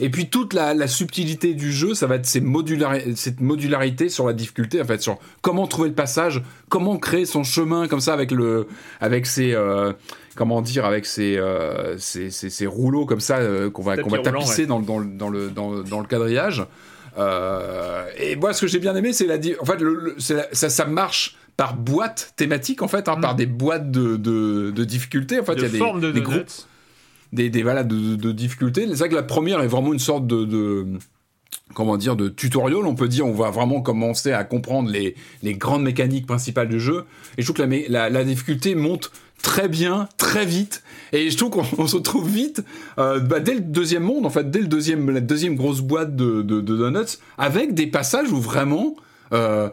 Et puis toute la, la subtilité du jeu, ça va être ces modulari- cette modularité sur la difficulté, en fait, sur comment trouver le passage, comment créer son chemin comme ça avec le, avec ses, euh, comment dire, avec ces, euh, ces rouleaux comme ça euh, qu'on va, qu'on va roulant, tapisser dans, le- dans, le- dans, le, dans, dans le quadrillage. Euh, et moi, ce que j'ai bien aimé, c'est la, en fait, le, le- c'est la- ça, ça marche par boîte thématique, en fait, hein, par des boîtes de, de, de difficultés. En fait, il y a des, de groupes des, des de, de, difficultés. C'est vrai que la première est vraiment une sorte de, de comment dire de tutoriel. On peut dire on va vraiment commencer à comprendre les, les grandes mécaniques principales du jeu. Et je trouve que la, la, difficulté monte très bien, très vite. Et je trouve qu'on on se retrouve vite euh, bah, dès le deuxième monde, en fait, dès le deuxième la deuxième grosse boîte de donuts, avec des passages où vraiment euh,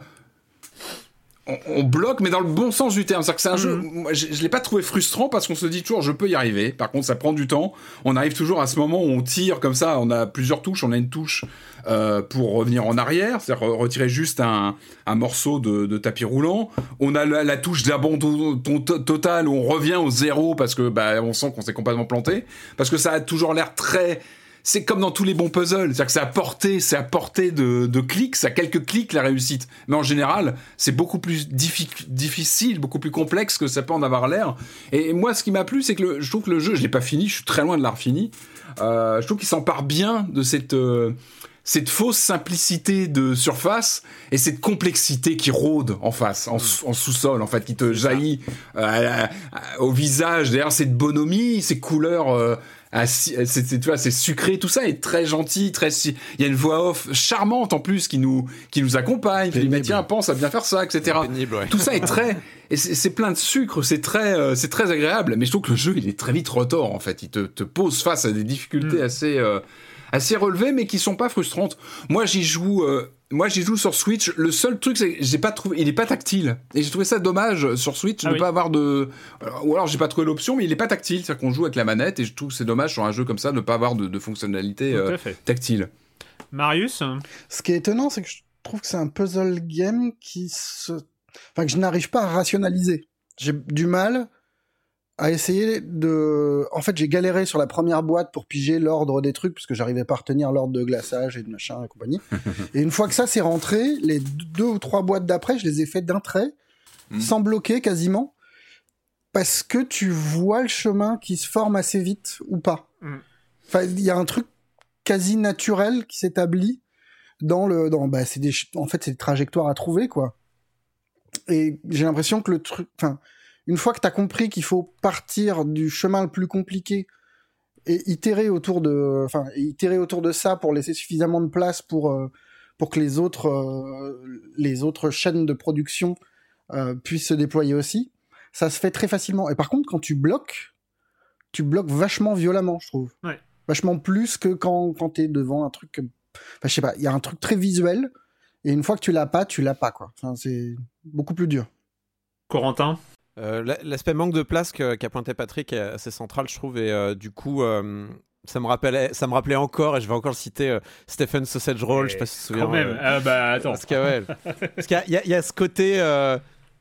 on, on bloque, mais dans le bon sens du terme. C'est-à-dire que c'est un jeu, moi, je, je l'ai pas trouvé frustrant parce qu'on se dit toujours, je peux y arriver. Par contre, ça prend du temps. On arrive toujours à ce moment où on tire comme ça. On a plusieurs touches. On a une touche euh, pour revenir en arrière, c'est-à-dire re- retirer juste un, un morceau de, de tapis roulant. On a la, la touche d'abandon to- to- total où on revient au zéro parce que bah, on sent qu'on s'est complètement planté. Parce que ça a toujours l'air très c'est comme dans tous les bons puzzles, c'est-à-dire que c'est à portée, c'est à portée de, de clics, c'est à quelques clics la réussite. Mais en général, c'est beaucoup plus diffi- difficile, beaucoup plus complexe que ça peut en avoir l'air. Et moi, ce qui m'a plu, c'est que le- je trouve que le jeu, je l'ai pas fini, je suis très loin de l'avoir fini. Euh, je trouve qu'il s'empare bien de cette euh, cette fausse simplicité de surface et cette complexité qui rôde en face, en, en sous-sol, en fait, qui te jaillit euh, au visage. D'ailleurs, cette bonhomie, ces couleurs. Euh, ah, si- c'est tu vois c'est sucré tout ça est très gentil très il y a une voix off charmante en plus qui nous qui nous accompagne qui dit mais tiens pense à bien faire ça etc Pénible, ouais. tout ça est très et c'est plein de sucre c'est très euh, c'est très agréable mais je trouve que le jeu il est très vite retors en fait il te, te pose face à des difficultés Mm. assez euh, assez relevées mais qui sont pas frustrantes moi j'y joue euh, moi j'y joue sur Switch. Le seul truc c'est que j'ai pas trouvé il est pas tactile. Et j'ai trouvé ça dommage sur Switch Ah de oui. pas avoir de alors, ou alors j'ai pas trouvé l'option mais il est pas tactile. C'est-à-dire qu'on joue avec la manette et je trouve que c'est dommage sur un jeu comme ça de ne pas avoir de, de fonctionnalité euh, tactile. Marius Ce qui est étonnant, c'est que je trouve que c'est un puzzle game qui se... Enfin, que je n'arrive pas à rationaliser. J'ai du mal à essayer de... En fait, j'ai galéré sur la première boîte pour piger l'ordre des trucs, parce que j'arrivais pas à retenir l'ordre de glaçage et de machin et compagnie. et une fois que ça c'est rentré, les deux ou trois boîtes d'après, je les ai fait d'un trait, Mhm. sans bloquer quasiment, parce que tu vois le chemin qui se forme assez vite ou pas. Mhm. Enfin, il y a un truc quasi naturel qui s'établit dans le dans bah c'est des en fait c'est des trajectoires à trouver quoi et j'ai l'impression que le truc enfin une fois que t'as compris qu'il faut partir du chemin le plus compliqué et itérer autour de enfin itérer autour de ça pour laisser suffisamment de place pour euh, pour que les autres euh, les autres chaînes de production euh, puissent se déployer aussi ça se fait très facilement et par contre quand tu bloques tu bloques vachement violemment je trouve Ouais. vachement plus que quand quand t'es devant un truc Enfin, je sais pas, il y a un truc très visuel, et une fois que tu l'as pas, tu l'as pas, quoi. Enfin, c'est beaucoup plus dur. Corentin? Euh, la- L'aspect manque de place qu'a pointé Patrick est assez central, je trouve, et euh, du coup, euh, ça me rappelait, ça me rappelait encore, et je vais encore le citer, euh, Stephen Sausage Roll, je sais pas si tu te souviens. Quand même. euh, Ah bah attends. parce qu'il ouais, y y a- ce côté,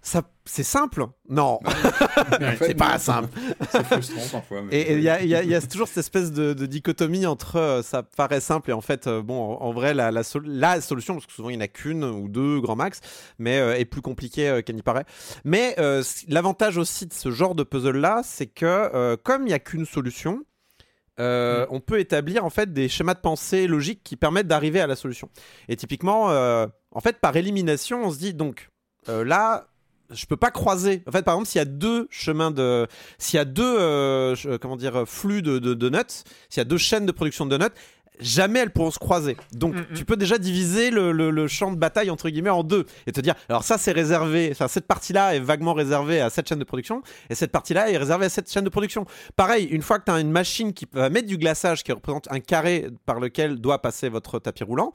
ça, c'est simple. Non, En fait, c'est pas non, simple. C'est frustrant parfois. mais- Et il y a, y y toujours cette espèce de, de dichotomie entre euh, ça paraît simple et en fait, euh, bon, en, en vrai, la, la, sol- la solution, parce que souvent il n'y en a qu'une ou deux grand max, mais euh, est plus compliquée euh, qu'elle n'y paraît. Mais euh, l'avantage aussi de ce genre de puzzle-là, c'est que euh, comme il n'y a qu'une solution, euh, on peut établir en fait des schémas de pensée logiques qui permettent d'arriver à la solution. Et typiquement, euh, en fait, par élimination, on se dit donc euh, là, je peux pas croiser. En fait, par exemple, s'il y a deux chemins de, s'il y a deux, euh, comment dire, flux de, de donuts, s'il y a deux chaînes de production de donuts, jamais elles pourront se croiser. Donc, Mhm. tu peux déjà diviser le, le- le champ de bataille entre guillemets en deux et te dire, alors ça c'est réservé, enfin cette partie-là est vaguement réservée à cette chaîne de production et cette partie-là est réservée à cette chaîne de production. Pareil, une fois que tu as une machine qui va mettre du glaçage qui représente un carré par lequel doit passer votre tapis roulant,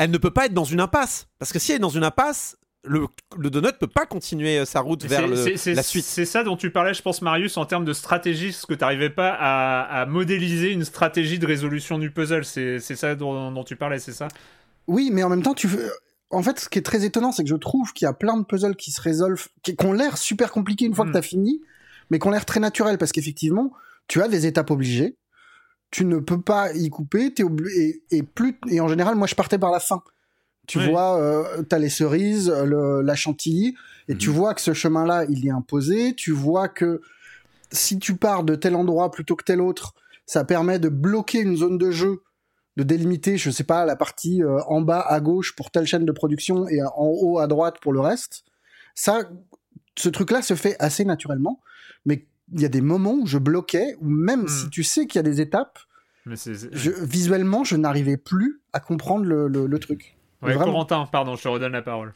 elle ne peut pas être dans une impasse parce que si elle est dans une impasse, le, le donut peut pas continuer euh, sa route vers le- la suite. C'est ça dont tu parlais, je pense, Marius, en termes de stratégie, ce que tu n'arrivais pas à, à modéliser une stratégie de résolution du puzzle. C'est ça dont, dont tu parlais, c'est ça? Oui, mais en même temps, tu veux- En fait, ce qui est très étonnant, c'est que je trouve qu'il y a plein de puzzles qui se résolvent, qui qui ont l'air super compliqués une fois Mm. que t'as fini, mais qui ont l'air très naturels parce qu'effectivement, tu as des étapes obligées, tu ne peux pas y couper, t'es obli- et, et plus et en général, moi, je partais par la fin. Tu Oui. vois, euh, t'as les cerises, le, la chantilly, et tu Mhm. vois que ce chemin-là, il est imposé. Tu vois que si tu pars de tel endroit plutôt que tel autre, ça permet de bloquer une zone de jeu, de délimiter, je sais pas, la partie euh, en bas à gauche pour telle chaîne de production et en haut à droite pour le reste. Ça, ce truc-là se fait assez naturellement, mais il y a des moments où je bloquais, ou même Mhm. si tu sais qu'il y a des étapes, Mais je, visuellement, je n'arrivais plus à comprendre le, le- le truc. Ouais, Vraiment. Corentin, pardon, je te redonne la parole.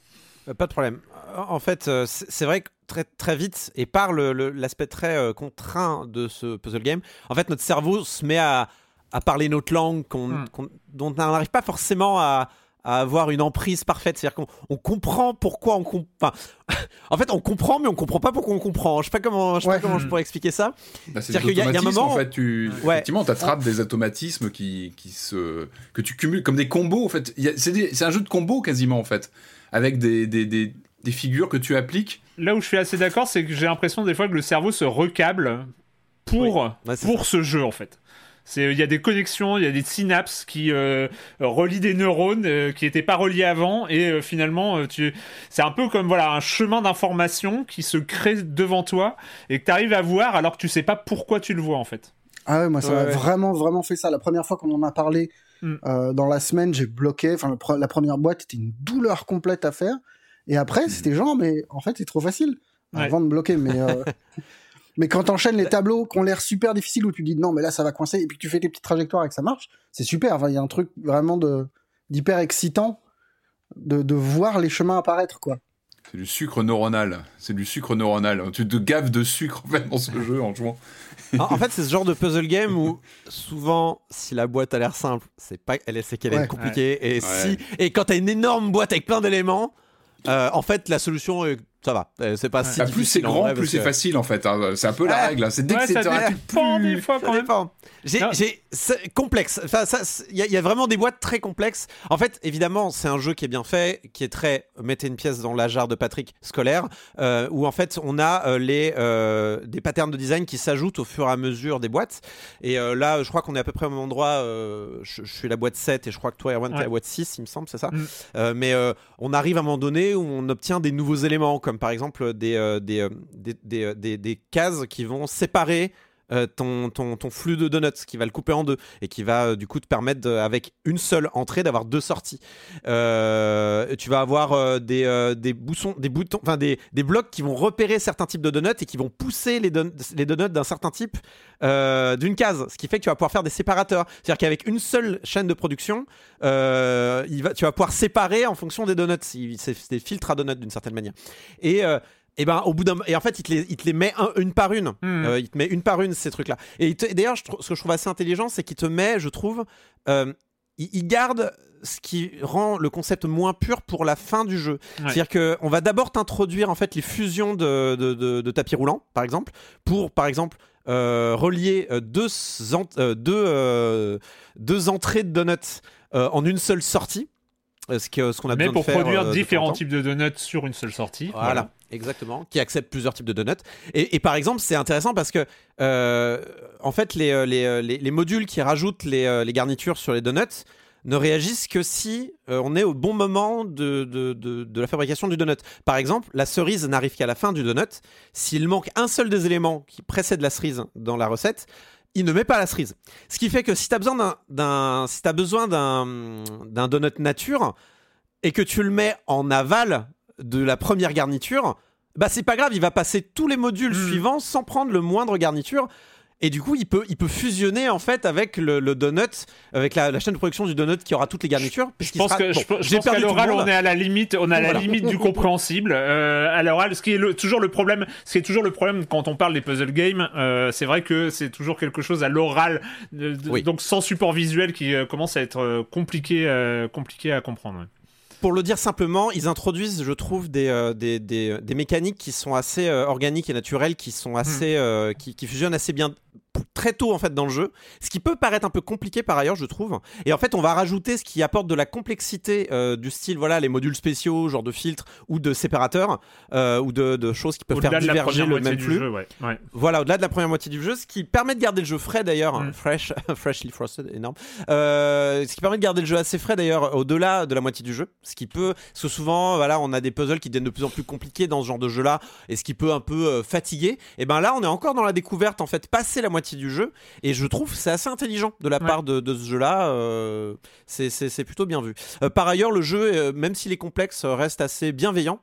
Euh, Pas de problème. En fait, euh, c'est vrai que très, très vite, et par l'aspect très euh, contraint de ce puzzle game, en fait, notre cerveau se met à, à parler notre langue Hmm. dont on n'arrive pas forcément à, à avoir une emprise parfaite. C'est-à-dire qu'on on comprend pourquoi on comprend. en fait, on comprend, mais on comprend pas pourquoi on comprend. Je sais pas comment, je, sais pas comment je pourrais expliquer ça. Bah, c'est qu'il y a- il y a un moment- en fait, tu Ouais. effectivement t'attrapes des automatismes qui, qui se que tu cumules comme des combos en fait. C'est un jeu de combos quasiment en fait, avec des, des, des, des figures que tu appliques. Là où je suis assez d'accord, c'est que j'ai l'impression des fois que le cerveau se recable pour, pour ce jeu en fait. C'est- Il y a des connexions, il y a des synapses qui euh, relient des neurones euh, qui n'étaient pas reliés avant et euh, finalement euh, tu... c'est un peu comme voilà un chemin d'information qui se crée devant toi et que tu arrives à voir alors que tu sais pas pourquoi tu le vois en fait. Ah ouais, moi ça Ouais, m'a ouais. vraiment vraiment fait ça. La première fois qu'on en a parlé Mm. euh, dans la semaine, j'ai bloqué. Enfin, pre- la première boîte était une douleur complète à faire. Et après, c'était genre, mais en fait, c'est trop facile Ouais. avant de bloquer. Mais euh, mais quand t'enchaînes les tableaux qui ont l'air super difficiles où tu dis non, mais là ça va coincer et puis que tu fais tes petites trajectoires et que ça marche, c'est super. Enfin, il y a un truc vraiment d'hyper excitant de, de voir les chemins apparaître quoi. C'est du sucre neuronal. C'est du sucre neuronal. Tu te gaves de sucre en fait dans ce jeu en jouant. En, en fait, c'est ce genre de puzzle game où souvent, si la boîte a l'air simple, c'est pas, elle est, c'est qu'elle Ouais. est compliquée. Et Ouais. si, et quand t'as une énorme boîte avec plein d'éléments, euh, en fait, la solution, est- ça va. Euh, C'est pas si Bah, plus c'est grand, vrai, plus c'est que- facile en fait. hein. C'est un peu la Ah. règle. hein. C'est dès Ouais, que c'est ça un- dépend des fois Ça quand même. J'ai, complexe. Enfin, ça, c'est- il y, a- il y a vraiment des boîtes très complexes. En fait, évidemment, c'est un jeu qui est bien fait, qui est très mettez une pièce dans la jarre de Patrick scolaire, euh, où en fait on a euh, les euh, des patterns de design qui s'ajoutent au fur et à mesure des boîtes. Et euh, là, je crois qu'on est à peu près au même endroit. euh, je, je suis la boîte 7 et je crois que toi, Erwan, t'es Ouais. la boîte 6, il me semble, c'est ça? Mm. Euh, mais euh, on arrive à un moment donné où on obtient des nouveaux éléments, comme par exemple des, euh, euh, euh, des- des cases qui vont séparer euh, ton, ton, ton flux de donuts, qui va le couper en deux et qui va euh, du coup te permettre, avec une seule entrée, d'avoir deux sorties. Euh, tu vas avoir des, des, boussons, des, boutons, enfin des, des blocs qui vont repérer certains types de donuts et qui vont pousser les, don- les donuts d'un certain type d'une case, ce qui fait que tu vas pouvoir faire des séparateurs. C'est-à-dire qu'avec une seule chaîne de production, tu vas pouvoir séparer en fonction des donuts. C'est des filtres à donuts d'une certaine manière. Et, et ben au bout d'un et en fait il te les, il te les met un- une par une. Hmm. Euh, il te met une par une ces trucs là. Et, il te- et d'ailleurs je ce que je trouve assez intelligent c'est qu'il te met, je trouve, euh, il, il garde ce qui rend le concept moins pur pour la fin du jeu. C'est-à-dire qu'on va d'abord t'introduire en fait les fusions de, de, de- de tapis roulants, par exemple, pour par exemple euh, relier deux, deux, deux entrées de donuts en une seule sortie. ce que- ce qu'on a Mais besoin pour de faire. produire différents types de donuts sur une seule sortie. Voilà, exactement. Qui accepte plusieurs types de donuts. Et, par exemple, c'est intéressant parce que, euh, en fait, les, euh, euh, les- les modules qui rajoutent les, garnitures sur les donuts ne réagissent que si on est au bon moment de, la fabrication du donut. Par exemple, la cerise n'arrive qu'à la fin du donut. S'il manque un seul des éléments qui précède la cerise dans la recette, il ne met pas la cerise. Ce qui fait que si tu as besoin d'un donut nature et que tu le mets en aval de la première garniture, bah c'est pas grave, il va passer tous les modules Mhm. suivants sans prendre le moindre garniture. Et du coup, il peut, il peut fusionner en fait avec le, le donut, avec la, la chaîne de production du donut qui aura toutes les garnitures. Je pense sera- que bon, je, pense qu'à l'oral on est à la limite, on a la limite du compréhensible. Euh, à l'oral, ce qui est le- toujours le problème, ce qui est toujours le problème quand on parle des puzzle games, euh, c'est vrai que c'est toujours quelque chose à l'oral, Oui. donc sans support visuel qui euh, commence à être compliqué, compliqué à comprendre. ouais. Pour le dire simplement, ils introduisent, je trouve, des, euh, des, des- des mécaniques qui sont assez euh, organiques et naturelles, qui sont assez, euh, qui, qui fusionnent assez bien très tôt en fait dans le jeu, ce qui peut paraître un peu compliqué par ailleurs, je trouve. Et en fait, on va rajouter ce qui apporte de la complexité euh, du style, voilà, les modules spéciaux, genre de filtres ou de séparateurs euh, ou de, de choses qui peuvent faire diverger le même flux. jeu, ouais. ouais. Voilà, au-delà de la première moitié du jeu, ce qui permet de garder le jeu frais d'ailleurs, Mm. fresh, freshly frosted, énorme. Euh, ce qui permet de garder le jeu assez frais d'ailleurs au-delà de la moitié du jeu, ce qui peut, parce que souvent, voilà, on a des puzzles qui deviennent de plus en plus compliqués dans ce genre de jeu-là, et ce qui peut un peu fatiguer. Et ben là, on est encore dans la découverte en fait, passé la moitié du jeu, et je trouve c'est assez intelligent de la Ouais. part de, de ce jeu-là. euh, c'est- plutôt bien vu. Euh, par ailleurs, le jeu, euh, même s'il est complexe, reste assez bienveillant,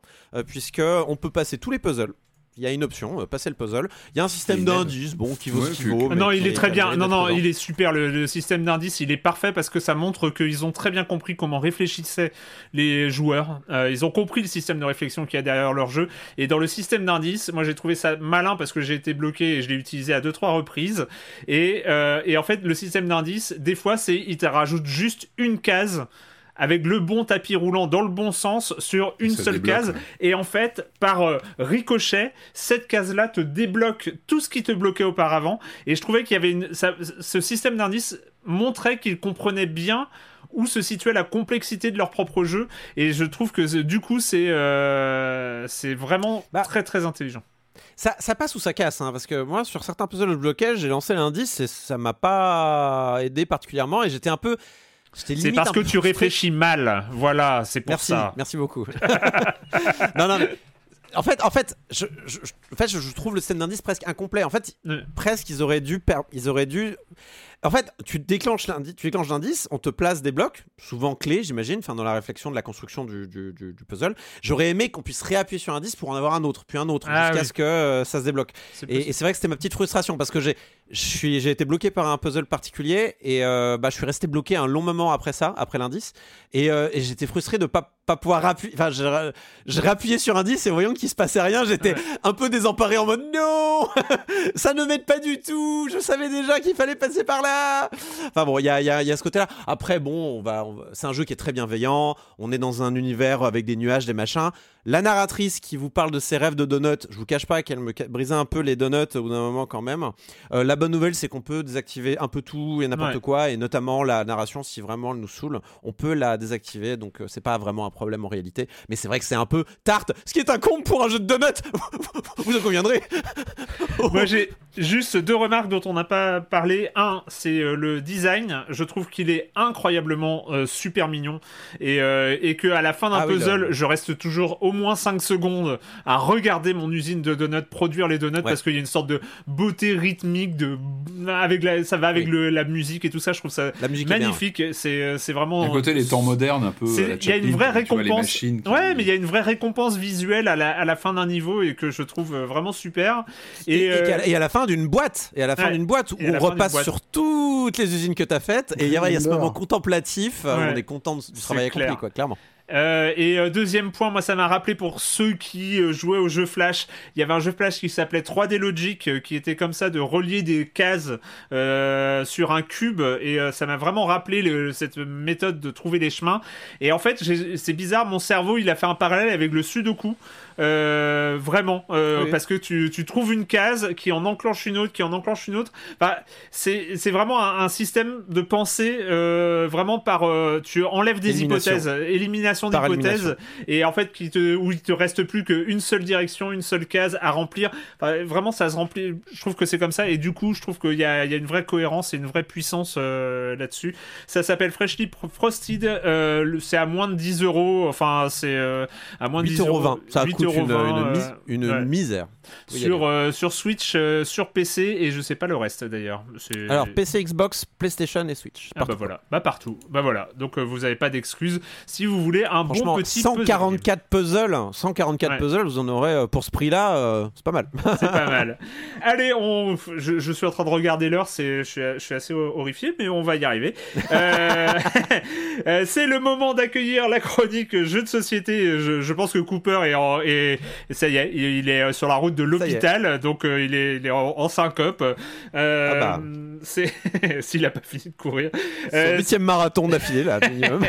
puisque on peut passer tous les puzzles. Il y a une option, euh, passer le puzzle. Il y a un système d'indices, bon, qui vaut Ouais, ce qu'il vaut. non, il est très bien. Non, non, il est super. Le, le système d'indices, il est parfait parce que ça montre qu'ils ont très bien compris comment réfléchissaient les joueurs. Euh, ils ont compris le système de réflexion qu'il y a derrière leur jeu. Et dans le système d'indices, moi j'ai trouvé ça malin parce que j'ai été bloqué et je l'ai utilisé à deux trois reprises. Et, euh, et en fait, le système d'indices, des fois, c'est il te rajoute juste une case avec le bon tapis roulant dans le bon sens sur une seule débloque, case. ouais. Et en fait, par euh, ricochet, cette case-là te débloque tout ce qui te bloquait auparavant. Et je trouvais qu'il y avait une, ça- ce système d'indices montrait qu'ils comprenaient bien où se situait la complexité de leur propre jeu. Et je trouve que euh, du coup, c'est euh, c'est vraiment Bah, très très intelligent. Ça, ça passe ou ça casse, hein, parce que moi, sur certains puzzles de blocage, j'ai lancé l'indice et ça m'a pas aidé particulièrement et j'étais un peu. C'est parce que tu réfléchis mal. Voilà, c'est pour Merci, ça. merci beaucoup. non, non, mais en fait, en fait, je, en fait, je, trouve le système d'indice presque incomplet. En fait, Ouais. presque ils auraient dû, ils auraient dû. En fait, tu déclenches l'indice, tu déclenches l'indice, on te place des blocs, souvent clés, j'imagine, enfin dans la réflexion de la construction du, du- du- du puzzle. J'aurais aimé qu'on puisse réappuyer sur un indice pour en avoir un autre, puis un autre, Ah jusqu'à oui. ce que euh, ça se débloque. Et, c'est vrai que c'était ma petite frustration parce que j'ai, j'ai été bloqué par un puzzle particulier et euh, bah, je suis resté bloqué un long moment après ça, après l'indice, et, euh, et j'étais frustré de pas pas pouvoir appuyer. Enfin, j'ai, j'ai réappuyé sur indice et voyant qu'il se passait rien, j'étais Ouais. un peu désemparé en mode non, ça ne m'aide pas du tout. Je savais déjà qu'il fallait passer par là. Enfin bon, il y a, y a- y a ce côté-là. Après, bon, on va, c'est un jeu qui est très bienveillant. On est dans un univers avec des nuages, des machins. La narratrice qui vous parle de ses rêves de donuts, je vous cache pas qu'elle me brisait un peu les donuts au bout d'un moment quand même. Euh, la bonne nouvelle, c'est qu'on peut désactiver un peu tout et n'importe Ouais. quoi, et notamment la narration, si vraiment elle nous saoule, on peut la désactiver, donc euh, c'est pas vraiment un problème en réalité. Mais c'est vrai que c'est un peu tarte, ce qui est un comble pour un jeu de donuts. vous en conviendrez. Moi, j'ai juste deux remarques dont on n'a pas parlé. Un, c'est euh, le design. Je trouve qu'il est incroyablement euh, super mignon et, euh, et que à la fin d'un Ah puzzle, je reste toujours au moins 5 secondes à regarder mon usine de donuts produire les donuts parce qu'il y a une sorte de beauté rythmique de avec la, ça va avec Oui. le- la musique et tout ça. Je trouve ça La musique magnifique. C'est euh, c'est vraiment. D'un côté, les temps modernes, un peu. La Il y a une vraie tu vois, récompense. machines qui- Ouais, mais il y a une vraie récompense visuelle à la, à la fin d'un niveau et que je trouve euh, vraiment super. Et, Et, euh, et à la fin d'une boîte, et à la fin Ouais. d'une boîte où on repasse sur toutes les usines que t'as faites, et il y a, ce moment contemplatif, euh, Ouais. on est content du travail accompli, clair. quoi, clairement. Euh, et euh, deuxième point, moi ça m'a rappelé pour ceux qui euh, jouaient au jeu Flash, il y avait un jeu Flash qui s'appelait 3D Logic, euh, qui était comme ça de relier des cases sur un cube, et ça m'a vraiment rappelé cette méthode de trouver des chemins. Et en fait, c'est bizarre, mon cerveau il a fait un parallèle avec le Sudoku. Euh, vraiment, euh, Oui. parce que tu, tu trouves une case qui en enclenche une autre, qui en enclenche une autre. Enfin, c'est c'est vraiment un, un système de pensée euh, vraiment par euh, tu enlèves des Élimination. hypothèses, élimination Par d'hypothèses, et en fait qui te où il te reste plus qu'une seule direction, une seule case à remplir. Enfin, vraiment, ça se remplit. Je trouve que c'est comme ça, et du coup, je trouve qu'il y a, il y a une vraie cohérence et une vraie puissance euh, là-dessus. Ça s'appelle Freshly Frosted. euh, c'est à moins de 10 euros. Enfin, c'est euh, à moins de 10 euros. 8,20€. Ça 8,20, une, une, euh, mise- une ouais. misère. Sur, euh, sur Switch, euh, sur PC et je sais pas le reste d'ailleurs. Alors, PC, Xbox, PlayStation et Switch. Ah bah voilà, bah partout, bah voilà. Donc euh, vous avez pas d'excuses si vous voulez un bon petit puzzle 144 puzzles, 144 Ouais. puzzles, vous en aurez pour ce prix-là, euh, c'est pas mal. c'est pas mal. Allez, on, je, je suis en train de regarder l'heure, c'est, je suis, je suis assez horrifié, mais on va y arriver. C'est le moment d'accueillir la chronique jeu de société. Je, je pense que Cooper est, en, est- ça y est, il il est sur la route de l'hôpital, donc euh, il est, il est en, en syncope. Euh, Ah bah. C'est s'il a pas fini de courir. Son Euh, huitième marathon d'affilée, là, minimum.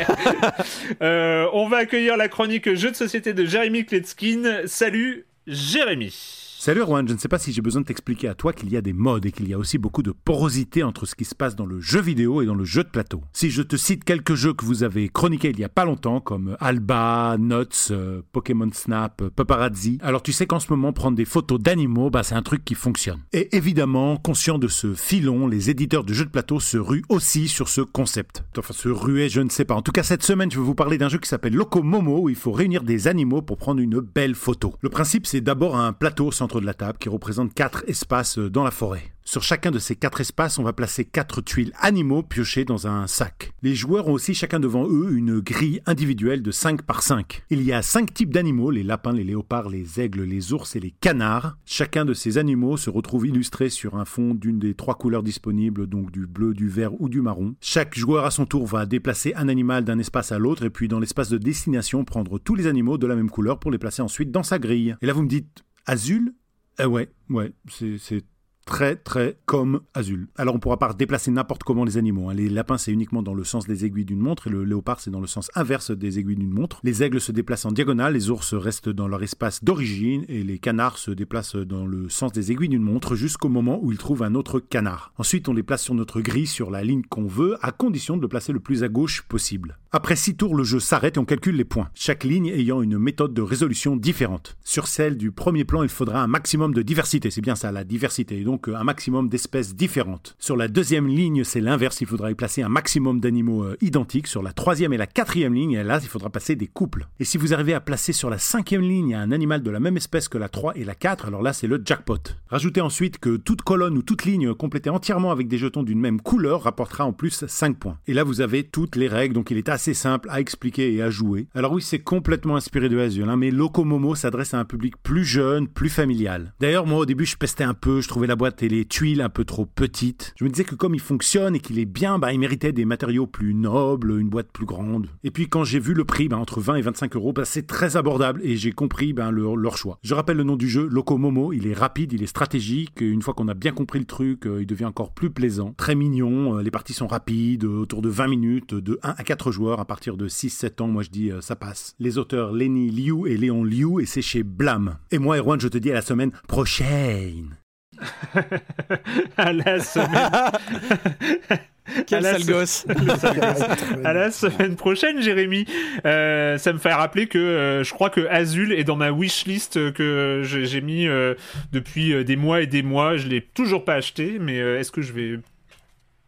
On va accueillir la chronique jeu de société de Jérémy Kletskin. Salut Jérémy. Salut Erwan, je ne sais pas si j'ai besoin de t'expliquer à toi qu'il y a des modes et qu'il y a aussi beaucoup de porosité entre ce qui se passe dans le jeu vidéo et dans le jeu de plateau. Si je te cite quelques jeux que vous avez chroniqués il y a pas longtemps, comme Alba, Nuts, euh, Pokémon Snap, euh, Paparazzi, alors tu sais qu'en ce moment prendre des photos d'animaux, bah, c'est un truc qui fonctionne. Et évidemment, conscient de ce filon, les éditeurs de jeux de plateau se ruent aussi sur ce concept. Enfin, se ruer, je ne sais pas. En tout cas, cette semaine, je vais vous parler d'un jeu qui s'appelle Loco Momo, où il faut réunir des animaux pour prendre une belle photo. Le principe, c'est d'abord un plateau au de la table qui représente quatre espaces euh, dans la forêt. Sur chacun de ces quatre espaces, on va placer quatre tuiles animaux piochées dans un sac. Les joueurs ont aussi chacun devant eux une grille individuelle de 5 par 5. Il y a cinq types d'animaux, les lapins, les léopards, les aigles, les ours et les canards. Chacun de ces animaux se retrouve illustré sur un fond d'une des trois couleurs disponibles, donc du bleu, du vert ou du marron. Chaque joueur à son tour va déplacer un animal d'un espace à l'autre et puis dans l'espace de destination prendre tous les animaux de la même couleur pour les placer ensuite dans sa grille. Et là vous me dites, Azul? Eh ouais, ouais, c'est très très comme Azul. Alors on pourra pas déplacer n'importe comment les animaux. hein. Les lapins c'est uniquement dans le sens des aiguilles d'une montre et le léopard c'est dans le sens inverse des aiguilles d'une montre. Les aigles se déplacent en diagonale, les ours restent dans leur espace d'origine et les canards se déplacent dans le sens des aiguilles d'une montre jusqu'au moment où ils trouvent un autre canard. Ensuite on les place sur notre grille sur la ligne qu'on veut à condition de le placer le plus à gauche possible. Après 6 tours le jeu s'arrête et on calcule les points. Chaque ligne ayant une méthode de résolution différente. Sur celle du premier plan il faudra un maximum de diversité, c'est bien ça la diversité, donc euh, un maximum d'espèces différentes. Sur la deuxième ligne, c'est l'inverse, il faudra y placer un maximum d'animaux euh, identiques. Sur la troisième et la quatrième ligne, là, il faudra passer des couples. Et si vous arrivez à placer sur la cinquième ligne un animal de la même espèce que la 3 et la 4, alors là, c'est le jackpot. Rajoutez ensuite que toute colonne ou toute ligne complétée entièrement avec des jetons d'une même couleur rapportera en plus 5 points. Et là, vous avez toutes les règles, donc il est assez simple à expliquer et à jouer. Alors oui, c'est complètement inspiré de Azul, hein, mais Locomomo s'adresse à un public plus jeune, plus familial. D'ailleurs, moi, au début, je pestais un peu, je trouvais la boîte et les tuiles un peu trop petites. Je me disais que comme il fonctionne et qu'il est bien, bah, il méritait des matériaux plus nobles, une boîte plus grande. Et puis quand j'ai vu le prix, bah, entre 20 et 25 euros, bah, c'est très abordable et j'ai compris bah, leur, choix. Je rappelle le nom du jeu, Locomomo, il est rapide, il est stratégique, une fois qu'on a bien compris le truc, euh, il devient encore plus plaisant. Très mignon, euh, les parties sont rapides, euh, autour de 20 minutes, de 1 à 4 joueurs, à partir de 6-7 ans, moi je dis euh, ça passe. Les auteurs Lenny Liu et Léon Liu, et c'est chez Blam. Et moi, Erwan, je te dis à la semaine prochaine. à la semaine. Quel À sale se- gosse À la semaine prochaine, Jérémy. Euh, ça me fait rappeler que euh, je crois que Azul est dans ma wishlist que j'ai j'ai mis euh, depuis euh, des mois et des mois. Je l'ai toujours pas acheté, mais euh, est-ce que je vais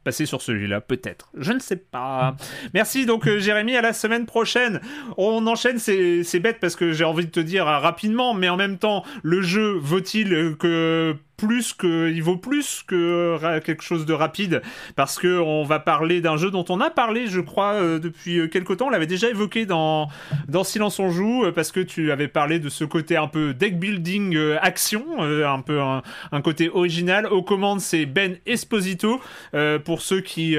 passer sur celui-là Peut-être. Je ne sais pas. Merci donc euh, Jérémy. À la semaine prochaine. On enchaîne. C'est bête parce que j'ai envie de te dire euh, rapidement, mais en même temps, le jeu vaut-il euh, que plus que il vaut plus que euh, quelque chose de rapide parce que on va parler d'un jeu dont on a parlé je crois euh, depuis euh, quelque temps on l'avait déjà évoqué dans dans Silence on joue parce que tu avais parlé de ce côté un peu deck building euh, action euh, un peu un, un côté original aux commandes c'est Ben Esposito pour ceux qui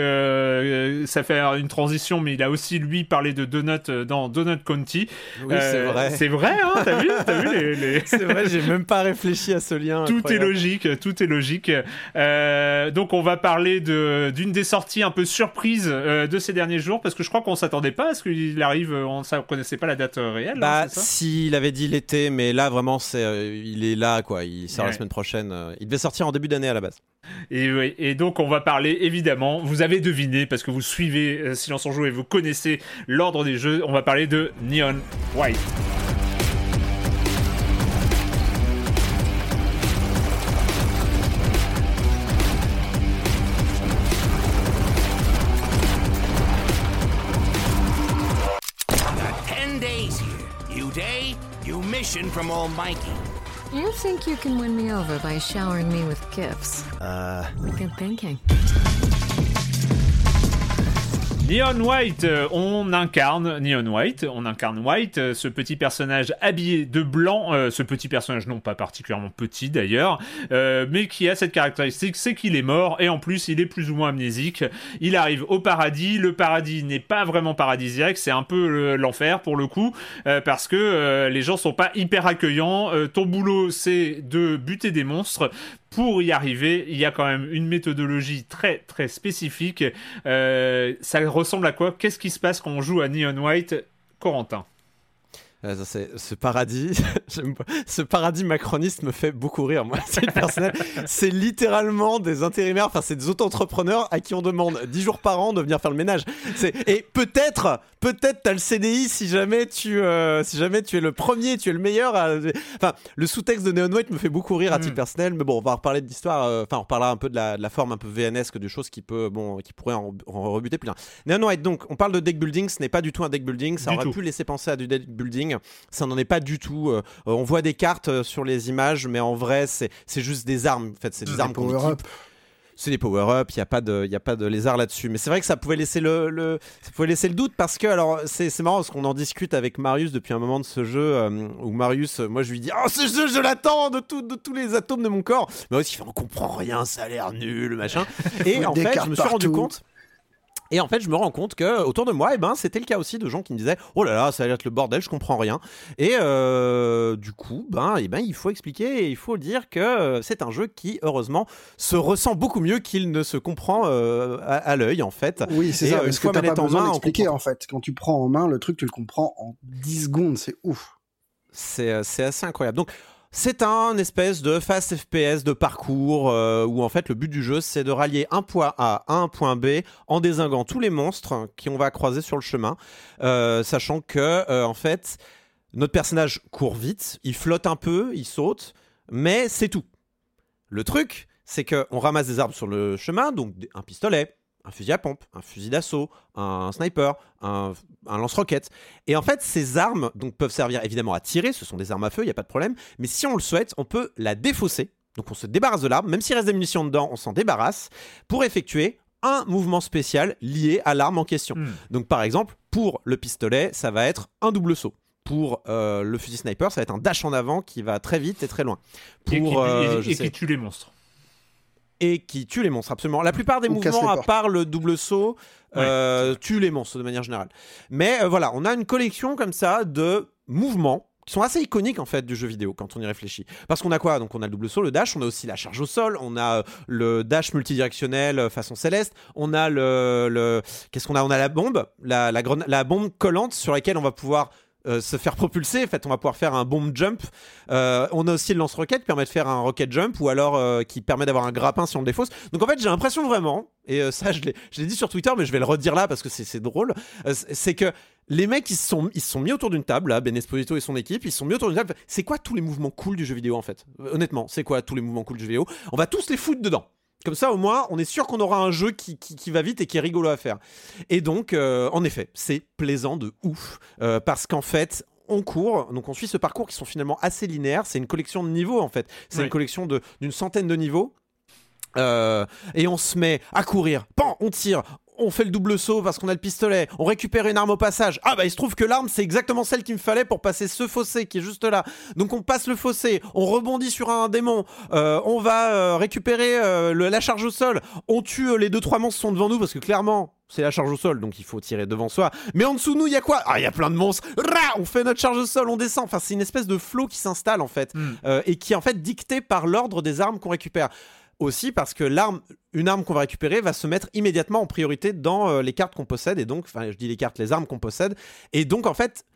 ça fait une transition mais il a aussi lui parlé de Donut dans Donut County Oui, c'est vrai. c'est vrai hein t'as vu t'as vu les, les- C'est vrai, j'ai même pas réfléchi à ce lien. tout est logique. Logique, tout est logique. Euh, donc on va parler de d'une des sorties un peu surprise euh, de ces derniers jours parce que je crois qu'on s'attendait pas à ce qu'il arrive, on ne connaissait pas la date euh, réelle. Bah, hein, ça s'il avait dit l'été, mais là vraiment, c'est, euh, il est là quoi. Il sort la semaine prochaine. euh, il devait sortir en début d'année à la base. Et, oui, et donc on va parler évidemment, vous avez deviné parce que vous suivez euh, Silence en Joue et vous connaissez l'ordre des jeux, on va parler de Neon White. New from Almighty. You think you can win me over by showering me with gifts? Uh, Good thinking. Neon White, euh, on incarne Neon White, on incarne White, euh, ce petit personnage habillé de blanc, euh, ce petit personnage non pas particulièrement petit d'ailleurs, mais qui a cette caractéristique, c'est qu'il est mort et en plus il est plus ou moins amnésique. Il arrive au paradis, le paradis n'est pas vraiment paradisiaque, c'est un peu l'enfer pour le coup, parce que les gens sont pas hyper accueillants. Ton boulot c'est de buter des monstres. Pour y arriver, il y a quand même une méthodologie très très spécifique. Euh, ça ressemble à quoi? Qu'est-ce qui se passe quand on joue à Neon White Corentin? C'est- ce paradis, ce paradis macroniste me fait beaucoup rire. Moi, c'est personnel. C'est littéralement des intérimaires, enfin, c'est des auto-entrepreneurs à qui on demande 10 jours par an de venir faire le ménage. Et peut-être, peut-être t'as le CDI si jamais tu, euh, si jamais tu es le premier, tu es le meilleur. à- Enfin, le sous-texte de Neon White me fait beaucoup rire à titre Mm. personnel. Mais bon, on va reparler de l'histoire. euh, Enfin, on reparlera un peu de la, de la forme un peu VNesque de choses qui peut, bon, qui pourraient en, en rebuter plus. Neon White, donc, on parle de deck building. Ce n'est pas du tout un deck building. Ça Du aurait tout. pu laisser penser à du deck building. Ça n'en est pas du tout. euh, on voit des cartes euh, sur les images, mais en vrai, c'est juste des armes. En fait, c'est des armes qu'on équipe. C'est des power-up, il n'y a, pas de- a pas de lézard là-dessus. Mais c'est vrai que ça pouvait laisser le, le- ça pouvait laisser le doute parce que, alors, c'est marrant parce qu'on en discute avec Marius depuis un moment de ce jeu euh, où Marius, moi je lui dis Oh, ce jeu, je l'attends de, tout- de tous les atomes de mon corps. Il fait On comprend rien, ça a l'air nul, machin. Et en fait, je me suis rendu compte. Et en fait, je me rends compte que autour de moi, eh ben, c'était le cas aussi de gens qui me disaient "Oh là là, ça a l'air le bordel, je comprends rien." Et euh, du coup, ben, eh ben, il faut expliquer et il faut dire que euh, c'est un jeu qui, heureusement, se ressent beaucoup mieux qu'il ne se comprend euh, à, à l'œil, en fait. Oui, c'est ça. Parce que t'as pas manette en main, comprend. en fait. Quand tu prends en main le truc, tu le comprends en 10 secondes. C'est ouf. C'est c'est assez incroyable. Donc, c'est un espèce de fast FPS de parcours euh, où en fait le but du jeu c'est de rallier un point A à un point B en désinguant tous les monstres qu'on va croiser sur le chemin, euh, sachant que euh, en fait notre personnage court vite, il flotte un peu, il saute, mais c'est tout. Le truc, c'est que on ramasse des armes sur le chemin, donc un pistolet, un fusil à pompe, un fusil d'assaut, un sniper, un, un lance-roquette. Et en fait, ces armes donc, peuvent servir évidemment à tirer, ce sont des armes à feu, il n'y a pas de problème, mais si on le souhaite, on peut la défausser. Donc on se débarrasse de l'arme, même s'il reste des munitions dedans, on s'en débarrasse, pour effectuer un mouvement spécial lié à l'arme en question. Hmm. Donc par exemple, pour le pistolet, ça va être un double saut. Pour euh, le fusil sniper, ça va être un dash en avant qui va très vite et très loin. Pour, et qui, euh, et- je et sais- qui tue les monstres. Et qui tue les monstres, absolument. La plupart des Ou mouvements, à part le double saut, euh, tuent les monstres de manière générale. Mais euh, voilà, on a une collection comme ça de mouvements qui sont assez iconiques en fait du jeu vidéo quand on y réfléchit. Parce qu'on a quoi? Donc on a le double saut, le dash, on a aussi la charge au sol, on a euh, le dash multidirectionnel façon céleste, on a le, le- qu'est-ce qu'on a? On a la bombe, la, la, grena- la bombe collante sur laquelle on va pouvoir euh, se faire propulser. En fait, on va pouvoir faire un bomb jump. Euh, on a aussi le lance-roquette qui permet de faire un rocket jump ou alors euh, qui permet d'avoir un grappin si on le défausse. Donc en fait, j'ai l'impression vraiment, et ça je l'ai, dit sur Twitter, mais je vais le redire là parce que c'est, drôle, c'est- que les mecs ils se sont, ils sont mis autour d'une table, là, Ben Esposito et son équipe, ils se sont mis autour d'une table. C'est quoi tous les mouvements cool du jeu vidéo en fait? Honnêtement, c'est quoi tous les mouvements cool du jeu vidéo? On va tous les foutre dedans. Comme ça, au moins, on est sûr qu'on aura un jeu qui, qui- qui va vite et qui est rigolo à faire. Et donc, euh, en effet, c'est plaisant de ouf. Euh, parce qu'en fait, on court, donc on suit ce parcours qui sont finalement assez linéaires. C'est une collection de niveaux, en fait. C'est une collection d'une centaine de niveaux. Euh, et on se met à courir, pan, on tire, on fait le double saut parce qu'on a le pistolet, on récupère une arme au passage. Ah bah il se trouve que l'arme c'est exactement celle qu'il me fallait pour passer ce fossé qui est juste là. Donc on passe le fossé, on rebondit sur un démon, euh, on va euh, récupérer euh, le- la charge au sol, on tue les deux trois monstres qui sont devant nous parce que clairement c'est la charge au sol donc il faut tirer devant soi. Mais en dessous de nous il y a quoi? Ah il y a plein de monstres. Rah on fait notre charge au sol, on descend. Enfin c'est une espèce de flow qui s'installe en fait Hmm. euh, et qui est en fait dicté par l'ordre des armes qu'on récupère. Aussi parce que l'arme, une arme qu'on va récupérer va se mettre immédiatement en priorité dans euh, les cartes qu'on possède et donc, enfin je dis les cartes, les armes qu'on possède et donc en fait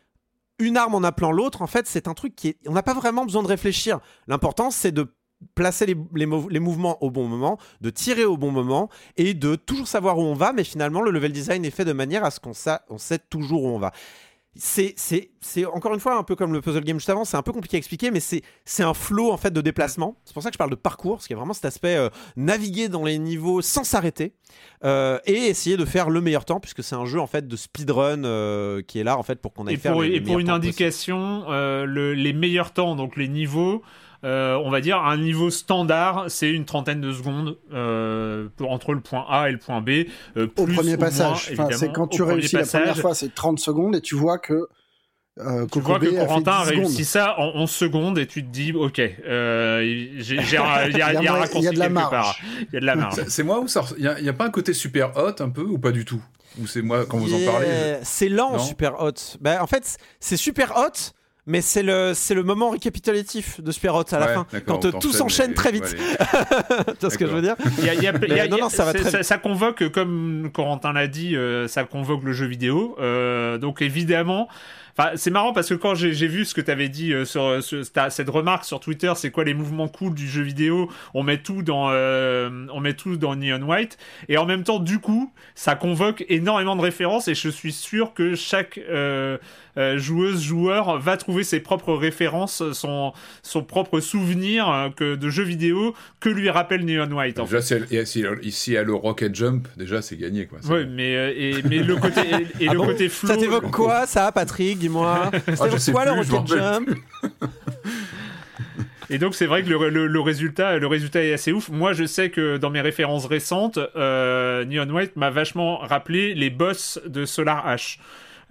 une arme en appelant l'autre, en fait c'est un truc qui est, on n'a pas vraiment besoin de réfléchir. L'important c'est de placer les, les les mouvements au bon moment, de tirer au bon moment et de toujours savoir où on va, mais finalement le level design est fait de manière à ce qu'on on sait toujours où on va. C'est, c'est, c'est encore une fois un peu comme le puzzle game juste avant, c'est un peu compliqué à expliquer, mais c'est, c'est un flow en fait de déplacement. C'est pour ça que je parle de parcours, parce qu'il y a vraiment cet aspect euh, naviguer dans les niveaux sans s'arrêter euh, et essayer de faire le meilleur temps, puisque c'est un jeu en fait de speedrun euh, qui est là en fait pour qu'on aille Et faire pour, les, les et pour une indication, le- les meilleurs temps, donc les niveaux, on va dire un niveau standard, c'est une trentaine de secondes euh, pour- entre le point A et le point B. euh, Au premier passage. Enfin, c'est quand tu réussis la première fois, c'est 30 secondes et tu vois que euh, Tu vois que a Corentin a 10 réussi secondes. ça en 11 secondes et tu te dis, ok, euh, il y a, raccourci de la quelque marge. part. Il y a de la marge. C'est- moi ou ça Il n'y a, pas un côté super hot un peu ou pas du tout? Ou c'est moi quand vous en parlez je- C'est lent, Non super hot. Bah, en fait, c'est super hot. Mais c'est le, c'est le moment récapitulatif de Super Hot à la Ouais, fin, quand euh, tout s'enchaîne très vite. ouais, tu vois ce que je veux dire Il y a- y a- y a- non, non, ça va très ça, vite. ça convoque, comme Corentin l'a dit, euh, ça convoque le jeu vidéo. Euh, donc évidemment, enfin, c'est marrant parce que quand j'ai vu ce que tu avais dit euh, sur, cette remarque sur Twitter, c'est quoi les mouvements cool du jeu vidéo On met tout dans, euh, on met tout dans Neon White, et en même temps, du coup, ça convoque énormément de références, et je suis sûr que chaque euh, euh, joueuse joueur va trouver ses propres références, son son propre souvenir euh, que de jeux vidéo que lui rappelle Neon White. En fait. Déjà, ici à le Rocket Jump, déjà c'est gagné quoi. Ouais, mais, euh, et, mais le côté, et, et Ah le bon côté flow. Ça t'évoque quoi, ça, Patrick Dis-moi. Ça Ah, je quoi, le plus, Rocket Jump Et donc, c'est vrai que le, le- le résultat, le résultat est assez ouf. Moi, je sais que dans mes références récentes, euh, Neon White m'a vachement rappelé les boss de Solar H.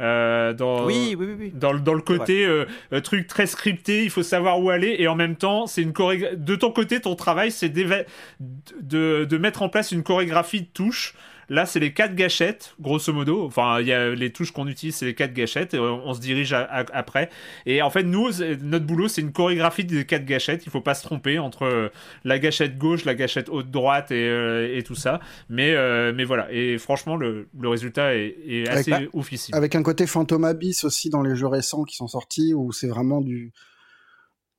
Euh, dans, Oui, oui, dans, le- dans le côté euh, euh, truc très scripté, il faut savoir où aller et en même temps, c'est une de ton côté, ton travail, c'est de, de mettre en place une chorégraphie de touches. Là, c'est les quatre gâchettes, grosso modo. Enfin, il y a les touches qu'on utilise, c'est les quatre gâchettes. Et on, on se dirige à- à- après. Et en fait, nous, notre boulot, c'est une chorégraphie des quatre gâchettes. Il faut pas se tromper entre euh, la gâchette gauche, la gâchette haute droite et, euh, et tout ça. Mais, euh, mais voilà. Et franchement, le, le résultat est, assez la- oufissime. Avec un côté Phantom Abyss aussi dans les jeux récents qui sont sortis, où c'est vraiment du,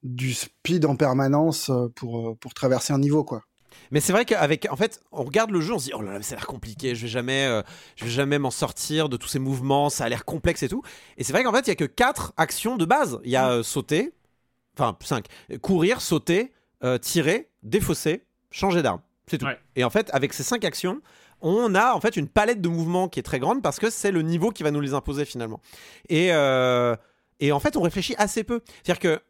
du speed en permanence pour, pour traverser un niveau, quoi. Mais c'est vrai qu'avec, en fait, on regarde le jeu, on se dit, oh là là, ça a l'air compliqué, je vais jamais, euh, je vais jamais m'en sortir de tous ces mouvements, ça a l'air complexe et tout. Et c'est vrai qu'en fait, il y a que quatre actions de base. Il y a euh, sauter, enfin cinq, courir, sauter, euh, tirer, défausser, changer d'arme. C'est tout. Ouais. Et en fait, avec ces cinq actions, on a en fait une palette de mouvements qui est très grande parce que c'est le niveau qui va nous les imposer finalement. Et, euh, et en fait, on réfléchit assez peu. C'est-à-dire que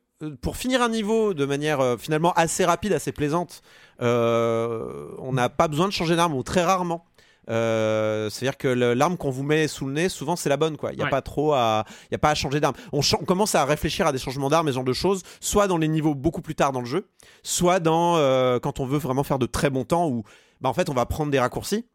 pour finir un niveau de manière euh, finalement assez rapide, assez plaisante, euh, on n'a pas besoin de changer d'arme ou très rarement. Euh, C'est-à-dire que l'arme qu'on vous met sous le nez, souvent c'est la bonne. quoi. Il n'y a Ouais. pas trop à, il y a pas à changer d'arme. On, commence à réfléchir à des changements d'armes et ce genre de choses, soit dans les niveaux beaucoup plus tard dans le jeu, soit dans euh, quand on veut vraiment faire de très bons temps où, bah, en fait, on va prendre des raccourcis.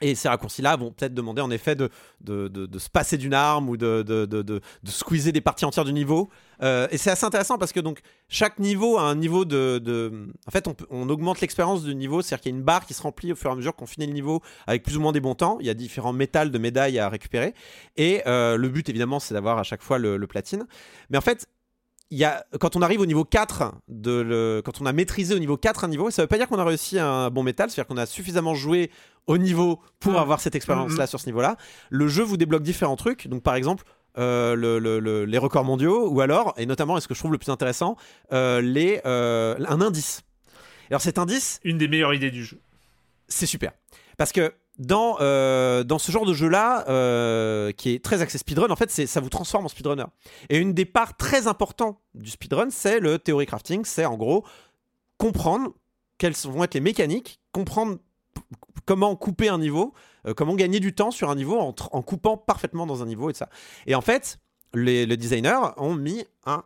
Et ces raccourcis-là vont peut-être demander en effet de, de, de- se passer d'une arme ou de, de, squeezer des parties entières du niveau. Euh, et c'est assez intéressant parce que donc chaque niveau a un niveau de. En fait, on, augmente l'expérience du niveau, c'est-à-dire qu'il y a une barre qui se remplit au fur et à mesure qu'on finit le niveau avec plus ou moins des bons temps. Il y a différents métals de médailles à récupérer. Et euh, le but, évidemment, c'est d'avoir à chaque fois le platine. Mais en fait. Il y a, quand on arrive au niveau 4, de le, quand on a maîtrisé au niveau 4 un niveau, ça veut pas dire qu'on a réussi un bon métal, c'est-à-dire qu'on a suffisamment joué au niveau pour Mhm. avoir cette expérience-là Mhm. sur ce niveau-là. Le jeu vous débloque différents trucs. Donc, par exemple, euh, le- le- le- les records mondiaux, ou alors, et notamment, et ce que je trouve le plus intéressant, euh, les, euh, un indice. Alors, cet indice, Une des meilleures idées du jeu. c'est super. Parce que dans, euh, dans ce genre de jeu-là, euh, qui est très axé speedrun, en fait, ça vous transforme en speedrunner. Et une des parts très importantes du speedrun, c'est le theory crafting. C'est en gros comprendre quelles vont être les mécaniques, comprendre comment couper un niveau, euh, comment gagner du temps sur un niveau en, coupant parfaitement dans un niveau et de ça. Et en fait, les, designers ont mis un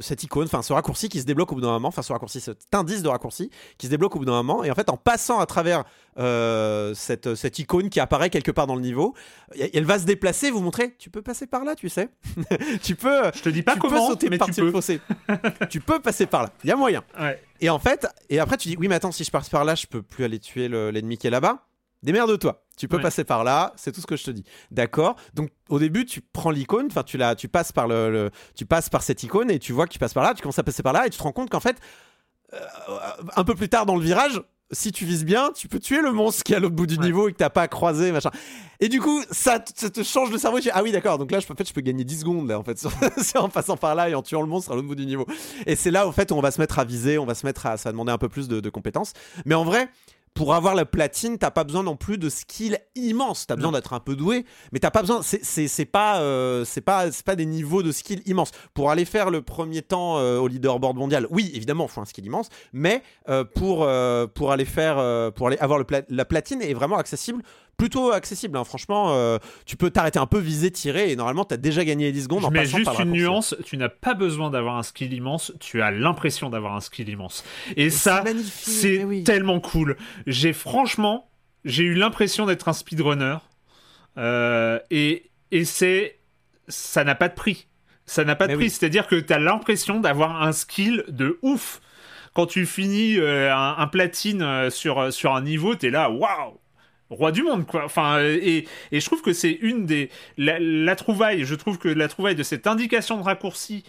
cette icône, enfin ce raccourci qui se débloque au bout d'un moment, enfin ce raccourci, cet indice de raccourci qui se débloque au bout d'un moment, et en fait en passant à travers euh, cette, cette icône qui apparaît quelque part dans le niveau, elle va se déplacer, vous montrer, tu peux passer par là, tu sais, tu peux, Je te dis pas tu comment, peux sauter mais tu peux. fossé, tu peux passer par là, il y a moyen. Ouais. Et en fait, et après tu dis oui mais attends si je passe par là, je peux plus aller tuer le- l'ennemi qui est là-bas. Démerde-toi. Tu peux Ouais. passer par là, c'est tout ce que je te dis. D'accord? Donc au début, tu prends l'icône, enfin tu la, tu passes par le, le- tu passes par cette icône et tu vois que tu passes par là. Tu commences à passer par là et tu te rends compte qu'en fait, euh, un peu plus tard dans le virage, si tu vises bien, tu peux tuer le monstre qui est à l'autre bout du Ouais. niveau et que t'as pas croisé, machin. Et du coup, ça, te- ça te change le cerveau. Tu dis, ah oui, d'accord. Donc là, je, en fait, je peux gagner 10 secondes là, en fait, en passant par là et en tuant le monstre à l'autre bout du niveau. Et c'est là, au fait, où on va se mettre à viser, on va se mettre à, ça va demander un peu plus de, de compétences. Mais en vrai, pour avoir la platine, t'as pas besoin non plus de skill immense. T'as besoin d'être un peu doué, mais t'as pas besoin. C'est pas, euh, c'est pas, des niveaux de skill immenses. Pour aller faire le premier temps euh, au leaderboard mondial, oui, évidemment, faut un skill immense, mais euh, pour pour aller faire, pour aller avoir le pla- la platine est vraiment accessible. Plutôt accessible, hein. franchement. euh, tu peux t'arrêter un peu, viser, tirer, et normalement, t'as déjà gagné les 10 secondes Je en mets passant juste par une nuance, tu n'as pas besoin d'avoir un skill immense, tu as l'impression d'avoir un skill immense. Et ça, c'est oui. tellement cool. J'ai franchement, j'ai eu l'impression d'être un speedrunner. Euh, et et c'est, ça n'a pas de prix. Ça n'a pas de Mais prix. oui. C'est-à-dire que tu as l'impression d'avoir un skill de ouf. Quand tu finis euh, un, un platine sur, sur un niveau, t'es là, waouh! Roi du monde, quoi. Enfin, euh, et, et je trouve que c'est une des. La, trouvaille, je trouve que la trouvaille de cette indication de raccourci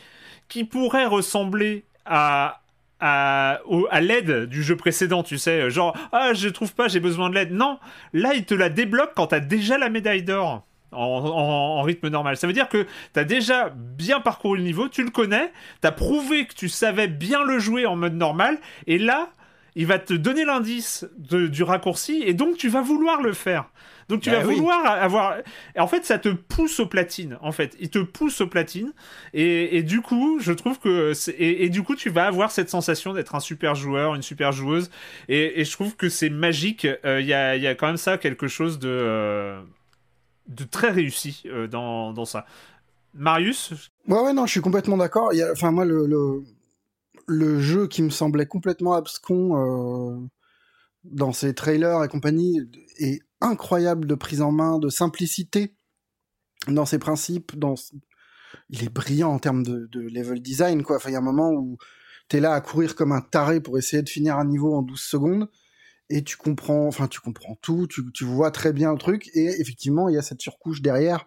qui pourrait ressembler à. À, à l'aide du jeu précédent, tu sais, genre ah je trouve pas, j'ai besoin de l'aide. Non, là il te la débloque quand t'as déjà la médaille d'or en, en- en rythme normal. Ça veut dire que t'as déjà bien parcouru le niveau, tu le connais, t'as prouvé que tu savais bien le jouer en mode normal, et là il va te donner l'indice de- du raccourci, et donc tu vas vouloir le faire. Donc tu Bah vas oui. vouloir avoir. et En fait, ça te pousse aux platines. En fait, il te pousse aux platines. Et, et du coup, je trouve que. c'est- Et, et du coup, tu vas avoir cette sensation d'être un super joueur, une super joueuse. Et, et je trouve que c'est magique. Euh, Il y, a, il y a quand même ça, quelque chose de. euh, de très réussi euh, dans, dans ça. Marius? Ouais, ouais, non, je suis complètement d'accord. Il y a- Enfin, moi, le, le, le jeu qui me semblait complètement abscon euh, dans ses trailers et compagnie est incroyable de prise en main, de simplicité dans ses principes. Dans... Il est brillant en termes de, level design, il y a un moment où t'es là à courir comme un taré pour essayer de finir un niveau en 12 secondes et tu comprends, enfin, tu comprends tout, tu, vois très bien le truc et effectivement, il y a cette surcouche derrière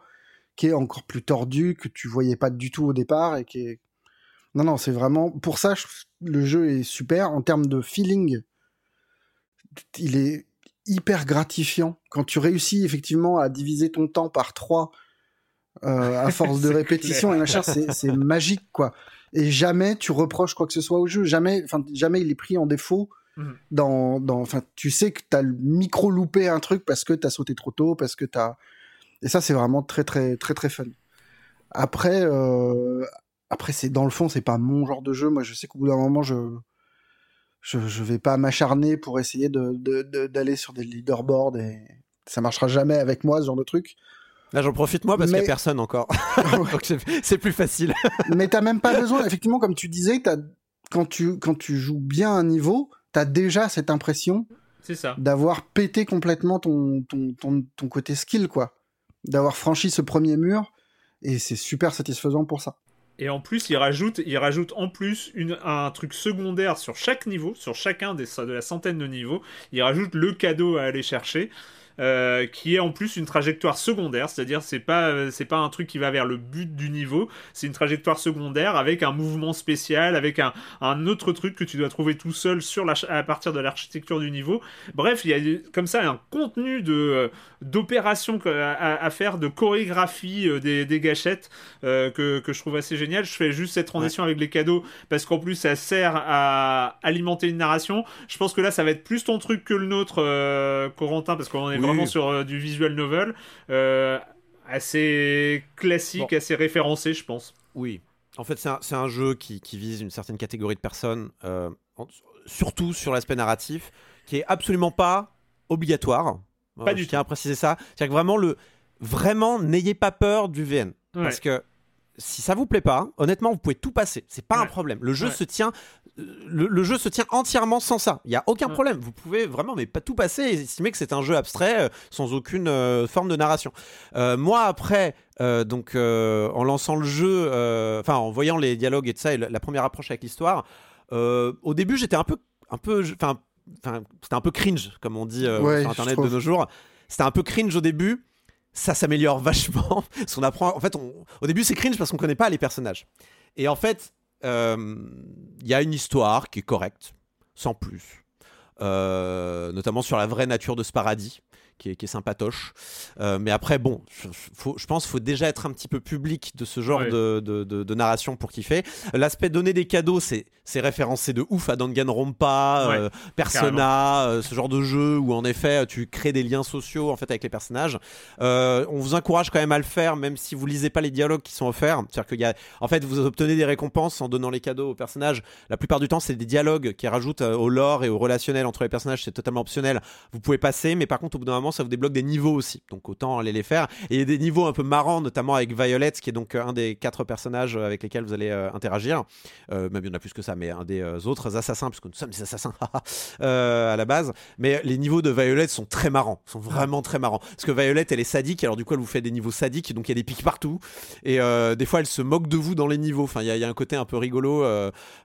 qui est encore plus tordu, que tu voyais pas du tout au départ et qui. Non, non, c'est vraiment... Pour ça, je- le jeu est super. En termes de feeling, il est hyper gratifiant. Quand tu réussis effectivement à diviser ton temps par 3 à force de répétition et machin, c'est c'est magique, quoi. Et jamais tu reproches quoi que ce soit au jeu. Jamais, enfin, jamais il est pris en défaut Mhm. dans, dans, enfin, tu sais que t'as micro loupé un truc parce que t'as sauté trop tôt, parce que t'as, et ça c'est vraiment très très très très fun. Après, euh, après c'est dans le fond c'est pas mon genre de jeu. Moi je sais qu'au bout d'un moment je, je, je vais pas m'acharner pour essayer de, de- de- d'aller sur des leaderboards et ça marchera jamais avec moi ce genre de truc. Là, j'en profite moi parce qu'il Mais- n'y a personne encore. C'est- plus facile. Mais t'as même pas besoin. Effectivement, comme tu disais, t'as, quand tu quand tu joues bien un niveau, t'as déjà cette impression C'est ça. d'avoir pété complètement ton, ton, ton, ton côté skill, quoi. D'avoir franchi ce premier mur, et c'est super satisfaisant pour ça. Et en plus, il rajoute, il rajoute en plus un truc secondaire sur chaque niveau, sur chacun des, de la centaine de niveaux. Il rajoute le cadeau à aller chercher. Euh, qui est en plus une trajectoire secondaire, c'est-à-dire c'est pas euh, c'est pas un truc qui va vers le but du niveau, c'est une trajectoire secondaire avec un mouvement spécial, avec un, un autre truc que tu dois trouver tout seul sur la, à partir de l'architecture du niveau. Bref, il y a comme ça un contenu de euh, d'opérations à, à faire, de chorégraphie des, des gâchettes euh, que, que je trouve assez génial. Je fais juste cette transition avec les cadeaux parce qu'en plus ça sert à alimenter une narration. Je pense que là ça va être plus ton truc que le nôtre, euh, Corentin, parce qu'on est Oui. Vraiment sur euh, du visual novel. Euh, assez classique, Bon. assez référencé, je pense. Oui. En fait, c'est un, un jeu qui, qui vise une certaine catégorie de personnes, euh, surtout sur l'aspect narratif, qui est absolument pas obligatoire. Pas Euh, du je tiens à préciser ça. C'est-à-dire que vraiment, le, vraiment, n'ayez pas peur du VN. Ouais. Parce que si ça vous plaît pas, honnêtement, vous pouvez tout passer. C'est pas un problème. Le jeu Ouais. se tient, euh, le, le jeu se tient entièrement sans ça. Il y a aucun Ouais. problème. Vous pouvez vraiment, mais pas tout passer et estimer que c'est un jeu abstrait euh, sans aucune euh, forme de narration. Euh, moi, après, euh, donc euh, en lançant le jeu, euh, enfin en voyant les dialogues et tout ça, et la, la première approche avec l'histoire, euh, au début, j'étais un peu, un peu, enfin, c'était un peu cringe, comme on dit euh, Ouais, sur Internet de nos jours. C'était un peu cringe au début. Ça s'améliore vachement. Apprend. En fait, au début, c'est cringe parce qu'on connaît pas les personnages. Et en fait, euh, il y a une histoire qui est correcte, sans plus. Euh, notamment sur la vraie nature de ce paradis, qui est, qui est sympatoche. Euh, mais après, bon, je, faut- je pense qu'il faut déjà être un petit peu public de ce genre Ouais. de, de- de- de narration pour kiffer. L'aspect donner des cadeaux, c'est référencé de ouf à Danganronpa, Ouais, euh, Persona, euh, ce genre de jeu où en effet tu crées des liens sociaux en fait avec les personnages. Euh, on vous encourage quand même à le faire, même si vous lisez pas les dialogues qui sont offerts. C'est-à-dire qu'il y a, en fait, vous obtenez des récompenses en donnant les cadeaux aux personnages. La plupart du temps, c'est des dialogues qui rajoutent euh, au lore et au relationnel entre les personnages. C'est totalement optionnel. Vous pouvez passer, mais par contre, au bout d'un moment, ça vous débloque des niveaux aussi. Donc autant aller les faire. Et il y a des niveaux un peu marrants, notamment avec Violet, qui est donc euh, un des quatre personnages avec lesquels vous allez euh, interagir. Euh, même il y en a plus que ça, mais un des autres assassins, puisque nous sommes des assassins à la base. Mais les niveaux de Violet sont très marrants, sont vraiment très marrants. Parce que Violet, elle est sadique, alors du coup, elle vous fait des niveaux sadiques, donc il y a des pics partout. Et des fois, elle se moque de vous dans les niveaux. Enfin, il y, a- un côté un peu rigolo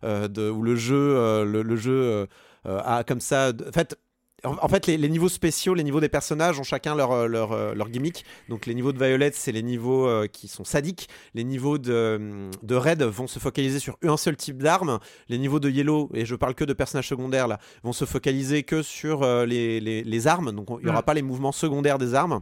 où le jeu, le, jeu a comme ça. En fait. En fait, les, les niveaux spéciaux, les niveaux des personnages ont chacun leur, euh, leur, euh, leur gimmick. Donc, les niveaux de Violet, c'est les niveaux euh, qui sont sadiques. Les niveaux de, de Red vont se focaliser sur un seul type d'arme. Les niveaux de Yellow, et je parle que de personnages secondaires là, vont se focaliser que sur euh, les, les, les armes. Donc, on- il n'y aura pas les mouvements secondaires des armes.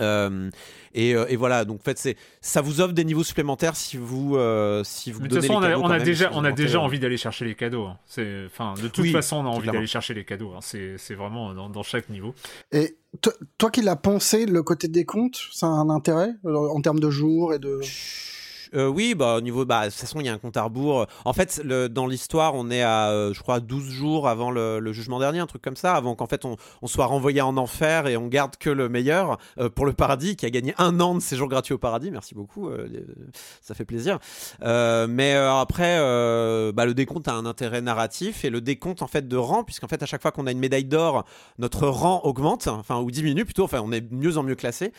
Euh, et, euh, et voilà, donc en fait, c'est ça vous offre des niveaux supplémentaires si vous euh, si vous Mais de toute façon, on a, cadeaux on quand a même, déjà, si on a déjà envie d'aller chercher les cadeaux. hein. C'est, enfin, de toute Oui, façon, on a envie d'aller chercher les cadeaux. hein. C'est, vraiment dans, dans chaque niveau. Et to- toi qui l'as pensé, le côté des comptes, ça a un intérêt euh, en termes de jours et de. Euh, oui, bah, au niveau, bah, de toute façon, il y a un compte à rebours. En fait, dans l'histoire, on est à, euh, je crois, 12 jours avant le, jugement dernier, un truc comme ça, avant qu'en fait on, soit renvoyé en enfer et on garde que le meilleur euh, pour le paradis, qui a gagné un an de séjour gratuit au paradis. Merci beaucoup, ça fait plaisir. Mais après, bah, le décompte a un intérêt narratif et le décompte en fait de rang, puisqu'en fait, à chaque fois qu'on a une médaille d'or, notre rang augmente, enfin, ou diminue plutôt, enfin, on est mieux en mieux classé.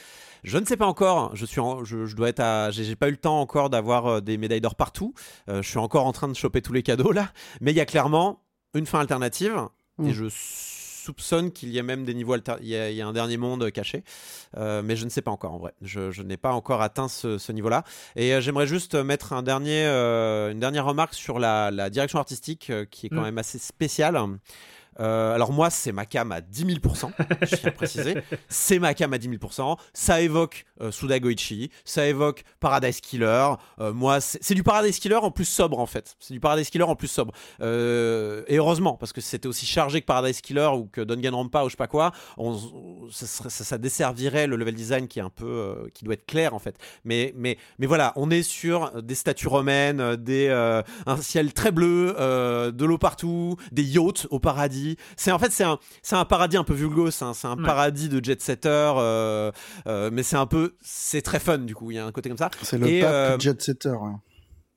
Je ne sais pas encore. Je suis, je, dois être à, j'ai pas eu le temps encore d'avoir euh, des médailles d'or partout. Euh, je suis encore en train de choper tous les cadeaux là. Mais il y a clairement une fin alternative Mm. et je soupçonne qu'il y a même des niveaux alter- il y, a, il y a un dernier monde caché. Euh, mais je ne sais pas encore en vrai. Je, je n'ai pas encore atteint ce, ce niveau-là. Et euh, j'aimerais juste mettre un dernier, euh, une dernière remarque sur la, la direction artistique qui est quand Mm. même assez spéciale. Euh, alors moi, c'est ma cam à 10 000%, je tiens à préciser. C'est ma cam à 10 000%. Ça évoque euh, Suda Goichi, ça évoque Paradise Killer. Euh, moi, c'est du Paradise Killer en plus sobre en fait. C'est du Paradise Killer en plus sobre. Euh, et heureusement, parce que c'était aussi chargé que Paradise Killer ou que Danganronpa ou je sais pas quoi, ça, ça- desservirait le level design qui est un peu, qui doit être clair en fait. Mais, mais, mais voilà, on est sur des statues romaines, des, un ciel très bleu, de l'eau partout, des yachts au paradis. C'est en fait c'est un, c'est un paradis un peu vulgos, hein, c'est un Ouais. paradis de jet setter, euh, euh, mais c'est un peu, c'est très fun du coup. Il y a un côté comme ça. C'est le Et, pape euh, jet setter. ouais.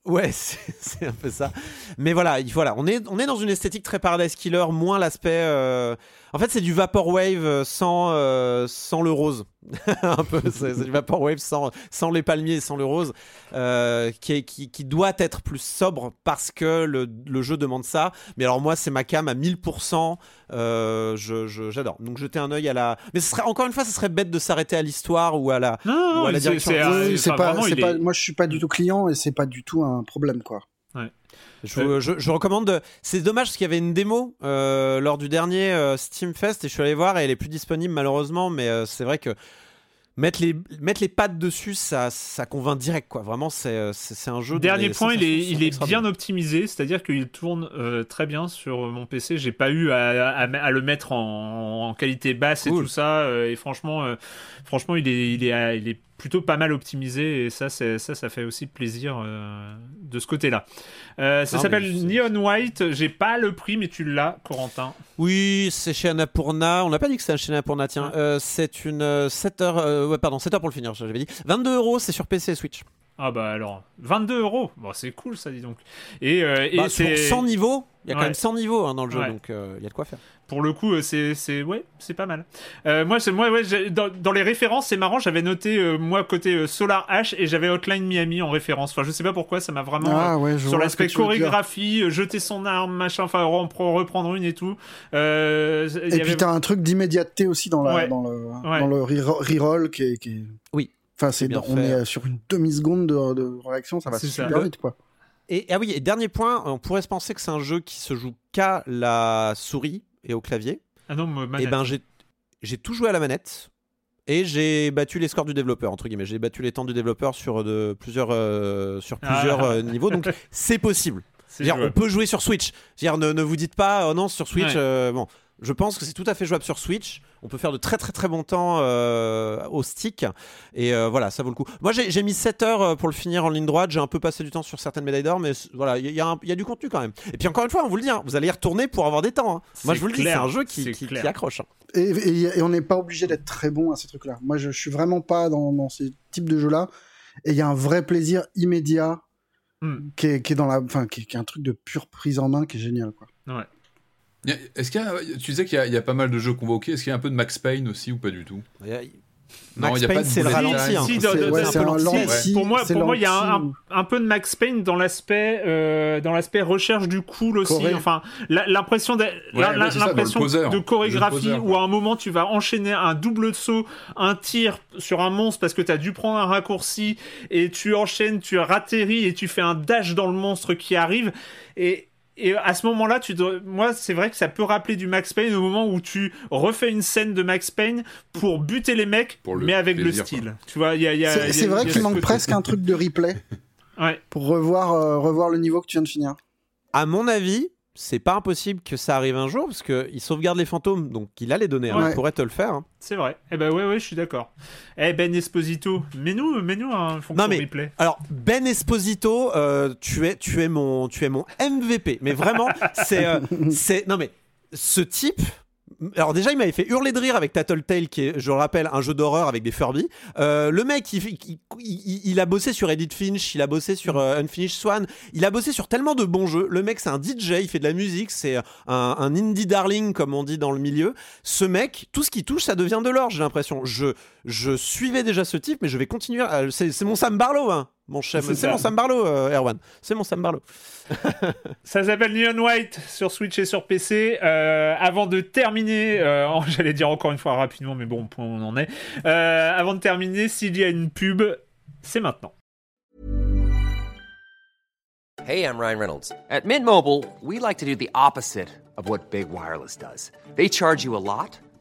Ouais, c'est un peu ça. Mais voilà, il- voilà, on est, on est dans une esthétique très Paradise Killer, moins l'aspect. euh, En fait, c'est du Vaporwave sans, euh, sans le rose. un peu, c'est du Vaporwave sans, sans les palmiers et sans le rose, euh, qui, est, qui, qui doit être plus sobre parce que le, le jeu demande ça. Mais alors, moi, c'est ma cam à 1000%. euh, je- je- J'adore. Donc, jeter un œil à la. Mais ce serait, encore une fois, ce serait bête de s'arrêter à l'histoire ou à la. Non, non, Ou à la c'est- direction Oui, pas, vraiment, c'est il pas- est- Moi, je suis pas du tout client et c'est pas du tout un problème, quoi. Je, Euh, je- je recommande. de- C'est dommage parce qu'il y avait une démo euh, lors du dernier euh, Steam Fest et je suis allé voir et elle est plus disponible malheureusement. Mais euh, c'est vrai que mettre les mettre les pattes dessus, ça ça convainc direct quoi. Vraiment, c'est euh, c'est un jeu. Dernier point, il est, il est bien optimisé, c'est-à-dire qu'il tourne euh, très bien sur mon PC. J'ai pas eu à, à- à le mettre en, en qualité basse et Cool. tout ça. euh, et franchement, euh, franchement, il est, il est, à- il est plutôt pas mal optimisé et ça, c'est- ça, ça fait aussi plaisir euh, de ce côté-là. Euh, ça s'appelle c'est- Neon White. J'ai pas le prix, mais tu l'as, Corentin. Oui, c'est chez Annapurna. On n'a pas dit que c'était chez Annapurna, tiens. Euh, c'est une euh, 7 heures. ouais, pardon, 7 heures pour le finir, j'avais dit. 22 euros, c'est sur PC et Switch. Ah bah alors, 22 euros. Bon, c'est cool ça, dis donc. Et, euh, et Bah, sur c'est 100 niveaux, il y a quand Ouais. même 100 niveaux hein, dans le jeu, Ouais. donc euh, il y a de quoi faire. Pour le coup, euh, c'est c'est ouais, c'est pas mal. Euh, moi, c'est moi, ouais, j'ai- dans, dans les références, c'est marrant. J'avais noté euh, moi côté euh, Solar H et j'avais Hotline Miami en référence. Enfin, je sais pas pourquoi, ça m'a vraiment. euh, Ah ouais, je sur l'aspect chorégraphie, euh, jeter son arme, machin, enfin reprendre une et tout. Euh, Et avait- puis t'as un truc d'immédiateté aussi dans, la, Ouais. dans le, Ouais. dans le re- reroll qui est, qui est- Oui. Enfin, c'est dans- on fait. est sur une demi-seconde de, de réaction, ça va C'est ça. super Le- vite, quoi. Et ah oui, et dernier point, on pourrait se penser que c'est un jeu qui se joue qu'à la souris et au clavier. Ah non, me- Et manette. ben j'ai j'ai tout joué à la manette. Et j'ai battu les scores du développeur, entre guillemets. J'ai battu les temps du développeur sur, de, plusieurs, euh, sur plusieurs Ah. euh, niveaux. Donc c'est possible. Dire, on peut jouer sur Switch. Dire, ne, ne vous dites pas, oh non, sur Switch. Ouais. euh, bon, je pense que c'est tout à fait jouable sur Switch. On peut faire de très très très bon temps euh, au stick. Et euh, voilà, ça vaut le coup. Moi, j'ai mis 7 heures euh, pour le finir en ligne droite. J'ai un peu passé du temps sur certaines médailles d'or, mais voilà, il y, a- y y du contenu quand même. Et puis encore une fois, on vous le dit, hein, vous allez y retourner pour avoir des temps. hein. Moi, je vous le dis, c'est un jeu qui, accroche. hein. Et, et- et on n'est pas obligé d'être très bon à ces trucs-là. Moi, je, je suis vraiment pas dans, dans ces types de jeux-là. Et il y a un vrai plaisir immédiat Hmm. qui, est, qui est dans la, enfin, qui, est- qui est un truc de pure prise en main qui est génial, quoi. Ouais. Est-ce qu'il y a, tu disais qu'il y, a- il y a pas mal de jeux convoqués. Est-ce qu'il y a un peu de Max Payne aussi ou pas du tout? Non, Max il y a pas Payne, de c'est le ralenti. hein. Si, C'est ouais, un c'est peu un lenti. lenti. Pour moi, pour moi, il y a un, lenti. un- un peu de Max Payne dans l'aspect, euh, dans l'aspect recherche du cool aussi. Choré. Enfin, la- l'impression de, la- ouais, la- c'est ça, dans le l'impression de chorégraphie poseur, où à un moment tu vas enchaîner un double saut, un tir sur un monstre parce que tu as dû prendre un raccourci et tu enchaînes, tu ratterris et tu fais un dash dans le monstre qui arrive et et à ce moment-là, tu dois... moi, c'est vrai que ça peut rappeler du Max Payne au moment où tu refais une scène de Max Payne pour buter les mecs, Pour le mais avec plaisir, le style. Tu vois, il y a, C'est vrai qu'il manque presque un truc de replay Ouais. pour revoir, euh, revoir le niveau que tu viens de finir. À mon avis, c'est pas impossible que ça arrive un jour parce qu'il sauvegarde les fantômes, donc il a les données. hein. Il pourrait te le faire. hein. C'est vrai. Eh ben ouais, ouais, je suis d'accord. Eh Ben Esposito, mets-nous, mets-nous un fonction Non, mais- replay. Alors Ben Esposito, euh, tu es, tu es mon, tu es mon MVP. Mais vraiment, c'est, euh, c'est, non mais ce type. Alors déjà, il m'avait fait hurler de rire avec Tattletale, qui est, je le rappelle, un jeu d'horreur avec des Furby. Euh, le mec, il, il- il- il a bossé sur Edith Finch, il a bossé sur euh, Unfinished Swan, il a bossé sur tellement de bons jeux. Le mec, c'est un DJ, il fait de la musique, c'est un, un indie darling, comme on dit dans le milieu. Ce mec, tout ce qui touche, ça devient de l'or, j'ai l'impression. Je, je suivais déjà ce type, mais je vais continuer. à- c'est mon Sam Barlow, hein, mon chef. C'est mon Sam Barlow, euh, Erwan. C'est mon Sam Barlow. Ça s'appelle Neon White sur Switch et sur PC. Euh, avant de terminer, euh, j'allais dire encore une fois rapidement, mais bon, point où on en est. Euh, avant de terminer, s'il y a une pub, c'est maintenant. Hey, I'm Ryan Reynolds. At Mint Mobile, we like to do the opposite of what Big Wireless does. They charge you a lot,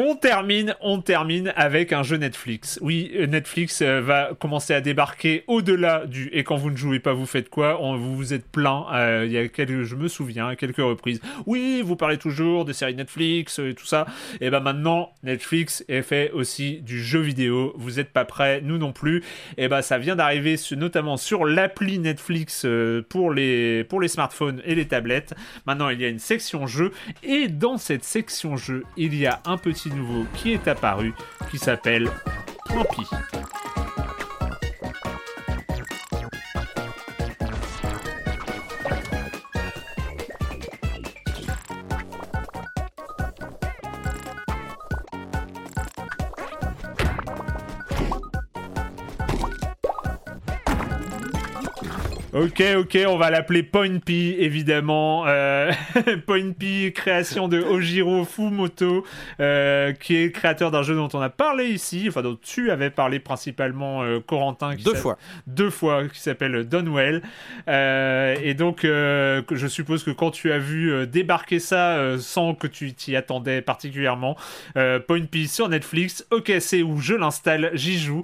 On termine, on termine avec un jeu Netflix. Oui, euh, Netflix euh, va commencer à débarquer au-delà du et quand vous ne jouez pas, vous faites quoi? On vous vous êtes plaint. euh, Il y quelques, je me souviens, quelques reprises. Oui, vous parlez toujours des séries Netflix euh, et tout ça. Et ben maintenant, Netflix est fait aussi du jeu vidéo. Vous n'êtes pas prêts, nous non plus. Et ben ça vient d'arriver, notamment sur l'appli Netflix pour les pour les smartphones et les tablettes. Maintenant, il y a une section jeu et dans cette section jeu, il y a un petit nouveau qui est apparu qui s'appelle Trampi. Ok, ok, on va l'appeler Point P, évidemment. Euh, Point P, création de Ojiro Fumoto, euh, qui est créateur d'un jeu dont on a parlé ici, enfin dont tu avais parlé principalement, euh, Corentin. qui Deux fois. Deux fois, qui s'appelle Donwell. Euh, et donc, euh, je suppose que quand tu as vu euh, débarquer ça euh, sans que tu t'y attendais particulièrement, euh, Point P sur Netflix, ok, c'est où je l'installe, j'y joue.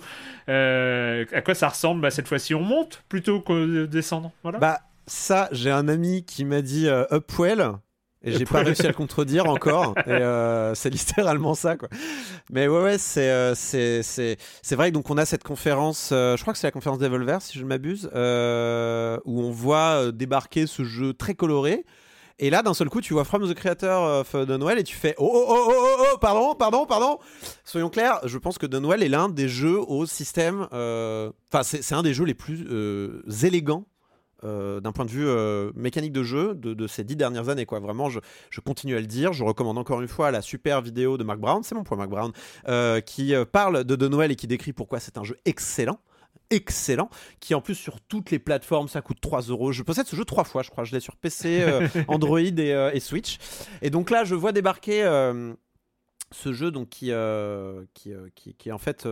Euh, à quoi ça ressemble bah, Cette fois-ci, on monte plutôt que de descendre. Voilà. Bah, ça, j'ai un ami qui m'a dit euh, Upwell. Et j'ai pas réussi à le contredire encore. Et euh, c'est littéralement ça, quoi. Mais ouais, ouais, c'est euh, c'est c'est c'est vrai que donc on a cette conférence. euh, je crois que c'est la conférence Devolver, si je ne m'abuse, où on voit débarquer ce jeu très coloré. Et là, d'un seul coup, tu vois From the Creator of Dunwell et tu fais oh oh oh oh oh, oh pardon pardon pardon. Soyons clairs, je pense que Dunwell est l'un des jeux au système. euh, Enfin, c'est un des jeux les plus euh, élégants euh, d'un point de vue mécanique de jeu de, de ces dix dernières années. Quoi. Vraiment, je, je continue à le dire. Je recommande encore une fois la super vidéo de Mark Brown, c'est mon point Mark Brown, qui parle de De Noël et qui décrit pourquoi c'est un jeu excellent. Excellent, qui en plus sur toutes les plateformes ça coûte 3 euros. Je possède ce jeu trois fois, je crois. Je l'ai sur PC, euh, Android et, euh, et Switch. Et donc là, je vois débarquer euh, ce jeu donc qui, qui, qui, qui est en fait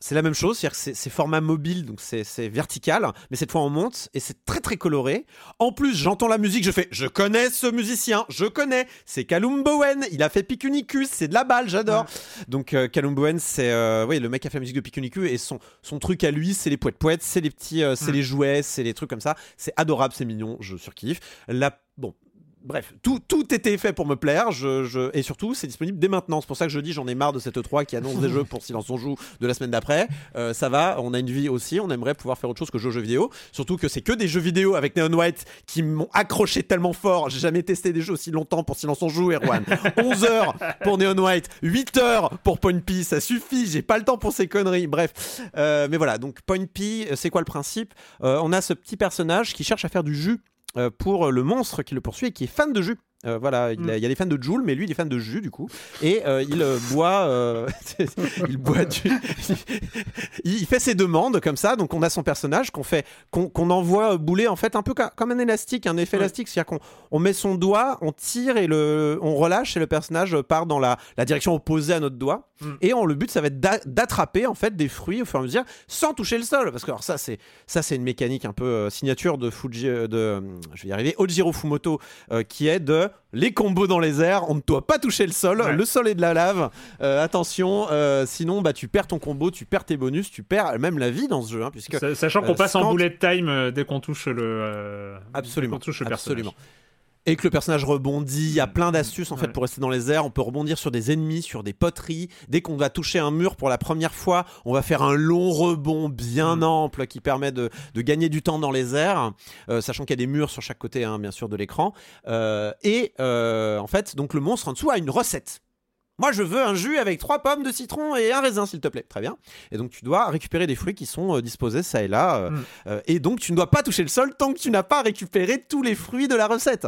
c'est la même chose, c'est-à-dire que c'est- format mobile, donc c'est vertical, mais cette fois on monte et c'est très très coloré. En plus, j'entends la musique, je fais, je connais ce musicien, je connais, c'est Callum Bowen, il a fait Picunicus, c'est de la balle, j'adore. Donc euh, Callum Bowen, c'est euh, oui, le mec qui a fait la musique de Picunicus et son, son truc à lui, c'est les poètes poètes, c'est les petits, euh, c'est Mm. les jouets, c'est les trucs comme ça. C'est adorable, c'est mignon, je surkiffe. La, bon. Bref, tout, tout était fait pour me plaire, je, je- et surtout c'est disponible dès maintenant. C'est pour ça que je dis j'en ai marre de cette E3 qui annonce des jeux pour Silence on joue de la semaine d'après. Euh, ça va, on a une vie aussi, on aimerait pouvoir faire autre chose que jouer aux jeux vidéo. Surtout que c'est que des jeux vidéo avec Neon White qui m'ont accroché tellement fort. J'ai jamais testé des jeux aussi longtemps pour Silence on joue, Erwan. 11 heures pour Neon White, 8 heures pour Point P, ça suffit, j'ai pas le temps pour ces conneries. Bref, Euh, mais voilà, donc Point P, c'est quoi le principe? Euh, On a ce petit personnage qui cherche à faire du jus pour le monstre qui le poursuit et qui est fan de jus. Euh, voilà, il, a- il y a des fans de Joule, mais lui il est fan de jus du coup, et euh, il euh, boit, il boit du, il, il fait ses demandes comme ça. Donc on a son personnage qu'on fait, qu'on qu'on envoie bouler en fait un peu comme un élastique, un effet Ouais. élastique, c'est-à-dire qu'on on met son doigt, on tire et le, on relâche et le personnage part dans la, la direction opposée à notre doigt. Mm. Et on, le but ça va être d'a- d'attraper en fait des fruits au fur et à mesure sans toucher le sol, parce que alors ça c'est ça c'est une mécanique un peu signature de Fuji, de, je vais y arriver, Ojiro Fumoto, qui est de les combos dans les airs, on ne doit pas toucher le sol, Ouais. le sol est de la lave, euh, attention, euh, sinon bah tu perds ton combo, tu perds tes bonus, tu perds même la vie dans ce jeu, hein, puisque Sa- Sachant qu'on euh, passe en bullet time dès qu'on touche le. Absolument, touche le personnage. absolument. Et que le personnage rebondit, il y a plein d'astuces en fait Ouais. pour rester dans les airs. On peut rebondir sur des ennemis, sur des poteries. Dès qu'on va toucher un mur pour la première fois, on va faire un long rebond bien Mm. ample qui permet de, de gagner du temps dans les airs, euh, sachant qu'il y a des murs sur chaque côté, hein, bien sûr, de l'écran. Euh, et euh, en fait, donc le monstre en dessous a une recette. Moi, je veux un jus avec trois pommes de citron et un raisin, s'il te plaît. Très bien. Et donc, tu dois récupérer des fruits qui sont euh, disposés ça et là. euh, Mm. euh, et donc, tu ne dois pas toucher le sol tant que tu n'as pas récupéré tous les fruits de la recette.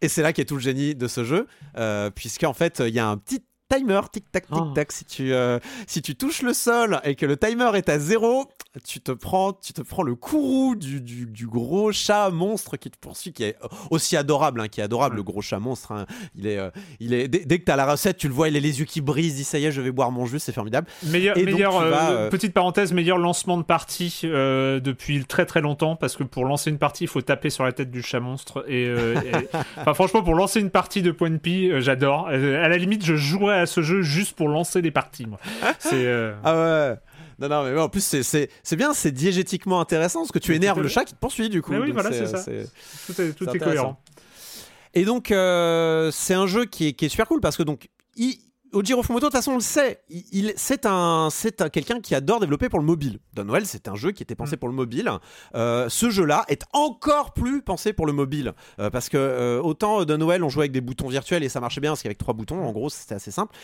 Et c'est là qu'est tout le génie de ce jeu, euh, puisqu'en fait, il y a un petit timer, tic-tac, Oh. tic-tac. Si, tu, euh, si tu touches le sol et que le timer est à zéro, tu te prends, tu te prends le courroux du, du, du gros chat monstre qui te poursuit, qui est aussi adorable, hein, qui est adorable, Ouais. le gros chat monstre. hein. Il est, euh, il est, dès, dès que tu as la recette, tu le vois, il a les yeux qui brisent, il dit ça y est, je vais boire mon jus, c'est formidable. Meilleur, Et euh, vas, euh, petite parenthèse, meilleur lancement de partie depuis très très longtemps parce que pour lancer une partie, il faut taper sur la tête du chat monstre. Et, et- enfin, franchement, pour lancer une partie de Point P, j'adore. À la limite, je jouerais à ce jeu juste pour lancer des parties. Moi, c'est euh, Ah ouais. Non, non, mais en plus, c'est- c'est c'est bien, c'est diégétiquement intéressant parce que tu énerves le chat qui te poursuit du coup. Mais oui, voilà, c'est ça. tout est, tout cohérent. Et donc, euh, c'est un jeu qui est, qui est super cool parce que donc, il, Ojiro Fumoto, de toute façon, on le sait, il, il- c'est un, c'est quelqu'un qui adore développer pour le mobile. Noël, c'est un jeu qui était pensé Mm. pour le mobile. Euh, ce jeu-là est encore plus pensé pour le mobile Euh, parce que euh, autant euh, Noël, on jouait avec des boutons virtuels et ça marchait bien parce qu'avec trois boutons, en gros, c'était assez simple.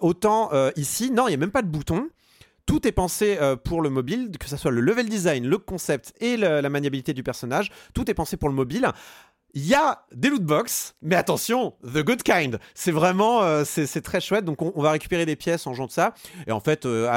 Autant ici, non, il n'y a même pas de boutons. Tout est pensé pour le mobile, que ce soit le level design, le concept et la maniabilité du personnage. Tout est pensé pour le mobile. Il y a des loot box, mais attention, the good kind. C'est vraiment, euh, c'est très chouette. Donc on, va récupérer des pièces en jouant de ça. Et en fait, euh,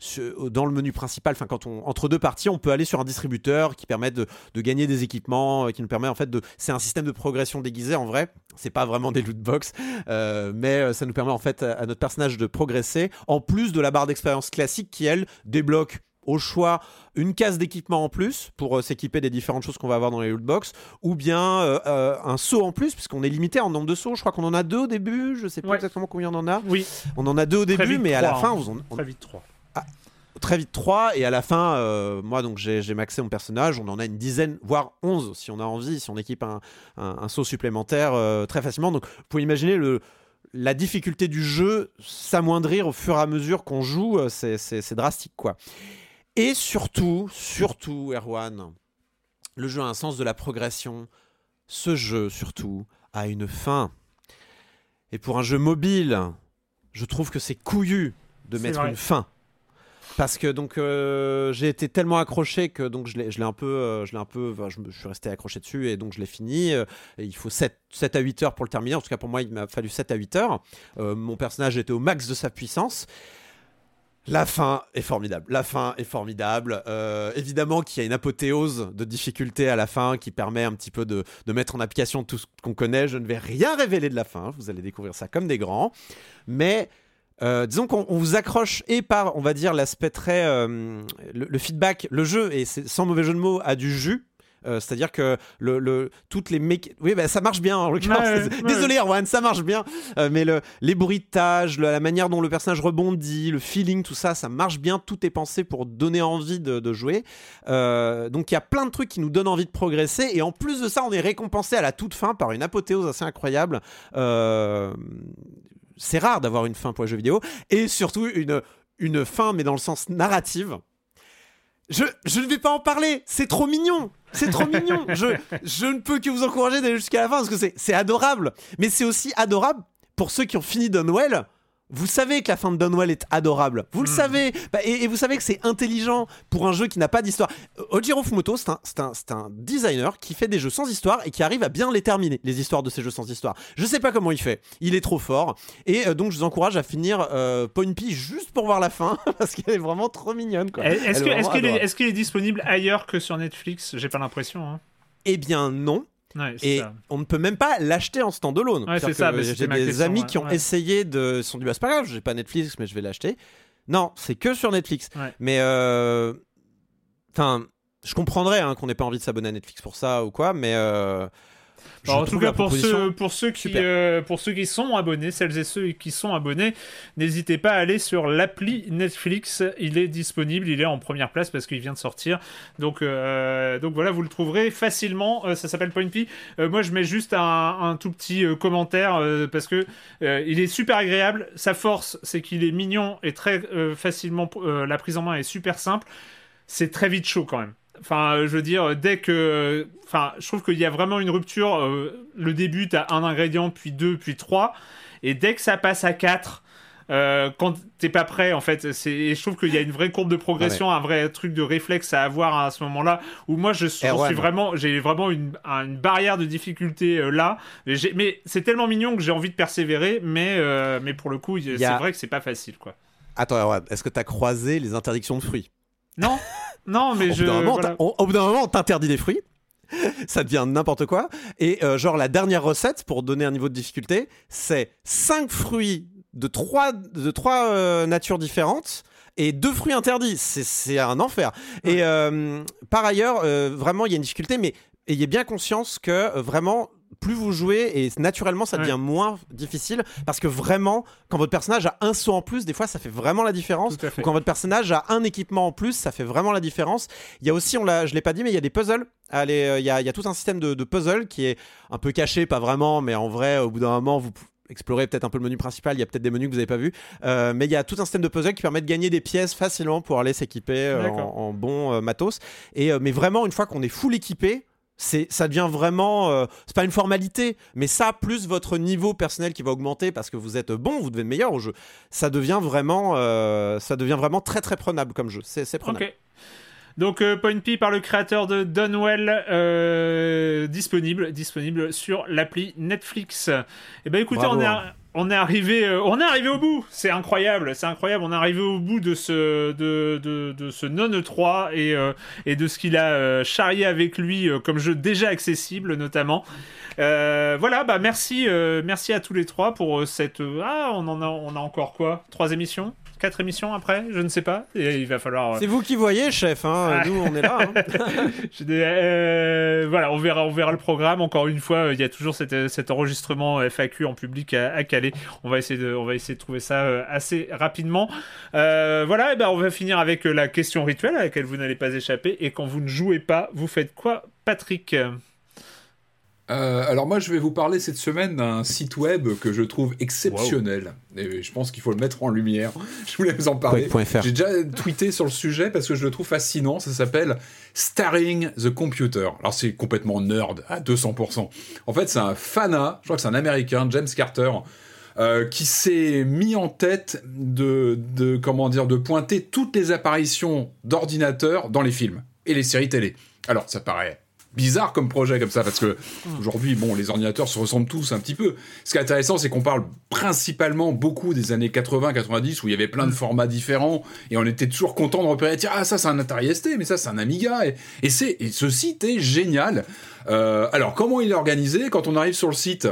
sur- dans le menu principal, enfin quand on entre deux parties, on peut aller sur un distributeur qui permet de, gagner des équipements, euh, qui nous permet en fait de. C'est un système de progression déguisé en vrai. C'est pas vraiment des loot box, euh, mais euh, ça nous permet en fait à, à notre personnage de progresser. En plus de la barre d'expérience classique qui elle débloque au choix une case d'équipement en plus pour euh, s'équiper des différentes choses qu'on va avoir dans les loot box ou bien euh, euh, un saut en plus puisqu'on est limité en nombre de sauts je crois qu'on en a deux au début je sais pas Ouais. exactement combien on en a Oui, on en a deux au Très début mais à la trois, fin hein. on, on- très vite 3. très vite 3 et à la fin moi donc j'ai maxé mon personnage on en a une dizaine voire 11 si on a envie si on équipe un, un- un saut supplémentaire très facilement donc vous pouvez imaginer le la difficulté du jeu s'amoindrir au fur et à mesure qu'on joue c'est drastique quoi et surtout surtout Erwan le jeu a un sens de la progression. Ce jeu surtout a une fin. Et pour un jeu mobile je trouve que c'est couillu de mettre vrai. une fin. Parce que donc euh, j'ai été tellement accroché que donc je l'ai je l'ai un peu euh, je l'ai un peu enfin, je, me- je suis resté accroché dessus et donc je l'ai fini. Euh, et il faut 7, 7 à 8 heures pour le terminer. En tout cas pour moi il m'a fallu 7 à 8 heures. Euh, mon personnage était au max de sa puissance la fin est formidable. La fin est formidable. Euh, évidemment qu'il y a une apothéose de difficulté à la fin qui permet un petit peu de, mettre en application tout ce qu'on connaît. Je ne vais rien révéler de la fin. Vous allez découvrir ça comme des grands. Mais euh, disons qu'on on vous accroche et par, on va dire, l'aspect très. euh, le, le feedback, le jeu, et sans mauvais jeu de mots, a du jus. Euh, C'est-à-dire que le, le- toutes les méc... Oui, bah, ça marche bien en l'occurrence. Ouais, ouais. Désolé, Erwan, ça marche bien. Euh, mais le, les bruitages, la manière dont le personnage rebondit, le feeling, tout ça, ça marche bien. Tout est pensé pour donner envie de, de jouer. Euh, donc il y a plein de trucs qui nous donnent envie de progresser. Et en plus de ça, on est récompensé à la toute fin par une apothéose assez incroyable. C'est rare d'avoir une fin pour les jeux vidéo. Et surtout une, une fin, mais dans le sens narrative. Je, je ne vais pas en parler, c'est trop mignon, c'est trop mignon. Je, ne peux que vous encourager d'aller jusqu'à la fin parce que c'est- c'est adorable. Mais c'est aussi adorable pour ceux qui ont fini Dunwell. Vous savez que la fin de Dunwell est adorable. Vous le savez. Bah, et, et vous savez que c'est intelligent pour un jeu qui n'a pas d'histoire. Euh, Ojiro Fumoto, c'est un, designer qui fait des jeux sans histoire et qui arrive à bien les terminer, les histoires de ces jeux sans histoire. Je sais pas comment il fait. Il est trop fort. Et euh, donc, je vous encourage à finir euh, Point P juste pour voir la fin parce qu'elle est vraiment trop mignonne. qu'il est, est-ce qu'il est disponible ailleurs que sur Netflix? J'ai pas l'impression. Hein. Eh bien, non. Ouais, Et ça. on ne peut même pas l'acheter en standalone. Ouais, c'est ça, J'ai des question, amis ouais, qui ont essayé de. Ils se sont dit, bah, c'est pas grave, j'ai pas Netflix, mais je vais l'acheter. Non, c'est que sur Netflix. Mais. euh, Enfin. Je comprendrais hein, qu'on n'ait pas envie de s'abonner à Netflix pour ça ou quoi, mais. euh, Alors, en tout cas, la pour proposition- ceux, pour, ceux qui, super. euh, pour ceux qui sont abonnés, celles et ceux qui sont abonnés, n'hésitez pas à aller sur l'appli Netflix. Il est disponible, il est en première place parce qu'il vient de sortir. Donc, euh, donc voilà, vous le trouverez facilement. Euh, ça s'appelle Point P. Moi, je mets juste un, un tout petit commentaire parce que il est super agréable. Sa force, c'est qu'il est mignon et très facilement. la prise en main est super simple. C'est très vite chaud quand même. Enfin, euh, je veux dire, dès que. Enfin, je trouve qu'il y a vraiment une rupture. euh, le début, t'as un ingrédient, puis deux, puis trois. Et dès que ça passe à quatre, euh, quand t'es pas prêt, en fait, c'est, et je trouve qu'il y a une vraie courbe de progression, un vrai truc de réflexe à avoir à ce moment-là. Où moi, je suis vraiment, j'ai vraiment une, un- une barrière de difficulté euh, là. Mais c'est tellement mignon que j'ai envie de persévérer. Mais, mais pour le coup, c'est vrai que c'est pas facile, quoi. Attends, est-ce que t'as croisé les interdictions de fruits? Non, non, mais au, je. bout d'un moment, voilà. t'as- au- bout d'un moment, on t'interdit des fruits. Ça devient n'importe quoi. Et euh, genre, la dernière recette, pour donner un niveau de difficulté, c'est 5 fruits de 3, de trois euh, natures différentes et deux fruits interdits. C'est- C'est un enfer. Et euh, par ailleurs, vraiment, il y a une difficulté, mais ayez bien conscience que vraiment, plus vous jouez et naturellement ça Ouais. devient moins difficile parce que vraiment, quand votre personnage a un saut en plus, des fois ça fait vraiment la différence. Ou quand votre personnage a un équipement en plus, ça fait vraiment la différence. Il y a aussi, on l'a, je l'ai pas dit, mais il y a des puzzles. Allez, euh, il y, a, il y a tout un système de, de puzzles qui est un peu caché, pas vraiment, mais en vrai, au bout d'un moment, vous explorez peut-être un peu le menu principal. Il y a peut-être des menus que vous n'avez pas vus, Euh, mais il y a tout un système de puzzles qui permet de gagner des pièces facilement pour aller s'équiper euh, en, en bon euh, matos. Et mais vraiment, une fois qu'on est full équipé. C'est, ça devient vraiment, euh, c'est pas une formalité, mais ça plus votre niveau personnel qui va augmenter parce que vous êtes bon, vous devenez meilleur au jeu. Ça devient vraiment, euh, ça devient vraiment très très prenable comme jeu. C'est, c'est prenable. Donc euh, Point P par le créateur de Dunwell, euh, disponible, disponible sur l'appli Netflix. Et ben écoutez, Bravo. on est, ar- on est arrivé, euh, on est arrivé au bout. C'est incroyable, c'est incroyable. On est arrivé au bout de ce, de, de, de ce non E3 et, euh, et de ce qu'il a euh, charrié avec lui comme jeu déjà accessible notamment. Voilà, bah merci, merci à tous les trois pour cette. Ah, on en a, on a encore quoi? Trois émissions? Quatre émissions après Je ne sais pas. Et il va falloir. euh, C'est vous qui voyez, chef. Hein. Ah. Nous, on est là. hein. des- euh, voilà, on verra, on verra le programme. Encore une fois, euh, il y a toujours cet, cet enregistrement FAQ en public à, à caler. On va essayer de, on va essayer de trouver ça assez rapidement. Euh, voilà, et ben on va finir avec la question rituelle à laquelle vous n'allez pas échapper. Et quand vous ne jouez pas, vous faites quoi, Patrick? Euh, alors moi, je vais vous parler cette semaine d'un site web que je trouve exceptionnel. Et je pense qu'il faut le mettre en lumière. Je voulais vous en parler. J'ai déjà tweeté sur le sujet parce que je le trouve fascinant. Ça s'appelle Starring the Computer. Alors c'est complètement nerd à 200%. En fait, c'est un fana, je crois que c'est un Américain, James Carter, euh, qui s'est mis en tête de, de comment dire de pointer toutes les apparitions d'ordinateurs dans les films et les séries télé. Alors ça paraît bizarre comme projet comme ça parce que aujourd'hui bon les ordinateurs se ressemblent tous un petit peu. Ce qui est intéressant c'est qu'on parle principalement beaucoup des années 80 90 où il y avait plein de formats différents et on était toujours content de repérer tiens ah ça c'est un Atari ST mais ça c'est un Amiga et, et c'est et ce site est génial. Euh, alors comment il est organisé? Quand on arrive sur le site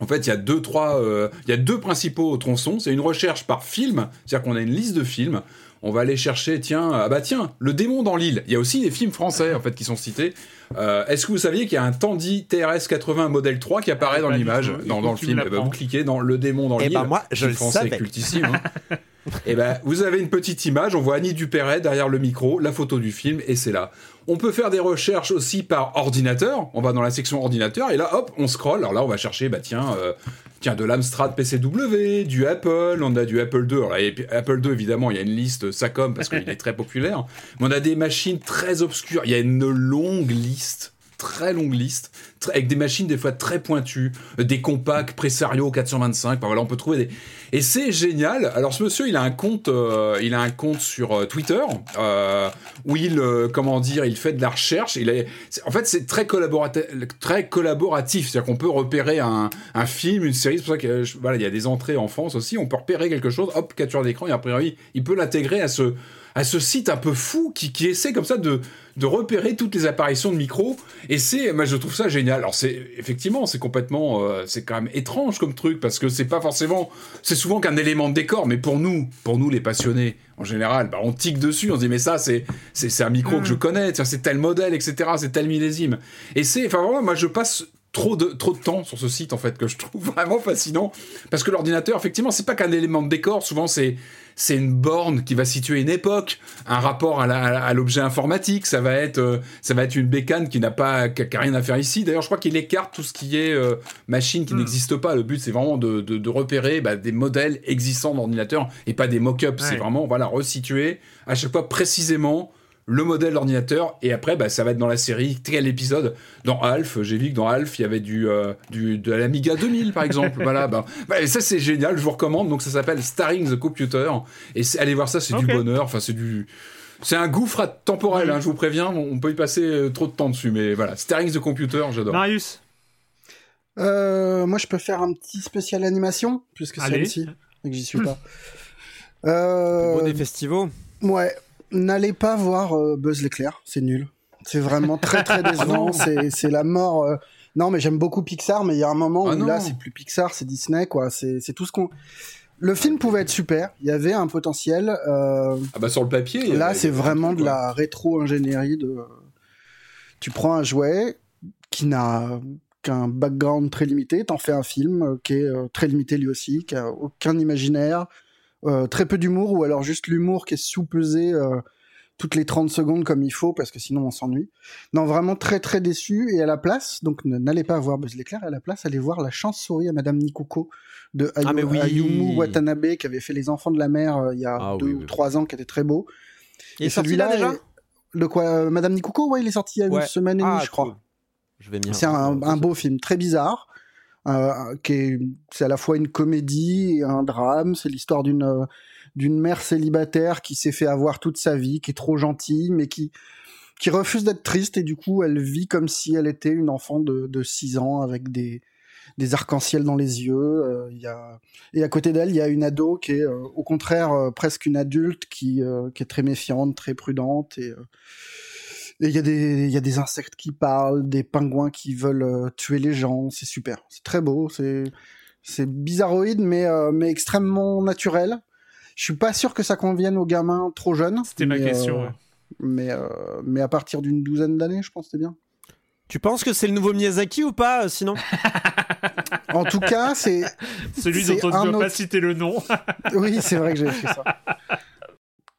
en fait, il y a deux, trois, euh, il y a deux principaux tronçons. C'est une recherche par film, c'est-à-dire qu'on a une liste de films. On va aller chercher, tiens, ah bah tiens, le démon dans l'île. Il y a aussi des films français en fait qui sont cités. Euh, Est-ce que vous saviez qu'il y a un Tandy TRS 80 modèle 3 qui apparaît dans Pas du l'image, dans, dans le film? L'apprends. Vous cliquez dans le démon dans Eh l'île. ben, moi, je le français savais. cultissime. hein. Et ben, vous avez une petite image. On voit Annie Dupéret derrière le micro, la photo du film, et c'est là. On peut faire des recherches aussi par ordinateur. On va dans la section ordinateur et là, hop, on scroll. Alors là, on va chercher, bah tiens, euh, tiens, de l'Amstrad PCW, du Apple, on a du Apple II. Alors, Apple II, évidemment, il y a une liste SACOM parce qu'il est très populaire. Mais on a des machines très obscures. Il y a une longue liste très longue liste, avec des machines des fois très pointues, des compacts Presario 425, enfin, voilà, on peut trouver des... Et c'est génial. Alors ce monsieur, il a un compte, euh, il a un compte sur euh, Twitter euh, où il, comment dire, il fait de la recherche. Il en fait, c'est très collaboratif, très collaboratif. C'est-à-dire qu'on peut repérer un, film, une série. C'est pour ça que il y a des entrées en France aussi. On peut repérer quelque chose, hop, capture d'écran, et a priori, il peut l'intégrer à ce à ce site un peu fou qui, qui essaie comme ça de, de repérer toutes les apparitions de micros. Et c'est, moi je trouve ça génial. Alors c'est effectivement c'est complètement, euh, c'est quand même étrange comme truc parce que c'est pas forcément, c'est souvent qu'un élément de décor. Mais pour nous, pour nous les passionnés en général, bah, on tique dessus, on se dit mais ça c'est c'est un micro que je connais, tiens, c'est tel modèle, etc. C'est tel millésime. Et c'est, enfin vraiment, moi je passe trop de, trop de temps sur ce site en fait que je trouve vraiment fascinant parce que l'ordinateur effectivement c'est pas qu'un élément de décor souvent c'est c'est une borne qui va situer une époque un rapport à l'objet informatique ça va être euh, ça va être une bécane qui n'a pas qui a, rien à faire ici. D'ailleurs je crois qu'il écarte tout ce qui est euh, machine qui n'existe pas. Le but c'est vraiment de, de, de repérer bah, des modèles existants d'ordinateur et pas des mock-ups. C'est vraiment voilà resituer à chaque fois précisément le modèle d'ordinateur et après bah, ça va être dans la série quel épisode. Dans Alf j'ai vu que dans Alf il y avait du, euh, du de l'Amiga 2000 par exemple. Voilà bah, bah, et ça c'est génial je vous recommande. Donc ça s'appelle Starring the Computer. Et c'est- allez voir ça c'est du bonheur. Enfin c'est du c'est un gouffre temporel hein, je vous préviens. On on peut y passer euh, trop de temps dessus mais voilà. Starring the Computer j'adore. Marius? Euh, moi, je peux faire un petit spécial animation, puisque c'est ici, et que j'y suis pas. Euh, des festivals. ouais, n'allez pas voir euh, Buzz l'éclair, c'est nul. C'est vraiment très très décevant, c'est c'est la mort. euh. Non, mais j'aime beaucoup Pixar, mais il y a un moment Ah où là, non. c'est plus Pixar, c'est Disney, quoi. C'est c'est tout ce qu'on. Le film pouvait être super, il y avait un potentiel. euh, ah bah sur le papier il y Là, c'est vraiment de la rétro-ingénierie de. Tu prends un jouet qui n'a qu'un background très limité, t'en fais un film euh, qui est euh, très limité lui aussi, qui a aucun imaginaire, euh, très peu d'humour, ou alors juste l'humour qui est sous-pesé euh, toutes les 30 secondes comme il faut, parce que sinon on s'ennuie. Non, vraiment très très déçu, et à la place, donc ne- n'allez pas voir Buzz l'éclair, à la place, allez voir La chance-souris à Madame Nikuko de Ayu- Ah, mais oui. Ayumu Watanabe, qui avait fait Les Enfants de la mer euh, il y a Ah, deux oui, ou oui. trois ans, qui était très beau. Il est sorti là déjà est- De quoi euh, Madame Nikuko Ouais, il est sorti il y a Ouais. une semaine et demie, Ah, je crois. cool. Je vais m'y C'est un, un beau film, très bizarre. Euh, qui est, c'est à la fois une comédie et un drame. C'est l'histoire d'une euh, d'une mère célibataire qui s'est fait avoir toute sa vie, qui est trop gentille, mais qui qui refuse d'être triste et du coup elle vit comme si elle était une enfant de, de 6 ans avec des des arcs-en-ciel dans les yeux. euh, y a et à côté d'elle il y a une ado qui est euh, au contraire presque une adulte qui qui est très méfiante, très prudente et il y a des il y a des insectes qui parlent, des pingouins qui veulent euh, tuer les gens. C'est super, c'est très beau, c'est c'est bizarroïde mais euh, mais extrêmement naturel. Je suis pas sûr que ça convienne aux gamins trop jeunes. C'était ma mais, question. euh, ouais. mais, euh, mais à partir d'une douzaine d'années, je pense que c'était bien. Tu penses que c'est le nouveau Miyazaki ou pas, euh, sinon? En tout cas, c'est. Celui c'est dont on ne doit pas autre- citer le nom. Oui, c'est vrai que j'ai fait ça.